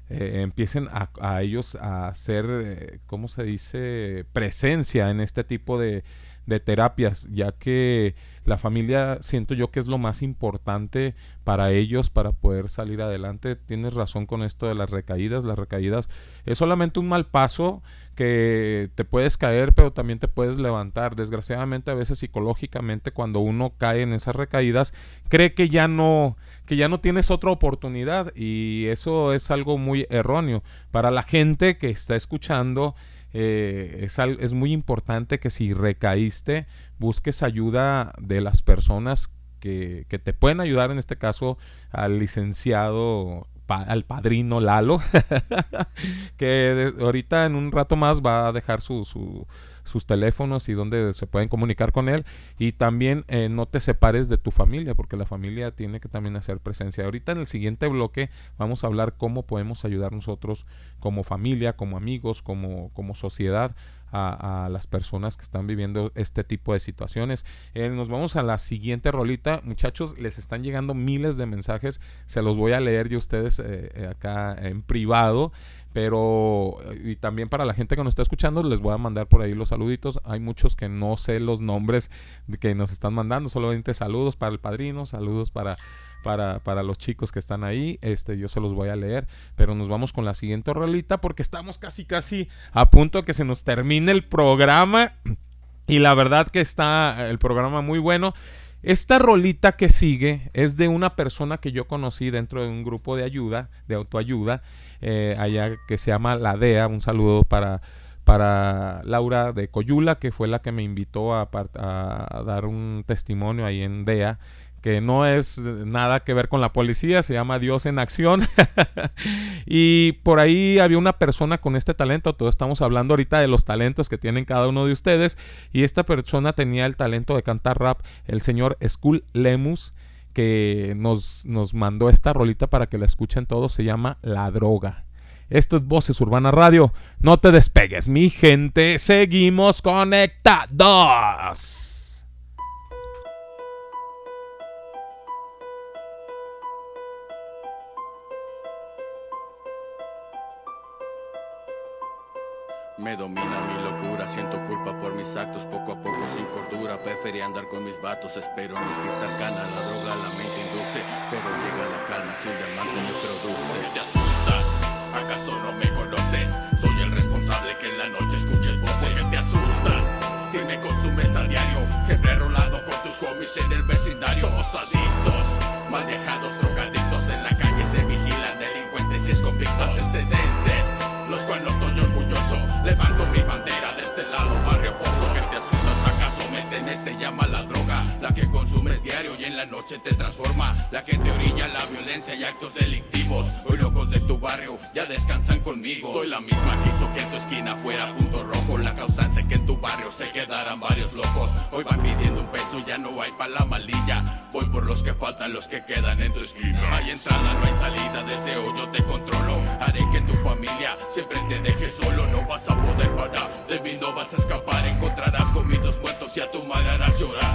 eh, empiecen a, a ellos a hacer, eh, ¿cómo se dice?, presencia en este tipo de, de terapias, ya que la familia siento yo que es lo más importante para ellos para poder salir adelante. Tienes razón con esto de las recaídas. Las recaídas es solamente un mal paso que te puedes caer, pero también te puedes levantar. Desgraciadamente, a veces psicológicamente, cuando uno cae en esas recaídas, cree que ya no, que ya no tienes otra oportunidad. Y eso es algo muy erróneo. Para la gente que está escuchando, eh, es, es muy importante que si recaíste, busques ayuda de las personas que, que te pueden ayudar, en este caso al licenciado, al padrino Lalo, que ahorita en un rato más va a dejar su- sus teléfonos y donde se pueden comunicar con él. Y también eh, no te separes de tu familia, porque la familia tiene que también hacer presencia. Ahorita en el siguiente bloque vamos a hablar cómo podemos ayudar nosotros como familia, como amigos, como, como sociedad a, las personas que están viviendo este tipo de situaciones. Eh, nos vamos a la siguiente rolita. Muchachos, les están llegando miles de mensajes. Se los voy a leer yo ustedes eh, acá en privado. Pero, eh, y también para la gente que nos está escuchando, les voy a mandar por ahí los saluditos. Hay muchos que no sé los nombres que nos están mandando. Solamente saludos para el padrino, saludos para para, para los chicos que están ahí. Este, yo se los voy a leer. Pero nos vamos con la siguiente rolita porque estamos casi, casi a punto de que se nos termine el programa. Y la verdad que está el programa muy bueno. Esta rolita que sigue es de una persona que yo conocí dentro de un grupo de ayuda, de autoayuda, eh, allá que se llama La DEA. Un saludo para, para Laura de Coyula, que fue la que me invitó a, a dar un testimonio ahí en DEA que no es nada que ver con la policía, se llama Dios en acción. y por ahí había una persona con este talento, todos estamos hablando ahorita de los talentos que tienen cada uno de ustedes, y esta persona tenía el talento de cantar rap, el señor Skull Lemus, que nos, nos mandó esta rolita para que la escuchen todos, se llama La Droga. Esto es Voces Urbana Radio. No te despegues, mi gente. Seguimos conectados. Me domina mi siento culpa por mis actos, poco a poco sin cordura. Prefería andar con mis vatos, espero no pisar cana. La droga la mente induce, pero llega la calma si un diamante me produce. te asustas? ¿Acaso no me conoces? Soy el responsable que en la noche escuches voces. ¿Por qué te asustas? Si me consumes a diario, siempre rolando con tus homies en el vecindario. Somos adictos, manejados, drogadictos en la calle se vigilan delincuentes y es convicto antecedentes. Los cuales no estoy orgulloso, levanto mi bandera ¿Acaso me temes? Te llama la droga, la que consumes diario y en la noche te transforma, la que te orilla la violencia y actos delictivos. Hoy locos de tu barrio ya descansan conmigo. Soy la misma que hizo que tu esquina fuera punto rojo, la causante que en tu barrio se quedaran varios locos. Hoy van pidiendo un peso, ya no hay pa' la malilla. Voy por los que faltan, los que quedan en tu esquina. No hay entrada, no hay salida, desde hoy yo te controlo. Haré que tu familia siempre te deje solo, no vas a poder parar. De mí no vas a escapar, encontrarás comidos muertos y a tu madre harás llorar.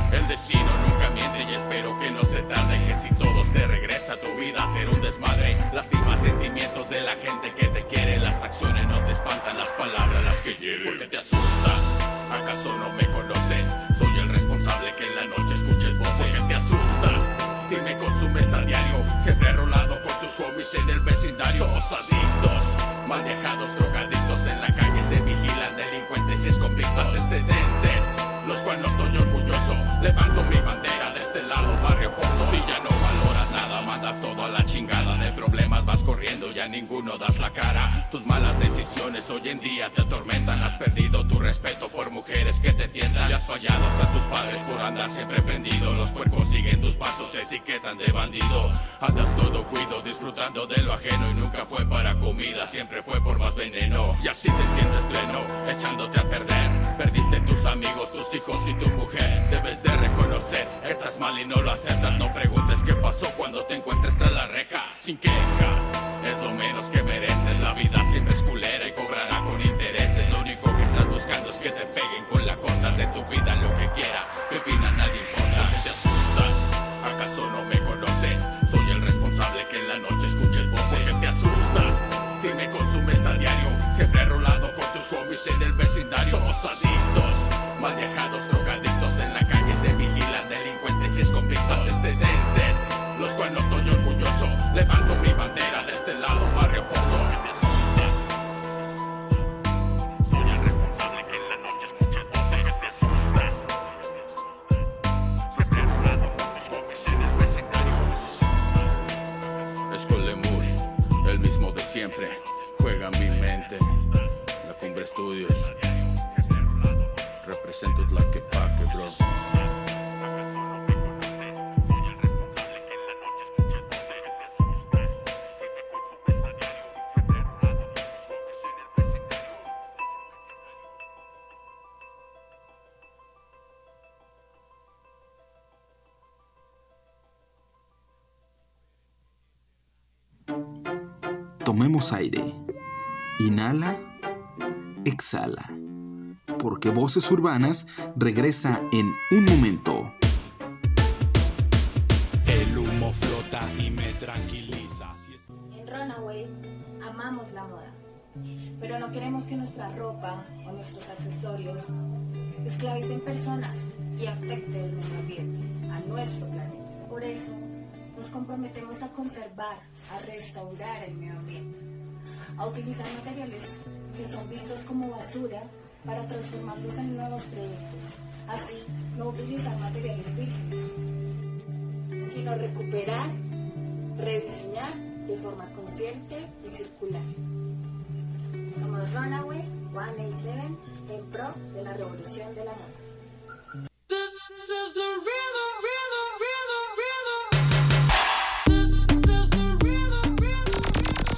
Nunca miente y espero que no se tarde. Que si todo te regresa tu vida, será un desmadre. Lastima sentimientos de la gente que te quiere. Las acciones no te espantan, las palabras las que hieren. ¿Por qué te asustas? ¿Acaso no me conoces? Soy el responsable que en la noche escuches voces. ¿Por qué te asustas? Si me consumes a diario, siempre rolado con tus homies en el vecindario. Somos adictos, manejados, drogadictos en la calle se vigilan delincuentes y es conflicto antecedentes. Levanto mi bandera de este lado, barrio pozo. Si ya no valoras nada, mandas todo a la chingada. De problemas vas corriendo, ya ninguno das la cara. Tus malas decisiones hoy en día te atormentan. Has perdido tu respeto por mujeres que te tiendan. Y has fallado hasta tus padres por andar siempre prendido. Los cuerpos siguen tus pasos, te etiquetan de bandido. Andas todo cuido, disfrutando de lo ajeno. Y nunca fue para comida, siempre fue por más veneno. Y así te sientes pleno, echándote a perder. Perdiste amigos, tus hijos y tu mujer. Debes de reconocer, estás mal y no lo aceptas. No preguntes qué pasó cuando te encuentres tras la reja. Sin quejas, es lo menos que mereces. La vida siempre es culera y cobrará con intereses. Lo único que estás buscando es que te peguen con la corta de tu vida lo que quieras. Que al final nadie importa. ¿Por qué te asustas? ¿Acaso no me conoces? Soy el responsable que en la noche escuches voces. ¿Por qué te asustas? Si me consumes a diario, siempre rolando con tus homies en el vecindario. Somos adictos, Manejados, drogadictos en la calle se vigilan delincuentes y es antecedentes. Los cuales no estoy orgulloso, levanto mi bandera de este lado, barrio pozo. Lemur, el mismo de siempre, juega mi mente. La cumbre estudios. Tomemos aire. Inhala, exhala. Porque Voces Urbanas regresa en un momento. El humo flota y me tranquiliza. En Runaway amamos la moda, pero no queremos que nuestra ropa o nuestros accesorios esclavicen personas y afecten el medio ambiente, a nuestro planeta. Por eso nos comprometemos a conservar, a restaurar el medio ambiente, a utilizar materiales que son vistos como basura para transformarlos en nuevos productos. Así, no utilizar materiales vírgenes, sino recuperar, rediseñar de forma consciente y circular. Somos Runaway 187 en pro de la revolución de la moda.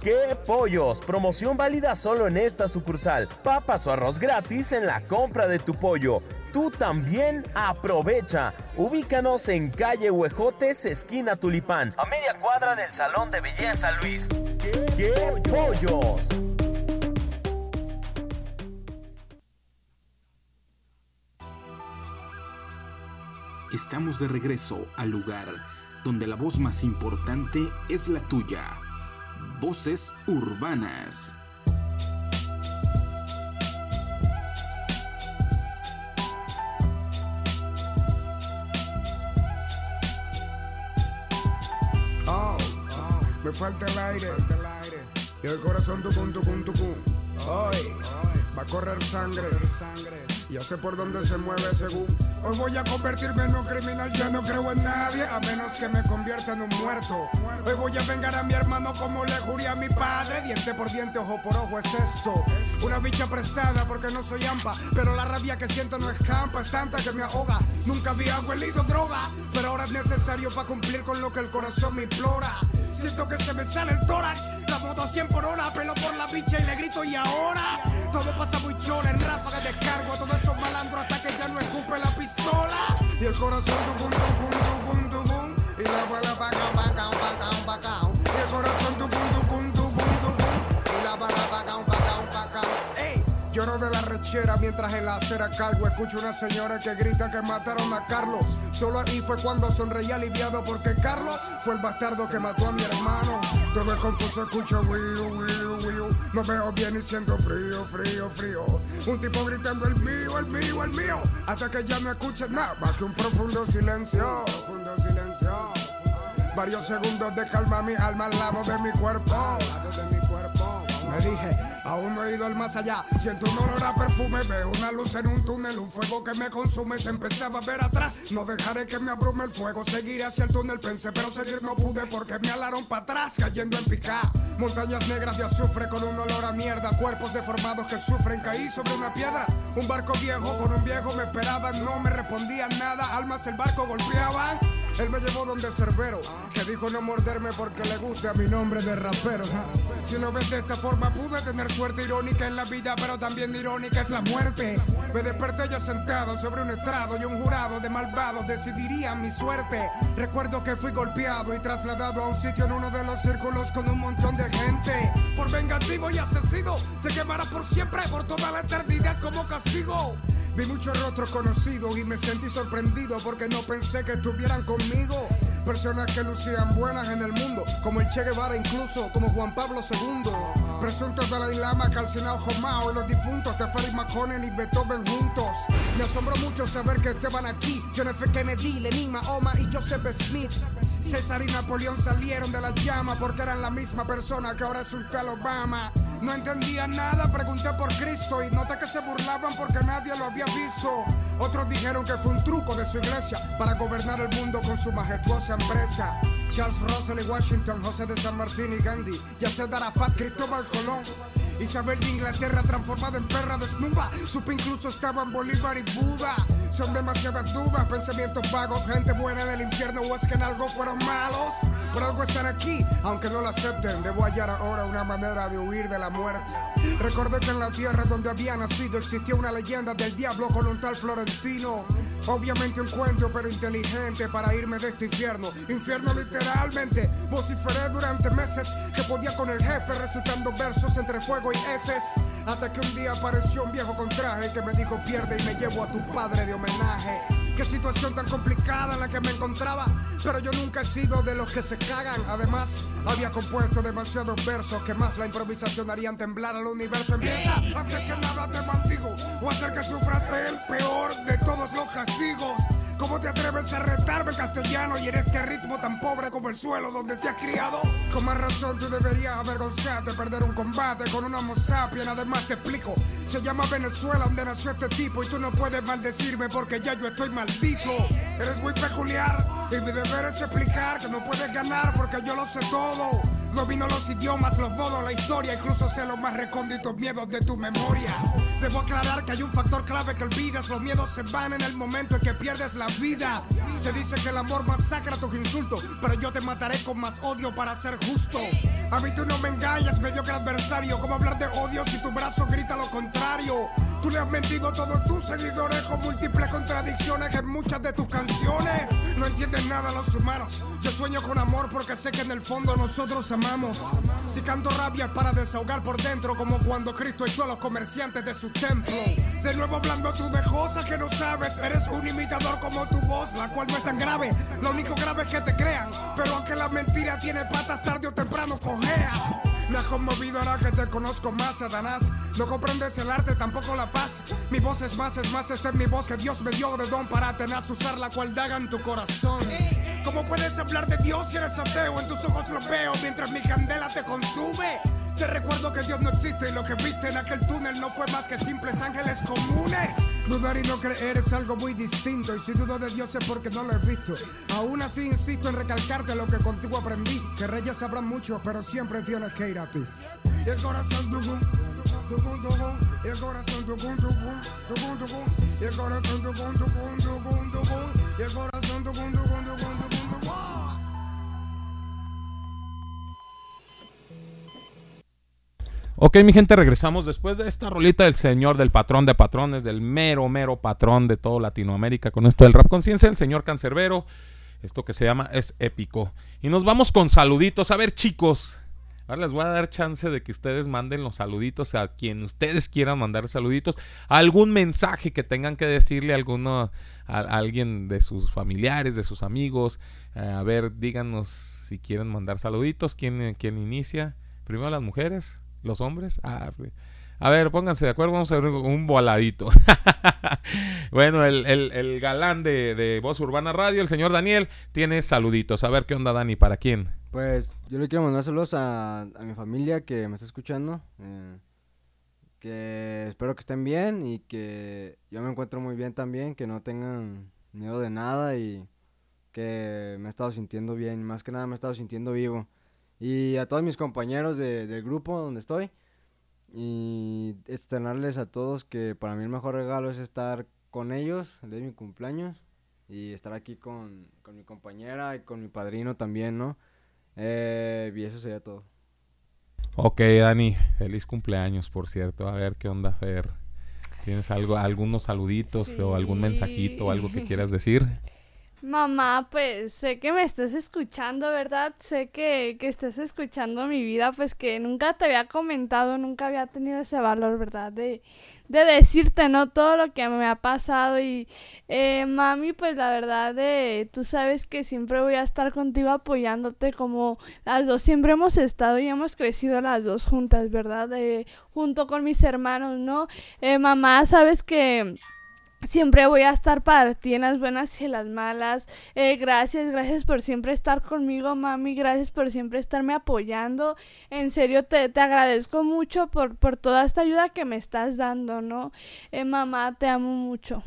¡Qué pollos! Promoción válida solo en esta sucursal. Papas o arroz gratis en la compra de tu pollo. Tú también aprovecha. Ubícanos en calle Huejotes, esquina Tulipán, a media cuadra del Salón de Belleza Luis. ¡Qué, pollos! Estamos de regreso al lugar donde la voz más importante es la tuya. Voces urbanas. Oh, me falta el aire. Y el corazón tucum, tucum, tucum. Hoy va a correr sangre. Ya sé por dónde se mueve según. Hoy voy a convertirme en un criminal, ya no creo en nadie, a menos que me convierta en un muerto. Hoy voy a vengar a mi hermano como le juré a mi padre. Diente por diente, ojo por ojo es esto. Una bicha prestada porque no soy ampa, pero la rabia que siento no escampa, es tanta que me ahoga. Nunca había huelido droga, pero ahora es necesario para cumplir con lo que el corazón me implora. Siento que se me sale el tórax, la moto a 100 por hora, pelo por la bicha y le grito y ahora todo pasa muy chola, en ráfagas de cargo a todos esos malandros hasta que ya no escupe la pistola. Y el corazón tucum, tucum, tucum, tucum, y la bala bacao, bacao, bacao, bacao. Y el corazón tucum, tucum, Lloro de la rechera mientras en la acera cargo. Escucho una señora que grita que mataron a Carlos. Solo ahí fue cuando sonreí aliviado Porque Carlos fue el bastardo que mató a mi hermano. Todo es confuso, escucho wiu, wiu, wiu. No veo bien y siento frío, frío, frío. Un tipo gritando el mío, el mío, el mío Hasta que ya no escuches nada más que un profundo silencio Profundo silencio. Varios segundos de calma mi alma al lado de mi cuerpo me dije, aún no he ido al más allá. Siento un olor a perfume, veo una luz en un túnel, un fuego que me consume. Se empezaba a ver atrás. No dejaré que me abrume el fuego. Seguiré hacia el túnel, pensé, pero seguir no pude porque me alaron para atrás, cayendo en pica. Montañas negras de azufre con un olor a mierda. Cuerpos deformados que sufren. Caí sobre una piedra. Un barco viejo con un viejo me esperaban. No me respondían nada. Almas el barco golpeaban. Él me llevó donde Cerbero, que dijo no morderme porque le gusta mi nombre de rapero. Si lo ves de esa forma, pude tener suerte irónica en la vida, pero también irónica es la muerte. Me desperté ya sentado sobre un estrado y un jurado de malvados decidiría mi suerte. Recuerdo que fui golpeado y trasladado a un sitio en uno de los círculos con un montón de gente. Por vengativo y asesino, te quemará por siempre, por toda la eternidad como castigo. Vi muchos rostros conocidos y me sentí sorprendido porque no pensé que estuvieran conmigo. Personas que lucían buenas en el mundo, como el Che Guevara incluso, como Juan Pablo II. Presunto Dalai Lama, calcinado Jomao y los difuntos Tefari Maconen y Beethoven juntos. Me asombró mucho saber que estaban aquí. F. Kennedy, Lenin, Mahoma y Joseph Smith. César y Napoleón salieron de las llamas porque eran la misma persona que ahora es un tal Obama. No entendía nada, pregunté por Cristo y noté que se burlaban porque nadie lo había visto. Otros dijeron que fue un truco de su iglesia para gobernar el mundo con su majestuosa empresa. Charles Russell y Washington, José de San Martín y Gandhi, Yasser Arafat, Cristóbal Colón. Isabel de Inglaterra transformada en perra desnuda. Supe incluso estaban Bolívar y Buda. Son demasiadas dudas, pensamientos vagos, gente buena en el infierno o es que en algo fueron malos. Por algo están aquí, aunque no lo acepten. Debo hallar ahora una manera de huir de la muerte. Recordé que en la tierra donde había nacido existía una leyenda del diablo con un tal Florentino. Obviamente un cuento, pero inteligente para irme de este infierno. Infierno literalmente. Vociferé durante meses que podía con el jefe recitando versos entre fuego y heces. Hasta que un día apareció un viejo con traje que me dijo pierde y me llevo a tu padre de homenaje. Qué situación tan complicada en la que me encontraba, pero yo nunca he sido de los que se cagan. Además, había compuesto demasiados versos que más la improvisación harían temblar al universo. Empieza antes que nada te maldigo o hacer que sufras el peor de todos los castigos. ¿Cómo te atreves a retarme castellano y en este ritmo tan pobre como el suelo donde te has criado? Con más razón tú deberías avergonzarte, perder un combate con una homo sapien. Además te explico, se llama Venezuela donde nació este tipo y tú no puedes maldecirme porque ya yo estoy maldito. Eres muy peculiar y mi deber es explicar que no puedes ganar porque yo lo sé todo. Domino los idiomas, los modos, la historia, incluso sé los más recónditos miedos de tu memoria. Debo aclarar que hay un factor clave que olvidas, los miedos se van en el momento en que pierdes la vida. Se dice que el amor masacra tus insultos, pero yo te mataré con más odio para ser justo. A mí tú no me engañas, mediocre adversario, ¿cómo hablar de odio si tu brazo grita lo contrario? Tú le has mentido a todos tus seguidores con múltiples contradicciones en muchas de tus canciones. No entienden nada los humanos. Yo sueño con amor porque sé que en el fondo nosotros amamos. Si canto rabia para desahogar por dentro, como cuando Cristo echó a los comerciantes de su templo. De nuevo hablando tú de cosas que no sabes. Eres un imitador como tu voz, la cual no es tan grave. Lo único grave es que te crean. Pero aunque la mentira tiene patas, tarde o temprano cojea. Me has conmovido ahora que te conozco más, Satanás. No comprendes el arte, tampoco la paz. Mi voz es más, es más, esta es mi voz que Dios me dio de don para tener usar la cual daga en tu corazón. ¿Cómo puedes hablar de Dios si eres ateo? En tus ojos lo veo mientras mi candela te consume. Te recuerdo que Dios no existe y lo que viste en aquel túnel no fue más que simples ángeles comunes. Dudar y no creer es algo muy distinto. Y si dudo de Dios es porque no lo he visto. Aún así insisto en recalcarte lo que contigo aprendí, que reyes sabrán mucho, pero siempre tienes que ir a ti. Y el corazón tucum, tucum, tucum, y el corazón tucum, tucum, tucum, tucum, y el corazón tucum, tucum, tucum, tucum, y el corazón tucum, tucum, tucum, Ok, mi gente, regresamos después de esta rolita del señor, del patrón de patrones, del mero, mero patrón de todo Latinoamérica. Con esto del rap conciencia, el señor Cancerbero. Esto que se llama es épico. Y nos vamos con saluditos. A ver, chicos. Ahora les voy a dar chance de que ustedes manden los saluditos a quien ustedes quieran mandar saluditos. Algún mensaje que tengan que decirle a alguno, a, alguien de sus familiares, de sus amigos. Eh, a ver, díganos si quieren mandar saluditos. ¿Quién, quién inicia? Primero las mujeres, los hombres. Ah, a ver, pónganse de acuerdo, vamos a ver un voladito. bueno, el, galán de, de, Voz Urbana Radio, el señor Daniel, tiene saluditos. A ver qué onda, Dani, ¿para quién? Pues yo le quiero mandar saludos a, a mi familia que me está escuchando. Eh, que espero que estén bien y que yo me encuentro muy bien también, que no tengan miedo de nada y que me he estado sintiendo bien. Más que nada me he estado sintiendo vivo. Y a todos mis compañeros de, del grupo donde estoy. Y externarles a todos que para mí el mejor regalo es estar con ellos, el día de mi cumpleaños. Y estar aquí con, con mi compañera y con mi padrino también, ¿no? Eh, y eso sería todo. Ok, Dani, feliz cumpleaños, por cierto. A ver qué onda, Fer. ¿Tienes algo, algunos saluditos Sí. o algún mensajito o algo que quieras decir? Mamá, pues sé que me estás escuchando, ¿verdad? Sé que, que estás escuchando mi vida, pues que nunca te había comentado, nunca había tenido ese valor, ¿verdad? De, de decirte, ¿no? Todo lo que me ha pasado y eh, mami, pues la verdad, de, tú sabes que siempre voy a estar contigo apoyándote como las dos siempre hemos estado y hemos crecido las dos juntas, ¿verdad? Eh, junto con mis hermanos, ¿no? Eh, mamá, sabes que... Siempre voy a estar para ti en las buenas y en las malas. Eh, gracias, gracias por siempre estar conmigo, mami. Gracias por siempre estarme apoyando. En serio, te, te agradezco mucho por, por toda esta ayuda que me estás dando, ¿no? Eh, mamá, te amo mucho.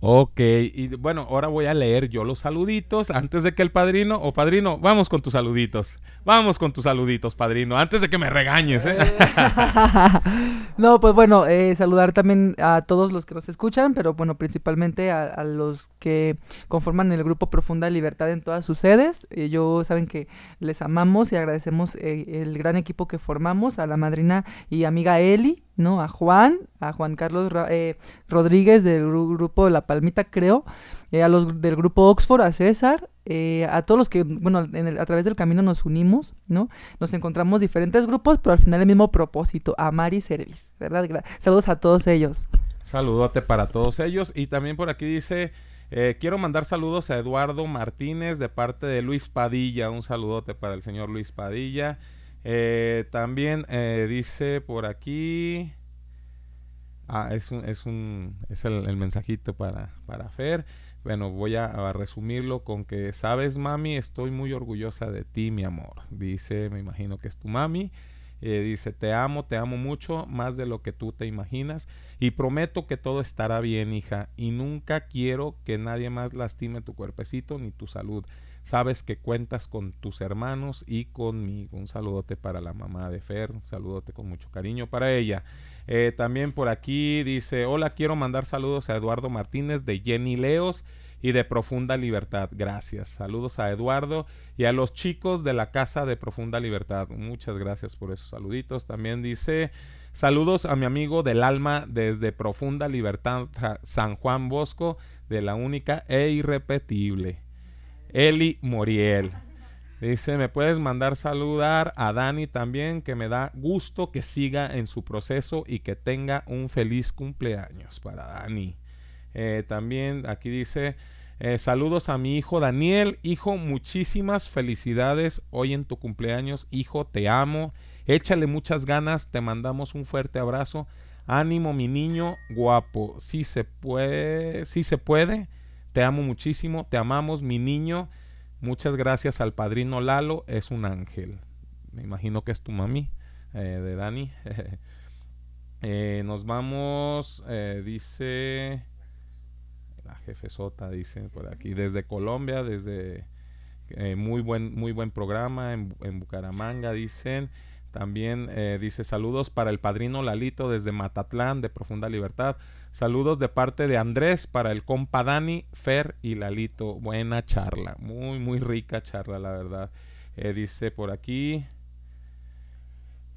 Ok, y bueno, ahora voy a leer yo los saluditos antes de que el padrino o padrino, vamos con tus saluditos. Vamos con tus saluditos, padrino, antes de que me regañes. ¿eh? no, pues bueno, eh, saludar también a todos los que nos escuchan, pero bueno, principalmente a, los que conforman el grupo Profunda Libertad en todas sus sedes. Eh, yo saben que les amamos y agradecemos eh, el gran equipo que formamos, a la madrina y amiga Eli, ¿no? A Juan, a Juan Carlos eh, Rodríguez del gru- grupo La Palmita, creo, eh, a los del grupo Oxford, a César, eh, a todos los que, bueno, en el- a través del camino nos unimos, ¿no? Nos encontramos diferentes grupos, pero al final el mismo propósito, amar y servir, ¿verdad? Saludos a todos ellos. Saludote para todos ellos. Y también por aquí dice, eh, quiero mandar saludos a Eduardo Martínez de parte de Luis Padilla. Un saludote para el señor Luis Padilla. Eh, también eh, dice por aquí... Ah, es un, es un, es el, mensajito para, para Fer. Bueno, voy a, a resumirlo con que, sabes, mami, estoy muy orgullosa de ti, mi amor. Dice, me imagino que es tu mami. Eh, dice, te amo, te amo mucho, más de lo que tú te imaginas. Y prometo que todo estará bien, hija. Y nunca quiero que nadie más lastime tu cuerpecito ni tu salud. Sabes que cuentas con tus hermanos y conmigo. Un saludote para la mamá de Fer. Un saludote con mucho cariño para ella. Eh, también por aquí dice, hola, quiero mandar saludos a Eduardo Martínez de Jenny Leos y de Profunda Libertad. Gracias. Saludos a Eduardo y a los chicos de la Casa de Profunda Libertad. Muchas gracias por esos saluditos. También dice, saludos a mi amigo del alma desde Profunda Libertad, San Juan Bosco, de la única e irrepetible. Eli Moriel. Dice, me puedes mandar saludar a Dani también, que me da gusto que siga en su proceso y que tenga un feliz cumpleaños para Dani. Eh, también aquí dice, eh, saludos a mi hijo Daniel. Hijo, muchísimas felicidades hoy en tu cumpleaños. Hijo, te amo. Échale muchas ganas. Te mandamos un fuerte abrazo. Ánimo, mi niño guapo. Sí se puede, sí se puede. Te amo muchísimo. Te amamos, mi niño. Muchas gracias al padrino Lalo. Es un ángel. Me imagino que es tu mami, eh, de Dani. Eh, nos vamos, eh, dice la jefesota, dice por aquí, desde Colombia, desde muy buen muy buen programa en, en Bucaramanga, dicen. También dice saludos para el padrino Lalito desde Matatlán de Profunda Libertad. Saludos de parte de Andrés para el compa Dani, Fer y Lalito. Buena charla, muy muy rica charla la verdad. Eh, dice por aquí.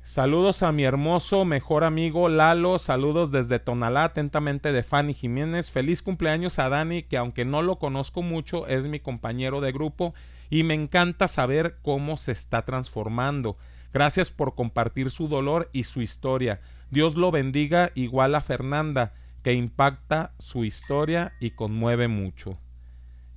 Saludos a mi hermoso mejor amigo Lalo, saludos desde Tonalá, atentamente de Fanny Jiménez. Feliz cumpleaños a Dani, que aunque no lo conozco mucho, es mi compañero de grupo y me encanta saber cómo se está transformando. Gracias por compartir su dolor y su historia. Dios lo bendiga igual a Fernanda, que impacta su historia y conmueve mucho.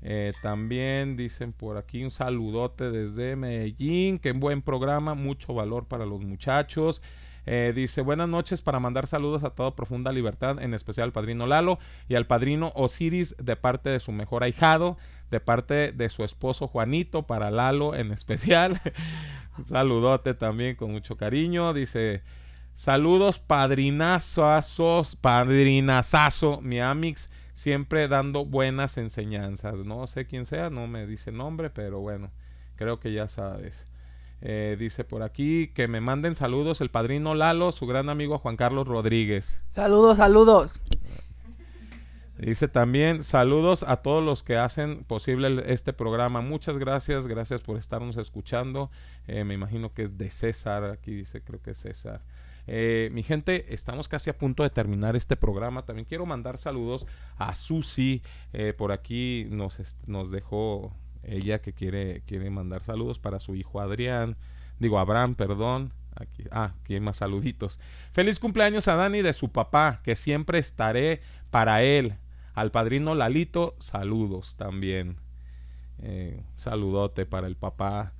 Eh, también dicen por aquí un saludote desde Medellín, que buen programa, mucho valor para los muchachos. Eh, dice buenas noches para mandar saludos a toda profunda libertad, en especial al padrino Lalo y al padrino Osiris de parte de su mejor ahijado, de parte de su esposo Juanito, para Lalo en especial. Saludote también con mucho cariño. Dice saludos padrinazos, padrinazazo, mi amix siempre dando buenas enseñanzas. No sé quién sea, no me dice nombre, pero bueno, creo que ya sabes. Eh, dice por aquí que me manden saludos el padrino Lalo, su gran amigo Juan Carlos Rodríguez. Saludos, saludos. Dice también saludos a todos los que hacen posible este programa. Muchas gracias, gracias por estarnos escuchando. Eh, me imagino que es de César, aquí dice creo que es César. Eh, mi gente, estamos casi a punto de terminar este programa. También quiero mandar saludos a Susi. eh, por aquí nos, nos dejó ella que quiere, quiere mandar saludos para su hijo Adrián. Digo, Abraham, perdón. Aquí, ah, aquí hay más saluditos. Feliz cumpleaños a Dani de su papá, que siempre estaré para él. Al padrino Lalito, saludos también. Eh, saludote para el papá.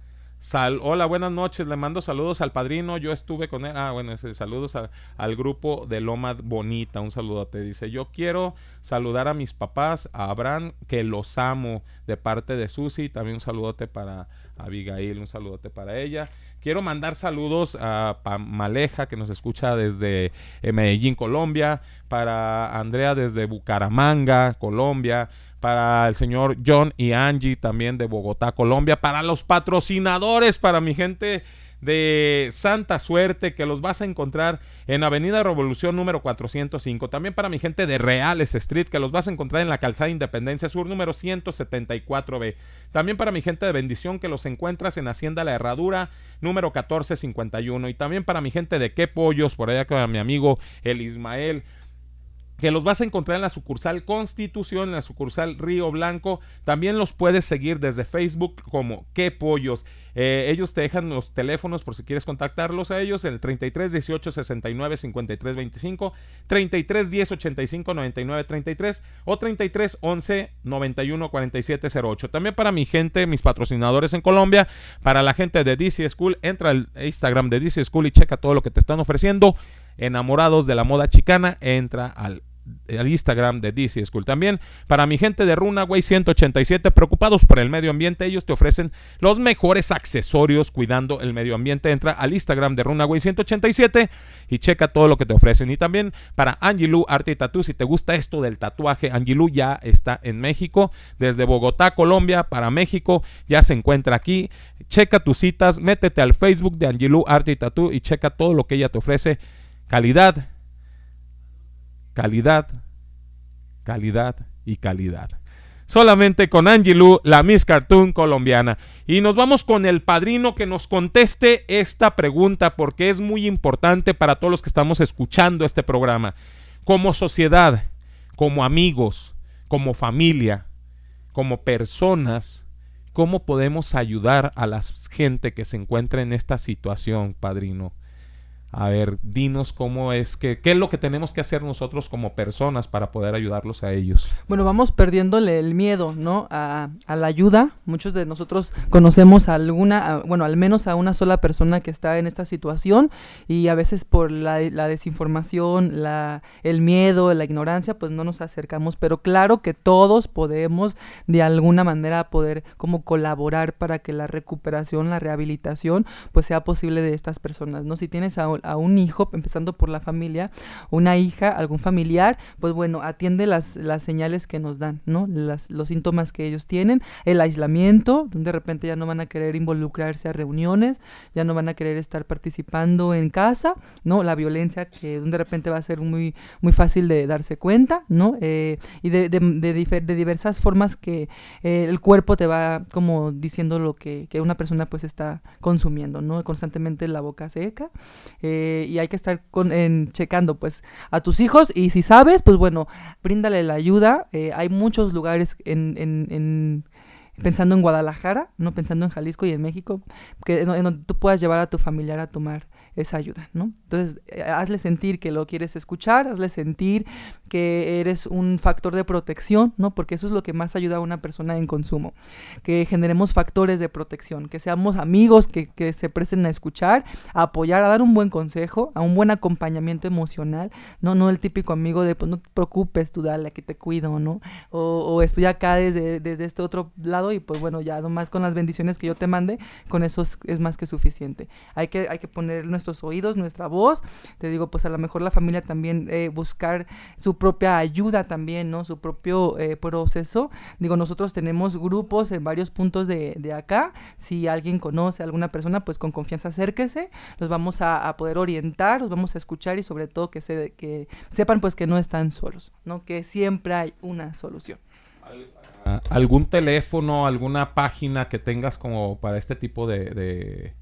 Sal Hola, buenas noches. Le mando saludos al padrino. Yo estuve con él. Ah, bueno, saludos al grupo de Loma Bonita. Un saludote. Dice: Yo quiero saludar a mis papás, a Abraham, que los amo, de parte de Susi. También un saludote para Abigail. Un saludote para ella. Quiero mandar saludos a Pa- Maleja, que nos escucha desde eh, Medellín, Colombia. Para Andrea desde Bucaramanga, Colombia para el señor John y Angie también de Bogotá, Colombia, para los patrocinadores, para mi gente de Santa Suerte, que los vas a encontrar en Avenida Revolución número 405. También para mi gente de Reales Street, que los vas a encontrar en la calzada Independencia Sur número 174B. También para mi gente de Bendición, que los encuentras en Hacienda La Herradura número 1451. Y también para mi gente de Qué Pollos, por allá con mi amigo el Ismael que los vas a encontrar en la sucursal Constitución, en la sucursal Río Blanco. También los puedes seguir desde Facebook como Qué Pollos. Eh, ellos te dejan los teléfonos por si quieres contactarlos a ellos, el 33 18 69 53 25, 33 10 85 99 33 o 33 11 91 47 08. También para mi gente, mis patrocinadores en Colombia, para la gente de DC School, entra al Instagram de DC School y checa todo lo que te están ofreciendo enamorados de la moda chicana, entra al, Instagram de DC School. También para mi gente de Runaway 187, preocupados por el medio ambiente, ellos te ofrecen los mejores accesorios cuidando el medio ambiente. Entra al Instagram de Runaway 187 y checa todo lo que te ofrecen. Y también para Angelou Arte y Tattoo, si te gusta esto del tatuaje, Angelou ya está en México, desde Bogotá, Colombia, para México, ya se encuentra aquí. Checa tus citas, métete al Facebook de Angelou Arte y Tattoo y checa todo lo que ella te ofrece. Calidad, calidad, calidad y calidad. Solamente con Angelou, la Miss Cartoon colombiana. Y nos vamos con el padrino que nos conteste esta pregunta porque es muy importante para todos los que estamos escuchando este programa. Como sociedad, como amigos, como familia, como personas, ¿cómo podemos ayudar a la gente que se encuentra en esta situación, padrino? A ver, dinos cómo es que, qué es lo que tenemos que hacer nosotros como personas para poder ayudarlos a ellos. Bueno, vamos perdiéndole el miedo, ¿no? A, a la ayuda. Muchos de nosotros conocemos a alguna, a- bueno, al menos a una sola persona que está en esta situación y a veces por la, la desinformación, la, el miedo, la ignorancia, pues no nos acercamos. Pero claro que todos podemos de alguna manera poder como colaborar para que la recuperación, la rehabilitación, pues sea posible de estas personas, ¿no? Si tienes a, a un hijo, empezando por la familia, una hija, algún familiar, pues bueno, atiende las, las señales que nos dan, ¿no? Las, los síntomas que ellos tienen, el aislamiento, de repente ya no van a querer involucrarse a reuniones, ya no van a querer estar participando en casa, ¿no? La violencia que de repente va a ser muy, muy fácil de darse cuenta, ¿no? Eh, y de, de, de diversas formas que eh, el cuerpo te va como diciendo lo que, que una persona pues está consumiendo, ¿no? Constantemente la boca seca eh, y hay que estar con, en, checando pues a tus hijos y si sabes, pues bueno, bríndale la ayuda. eh, hay muchos lugares en, en- en- pensando en Guadalajara, no pensando en Jalisco y en México, que en, en donde tú puedas llevar a tu familiar a tomar esa ayuda, ¿no? Entonces, eh, hazle sentir que lo quieres escuchar, hazle sentir que eres un factor de protección, ¿no? Porque eso es lo que más ayuda a una persona en consumo, que generemos factores de protección, que seamos amigos, que, que se presten a escuchar, a apoyar, a dar un buen consejo, a un buen acompañamiento emocional, no, no el típico amigo de, pues no te preocupes, tú dale, aquí te cuido, ¿no? O, o estoy acá desde, desde este otro lado y pues bueno, ya nomás con las bendiciones que yo te mande, con eso es, es más que suficiente. Hay que, hay que poner nuestros oídos, nuestra voz, te digo, pues a lo mejor la familia también eh, buscar su propia ayuda también, ¿no? Su propio eh, proceso. Digo, nosotros tenemos grupos en varios puntos de, de acá. Si alguien conoce a alguna persona, pues con confianza acérquese. Los vamos a, a poder orientar, los vamos a escuchar y sobre todo que, se, que sepan pues que no están solos, ¿no? Que siempre hay una solución. ¿Algún teléfono, alguna página que tengas como para este tipo de,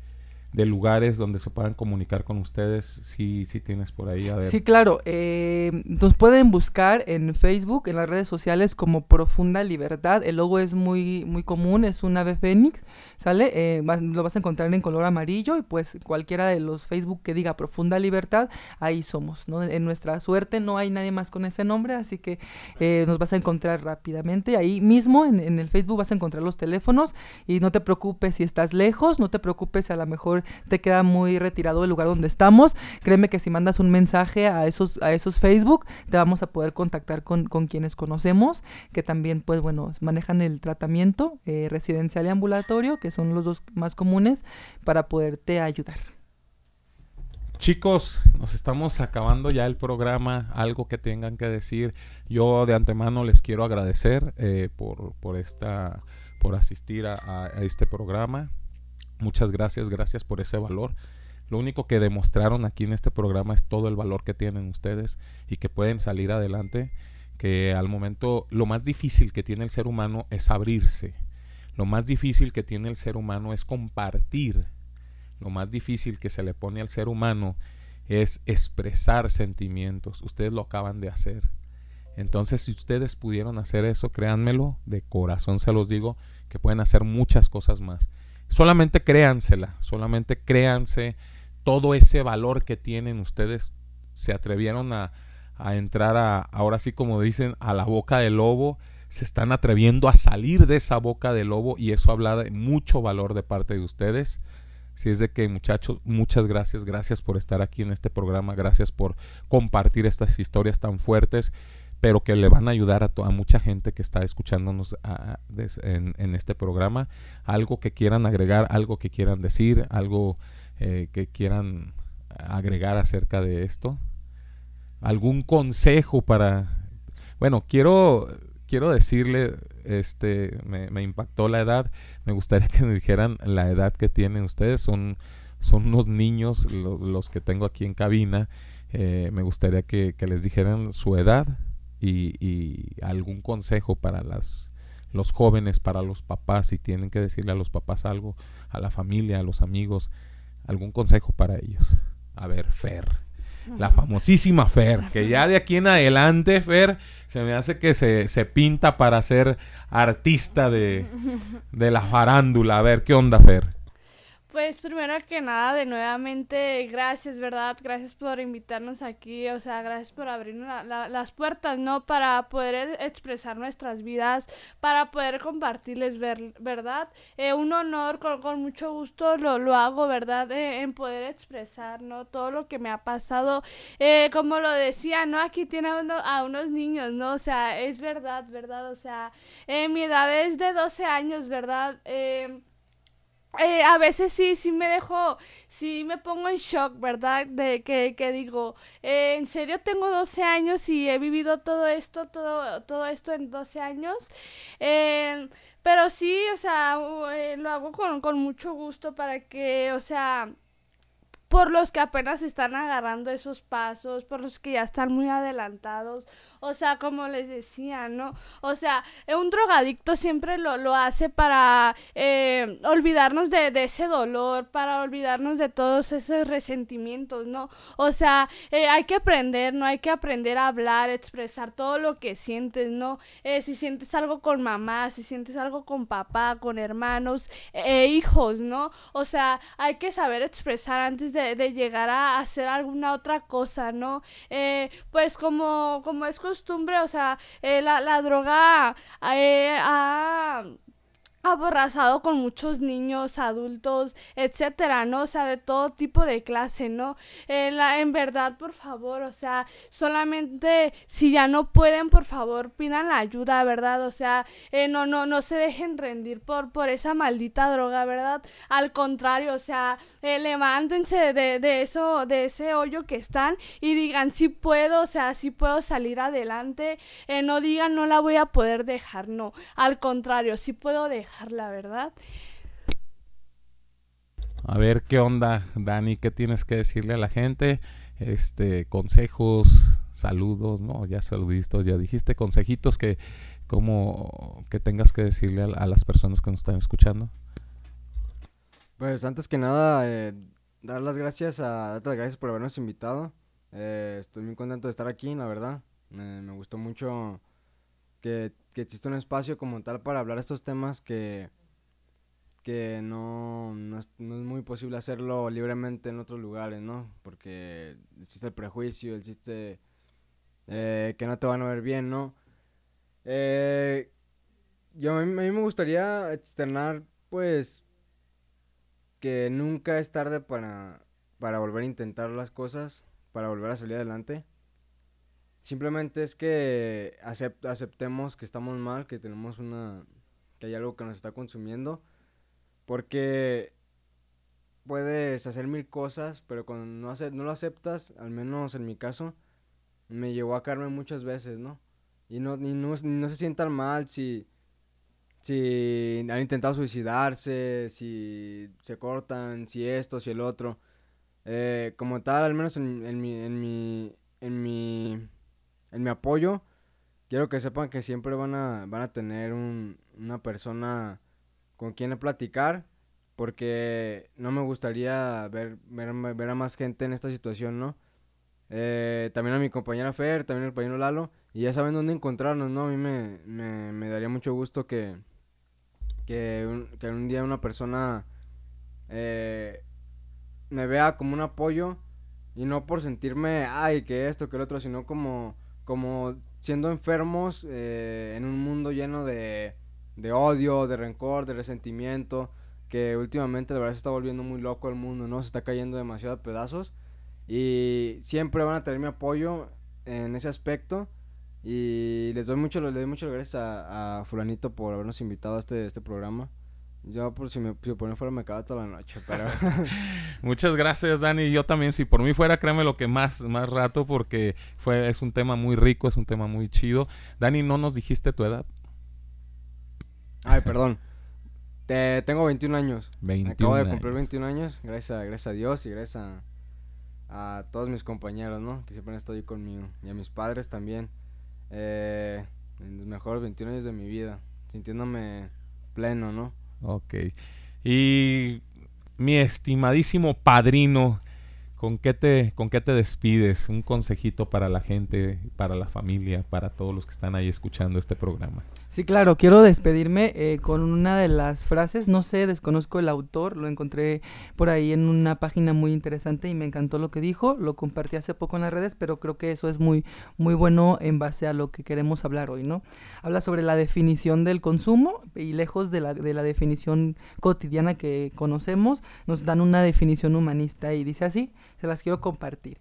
de lugares donde se puedan comunicar con ustedes, si si tienes por ahí, a ver. Sí, claro. Eh, nos pueden buscar en Facebook, en las redes sociales como Profunda Libertad. El logo es muy muy común, es un ave fénix, ¿sale? Eh, lo vas a encontrar en color amarillo y pues cualquiera de los Facebook que diga Profunda Libertad, ahí somos, ¿no? En nuestra suerte no hay nadie más con ese nombre, así que eh, nos vas a encontrar rápidamente. Ahí mismo en, en el Facebook vas a encontrar los teléfonos y no te preocupes si estás lejos, no te preocupes a lo mejor te queda muy retirado del lugar donde estamos. Créeme que si mandas un mensaje a esos, a esos Facebook, te vamos a poder contactar con, con quienes conocemos, que también, pues bueno, manejan el tratamiento eh, residencial y ambulatorio, que son los dos más comunes, para poderte ayudar. Chicos, nos estamos acabando ya el programa. Algo que tengan que decir. Yo de antemano les quiero agradecer eh, por, por esta, por asistir a, este programa. Muchas gracias, gracias por ese valor. Lo único que demostraron aquí en este programa es todo el valor que tienen ustedes y que pueden salir adelante. Que al momento lo más difícil que tiene el ser humano es abrirse. Lo más difícil que tiene el ser humano es compartir lo más difícil que se le pone al ser humano es expresar sentimientos. Ustedes lo acaban de hacer. Entonces, si ustedes pudieron hacer eso, créanmelo, de corazón se los digo, que pueden hacer muchas cosas más. Solamente créansela, solamente créanse todo ese valor que tienen ustedes. Se atrevieron a, a entrar a, ahora sí como dicen, a la boca del lobo. Se están atreviendo a salir de esa boca del lobo y eso habla de mucho valor de parte de ustedes. Si es de que muchachos, muchas gracias, gracias por estar aquí en este programa, gracias por compartir estas historias tan fuertes, pero que le van a ayudar a, mucha gente que está escuchándonos a- en, este programa. Algo que quieran agregar, algo que quieran decir, algo eh, que quieran agregar acerca de esto. Algún consejo para... Bueno, quiero, quiero decirle, este, me, impactó la edad. Me gustaría que me dijeran la edad que tienen ustedes. Son, son unos niños lo- los, que tengo aquí en cabina. Eh, me gustaría que les dijeran su edad y, y algún consejo para las los jóvenes, para los papás, si tienen que decirle a los papás algo, a la familia, a los amigos, algún consejo para ellos. A ver, Fer. La famosísima Fer, que ya de aquí en adelante, Fer, se me hace que se, se pinta para ser artista de, de la farándula. A ver, ¿qué onda, Fer? Pues primero que nada, de nuevamente, gracias, ¿verdad? Gracias por invitarnos aquí, o sea, gracias por abrirnos la- la- las puertas, ¿no? Para poder expresar nuestras vidas, para poder compartirles, ver- ¿verdad? Eh, un honor, con, con mucho gusto lo, lo hago, ¿verdad? Eh, en poder expresar, ¿no? Todo lo que me ha pasado, eh, como lo decía, ¿no? Aquí tiene a, uno- a unos niños, ¿no? O sea, es verdad, ¿verdad? O sea, eh, mi edad es de 12 años, ¿verdad? Eh, eh, a veces sí, sí me dejo, sí me pongo en shock, ¿verdad? De que, que digo, eh, en serio tengo 12 años y he vivido todo esto, todo, todo esto en 12 años. Eh, pero sí, o sea, lo hago con, con mucho gusto para que, o sea, por los que apenas están agarrando esos pasos, por los que ya están muy adelantados, o sea, como les decía, ¿no? O sea, eh, un drogadicto siempre lo, lo hace para eh, olvidarnos de, de ese dolor, para olvidarnos de todos esos resentimientos, ¿no? O sea, eh, hay que aprender, ¿no? Hay que aprender a hablar, expresar todo lo que sientes, ¿no? Si sientes algo con mamá, si sientes algo con papá, con hermanos, eh, hijos, ¿no? O sea, hay que saber expresar antes de, llegar a hacer alguna otra cosa, ¿no? Pues como, como es costumbre, o sea, eh, la, droga eh, ha aborrazado con muchos niños, adultos, etcétera, ¿no? O sea, de todo tipo de clase, ¿no? Eh, en verdad, por favor, o sea, solamente si ya no pueden, por favor, pidan la ayuda, ¿verdad? O sea, eh, no, no, no se dejen rendir por, por esa maldita droga, ¿verdad? Al contrario, o sea, eh, levántense de, de eso, de ese hoyo que están y digan, sí puedo, o sea, sí puedo salir adelante, no digan, no la voy a poder dejar, no, al contrario, sí puedo dejarla, ¿verdad? A ver qué onda, Dani, qué tienes que decirle a la gente. Este, consejos, saludos, no, ya saluditos, ya dijiste, consejitos que como que tengas que decirle a, a las personas que nos están escuchando. Pues antes que nada, eh, dar las gracias a, darte las gracias por habernos invitado. Eh, estoy muy contento de estar aquí, la verdad. Me gustó mucho que, existe un espacio como tal para hablar estos temas que, que no, no es muy posible hacerlo libremente en otros lugares, ¿no? Porque existe el prejuicio, existe eh, que no te van a ver bien, ¿no? Eh, yo, a mí, a mí me gustaría externar, pues, que nunca es tarde para, para volver a intentar las cosas, para volver a salir adelante. Simplemente es que acept- aceptemos que estamos mal, que tenemos una... que hay algo que nos está consumiendo. Porque puedes hacer mil cosas, pero cuando no, ace- no lo aceptas, al menos en mi caso, me llevó a caerme muchas veces, ¿no? Y no, y no se sientan mal si, si han intentado suicidarse, si se cortan, si esto, si el otro. Eh, como tal, al menos en, en mi, en mi, en mi, en mi apoyo, quiero que sepan que siempre van a, van a tener un, una persona con quien platicar, porque no me gustaría ver, ver, ver a más gente en esta situación, ¿no? Eh, también a mi compañera Fer, también al compañero Lalo, y ya saben dónde encontrarnos, ¿no? A mí me, me, me daría mucho gusto que, que, un, que un día una persona eh, me vea como un apoyo y no por sentirme, ay, que esto, que el otro, sino como, como siendo enfermos eh, en un mundo lleno de, de odio, de rencor, de resentimiento, que últimamente la verdad se está volviendo muy loco el mundo, ¿no? Se está cayendo demasiado a pedazos y siempre van a tener mi apoyo en ese aspecto y les doy mucho, les doy muchas gracias a, a fulanito por habernos invitado a este, este programa. Yo por si me si mí fuera me acaba toda la noche, pero Muchas gracias, Dani. Yo también, si por mí fuera, créeme lo que más, más rato, porque fue, es un tema muy rico, es un tema muy chido. Dani, no nos dijiste tu edad. Ay, perdón. Te, tengo 21 años. 21 Acabo de cumplir años. 21 años, gracias a, gracias a Dios y gracias a, a todos mis compañeros, ¿no? Que siempre han estado ahí conmigo. Y a mis padres también. Eh, en los mejores 21 años de mi vida. Sintiéndome pleno, ¿no? Ok. Y mi estimadísimo padrino, ¿con qué te, con qué te despides? Un consejito para la gente, para la familia, para todos los que están ahí escuchando este programa. Sí, claro, quiero despedirme eh, con una de las frases, no sé, desconozco el autor, lo encontré por ahí en una página muy interesante y me encantó lo que dijo, lo compartí hace poco en las redes, pero creo que eso es muy, muy bueno en base a lo que queremos hablar hoy, ¿no? Habla sobre la definición del consumo y lejos de la, de la definición cotidiana que conocemos, nos dan una definición humanista y dice así, se las quiero compartir.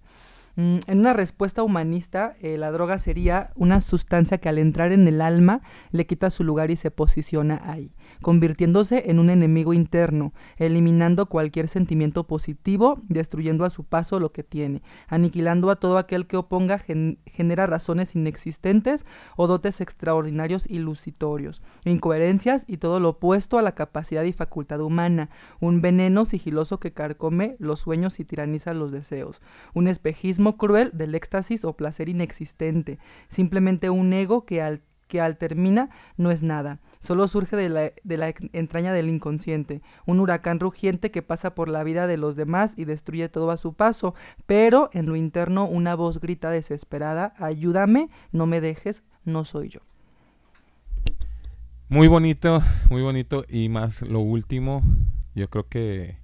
Mm, En una respuesta humanista, eh, la droga sería una sustancia que al entrar en el alma le quita su lugar y se posiciona ahí, convirtiéndose en un enemigo interno, eliminando cualquier sentimiento positivo, destruyendo a su paso lo que tiene, aniquilando a todo aquel que oponga, gen- genera razones inexistentes o dotes extraordinarios ilusitorios, incoherencias y todo lo opuesto a la capacidad y facultad humana, un veneno sigiloso que carcome los sueños y tiraniza los deseos, un espejismo cruel del éxtasis o placer inexistente, simplemente un ego que al, que al termina no es nada, solo surge de la, de la entraña del inconsciente, un huracán rugiente que pasa por la vida de los demás y destruye todo a su paso, pero en lo interno una voz grita desesperada, ayúdame, no me dejes, no soy yo. Muy bonito, muy bonito. Y más lo último, yo creo que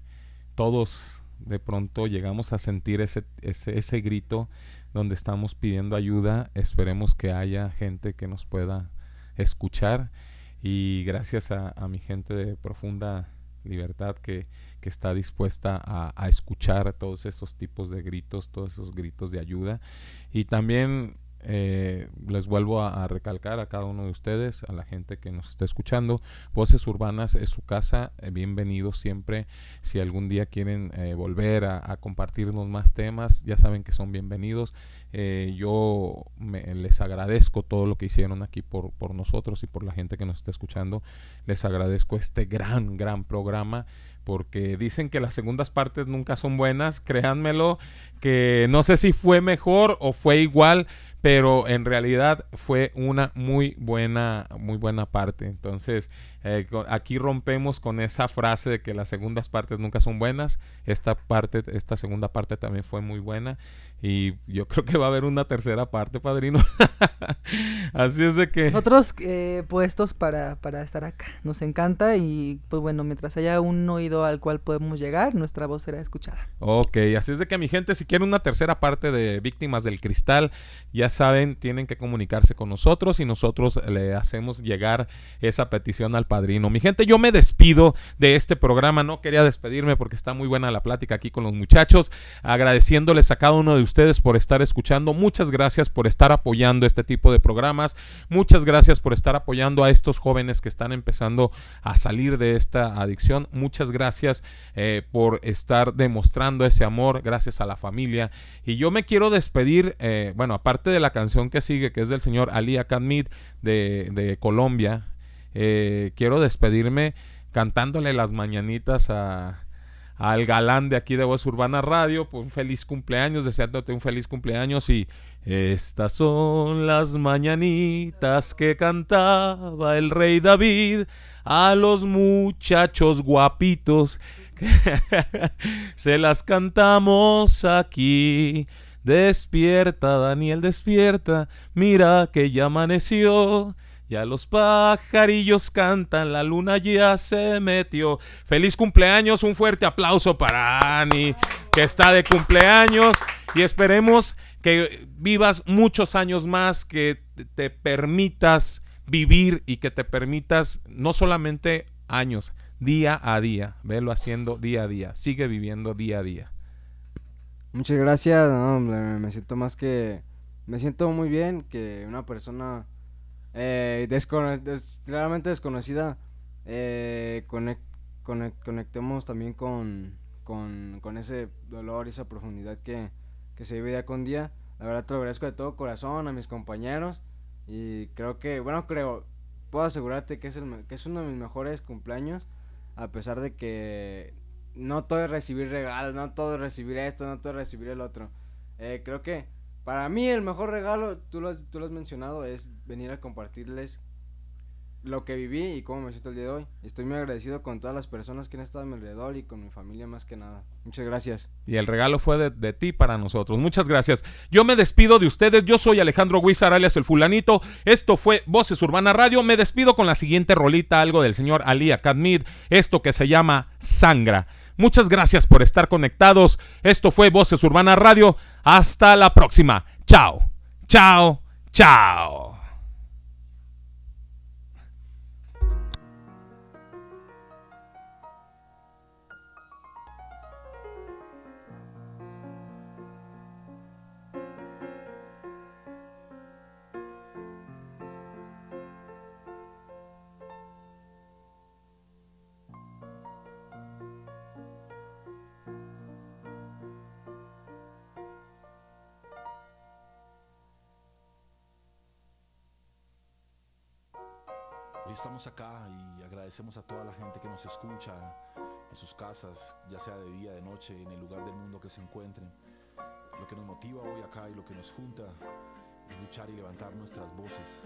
todos de pronto llegamos a sentir ese, ese, ese grito donde estamos pidiendo ayuda. Esperemos que haya gente que nos pueda escuchar. Y gracias a, mi gente de profunda libertad que, que está dispuesta a escuchar todos esos tipos de gritos, todos esos gritos de ayuda. Y también eh, les vuelvo a, recalcar a cada uno de ustedes, a la gente que nos está escuchando, Voces Urbanas es su casa, eh, bienvenidos siempre. Si algún día quieren eh, volver a, compartirnos más temas, ya saben que son bienvenidos. Yo me- les agradezco todo lo que hicieron aquí por nosotros y por la gente que nos está escuchando. Les agradezco este gran, gran programa porque dicen que las segundas partes nunca son buenas, créanmelo, que no sé si fue mejor o fue igual, pero en realidad fue una muy buena, muy buena parte. Entonces, Eh, aquí rompemos con esa frase de que las segundas partes nunca son buenas. Esta parte, esta segunda parte también fue muy buena. Y yo creo que va a haber una tercera parte, padrino. Así es de que. Nosotros eh, puestos para, para estar acá. Nos encanta y pues bueno, mientras haya un oído al cual podemos llegar, nuestra voz será escuchada. Ok, así es de que mi gente, si quieren una tercera parte de Víctimas del Cristal, ya saben, tienen que comunicarse con nosotros y nosotros le hacemos llegar esa petición al padrino. Mi gente, yo me despido de este programa, no quería despedirme porque está muy buena la plática aquí con los muchachos, agradeciéndoles a cada uno de ustedes por estar escuchando, muchas gracias por estar apoyando este tipo de programas, muchas gracias por estar apoyando a estos jóvenes que están empezando a salir de esta adicción, muchas gracias eh, por estar demostrando ese amor, gracias a la familia. Y yo me quiero despedir, eh, bueno, aparte de la canción que sigue, que es del señor Ali Akadmid de, de Colombia, eh, quiero despedirme cantándole las mañanitas a, al galán de aquí de Voz Urbana Radio, pues un feliz cumpleaños, deseándote un feliz cumpleaños y estas son las mañanitas que cantaba el rey David a los muchachos guapitos. Se las cantamos aquí. Despierta, Daniel, despierta. Mira que ya amaneció. Ya los pajarillos cantan, la luna ya se metió. Feliz cumpleaños, un fuerte aplauso para Ani, que está de cumpleaños. Y esperemos que vivas muchos años más, que te permitas vivir y que te permitas no solamente años, día a día, velo haciendo día a día, sigue viviendo día a día. Muchas gracias, no, me siento más que... Me siento muy bien que una persona eh, descono- des- claramente desconocida eh, conec- conec- conectemos también con, con, con ese dolor y esa profundidad que, que se vive día con día. La verdad te lo agradezco de todo corazón a mis compañeros y creo que, bueno, creo, puedo asegurarte que es, el, que es uno de mis mejores cumpleaños a pesar de que no todo es recibir regalos, no todo es recibir esto, no todo es recibir el otro. Eh, creo que para mí el mejor regalo, tú lo, has, tú lo has mencionado, es venir a compartirles lo que viví y cómo me siento el día de hoy. Estoy muy agradecido con todas las personas que han estado a mi alrededor y con mi familia más que nada. Muchas gracias. Y el regalo fue de, de ti para nosotros. Muchas gracias. Yo me despido de ustedes. Yo soy Alejandro Guizar, alias el fulanito. Esto fue Voces Urbana Radio. Me despido con la siguiente rolita, algo del señor Ali Akadmid. Esto que se llama Sangra. Muchas gracias por estar conectados. Esto fue Voces Urbana Radio. Hasta la próxima. Chao. Chao. Chao. Estamos acá y agradecemos a toda la gente que nos escucha en sus casas, ya sea de día, de noche, en el lugar del mundo que se encuentren. Lo que nos motiva hoy acá y lo que nos junta es luchar y levantar nuestras voces,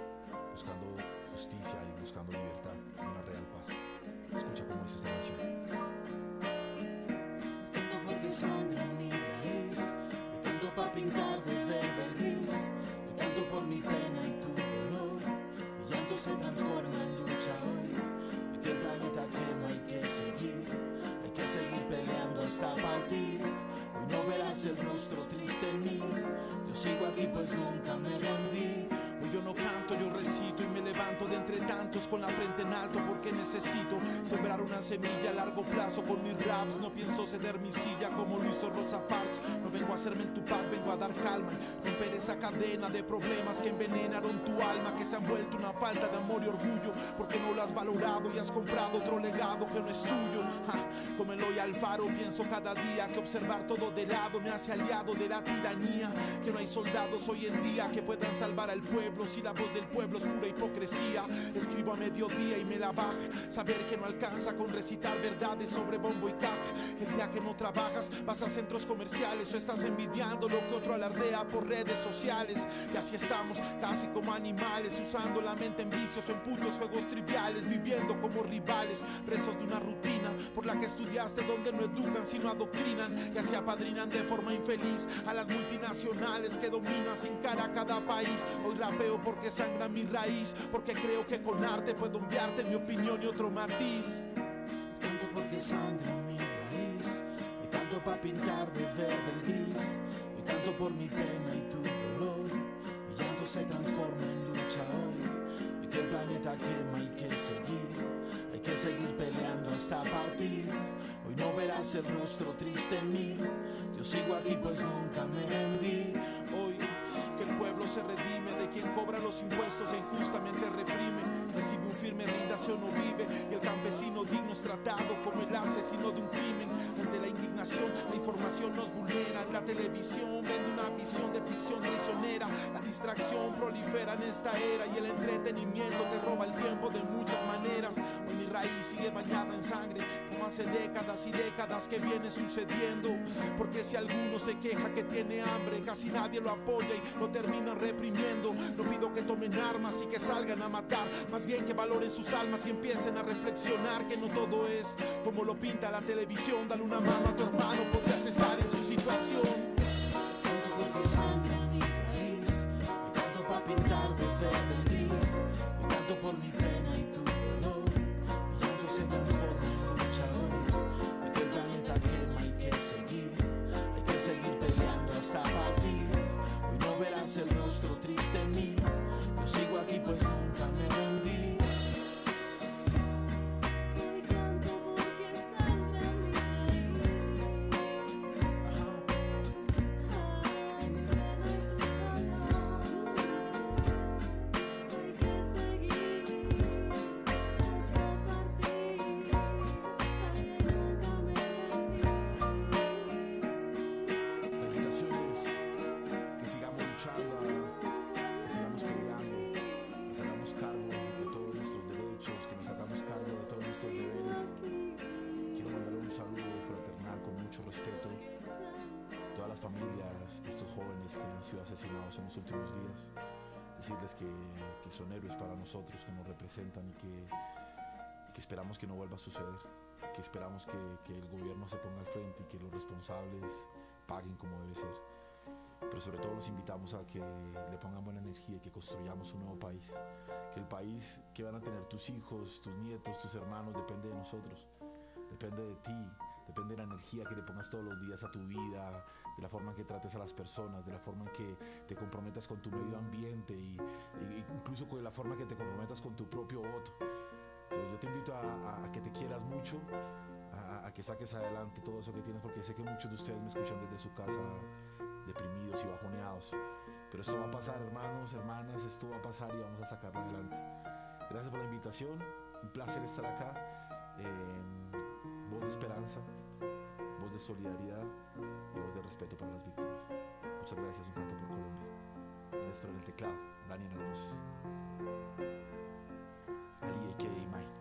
buscando justicia y buscando libertad y una real paz. Escucha cómo dice esta canción. tanto pintar de verde el gris, de tanto por mi pena y se transforma en lucha hoy, de que el planeta quema hay que seguir, hay que seguir peleando hasta partir, hoy no verás el rostro triste en mí, yo sigo aquí pues nunca me rendí. Hoy yo no canto, yo recito y me levanto de entre tantos con la frente en alto porque necesito sembrar una semilla a largo plazo con mis raps. No pienso ceder mi silla como lo hizo Rosa Parks. No vengo a hacerme el Tupac, vengo a dar calma romper esa cadena de problemas que envenenaron tu alma, que se han vuelto una falta de amor y orgullo porque no lo has valorado y has comprado otro legado que no es tuyo. Ja, como Eloy Alfaro pienso cada día que observar todo de lado me hace aliado de la tiranía, que no hay soldados hoy en día que puedan salvar al pueblo si la voz del pueblo es pura hipocresía. Escribo a mediodía y me la baja. Saber que no alcanza con recitar verdades sobre bombo y caja. El día que no trabajas, vas a centros comerciales o estás envidiando lo que otro alardea por redes sociales. Y así estamos, casi como animales, usando la mente en vicios o en putos juegos triviales, viviendo como rivales, presos de una rutina por la que estudiaste donde no educan sino adoctrinan y así apadrinan de forma infeliz a las multinacionales que dominan sin cara a cada país. Hoy rapeo porque sangra mi raíz, porque creo que con arte puedo enviarte mi opinión y otro matiz. Canto porque sangra mi raíz. Me canto pa' pintar de verde el gris. Me canto por mi pena y tu dolor. Mi llanto se transforma en lucha hoy. Y que el planeta quema hay que seguir. Hay que seguir peleando hasta partir. Hoy no verás el rostro triste en mí. Yo sigo aquí pues nunca me rendí. Hoy el pueblo se redime de quien cobra los impuestos e injustamente reprime. Recibe un firme reindación no vive y el campesino digno es tratado como el asesino de un crimen. Ante la indignación, la información nos vulnera. La televisión vende una visión de ficción traicionera. La distracción prolifera en esta era y el entretenimiento te roba el tiempo de muchas maneras. Hoy mi raíz sigue bañada en sangre, como hace décadas y décadas que viene sucediendo. Porque si alguno se queja que tiene hambre, casi nadie lo apoya y lo terminan reprimiendo. No pido que tomen armas y que salgan a matar, bien que valoren sus almas y empiecen a reflexionar que no todo es como lo pinta la televisión. Dale una mano a tu hermano, podrías estar en su situación. Canto porque sangra mi raíz. Me canto pa' pintar de Decirles que, son héroes para nosotros, que nos representan y que, y que esperamos que no vuelva a suceder. Que esperamos que, que el gobierno se ponga al frente y que los responsables paguen como debe ser. Pero sobre todo los invitamos a que le pongan buena energía y que construyamos un nuevo país. Que el país que van a tener tus hijos, tus nietos, tus hermanos, depende de nosotros. Depende de ti, depende de la energía que le pongas todos los días a tu vida, de la forma en que trates a las personas, de la forma en que te comprometas con tu medio ambiente y, y incluso con la forma en que te comprometas con tu propio voto. Entonces yo te invito a, que te quieras mucho, a, a que saques adelante todo eso que tienes, porque sé que muchos de ustedes me escuchan desde su casa deprimidos y bajoneados. Pero esto va a pasar, hermanos, hermanas, esto va a pasar y vamos a sacarlo adelante. Gracias por la invitación, un placer estar acá. eh, voz de esperanza, de solidaridad y voz de respeto para las víctimas. Muchas gracias, un canto por Colombia. Néstor en el teclado, Dani en las voces. Ali a.k.a.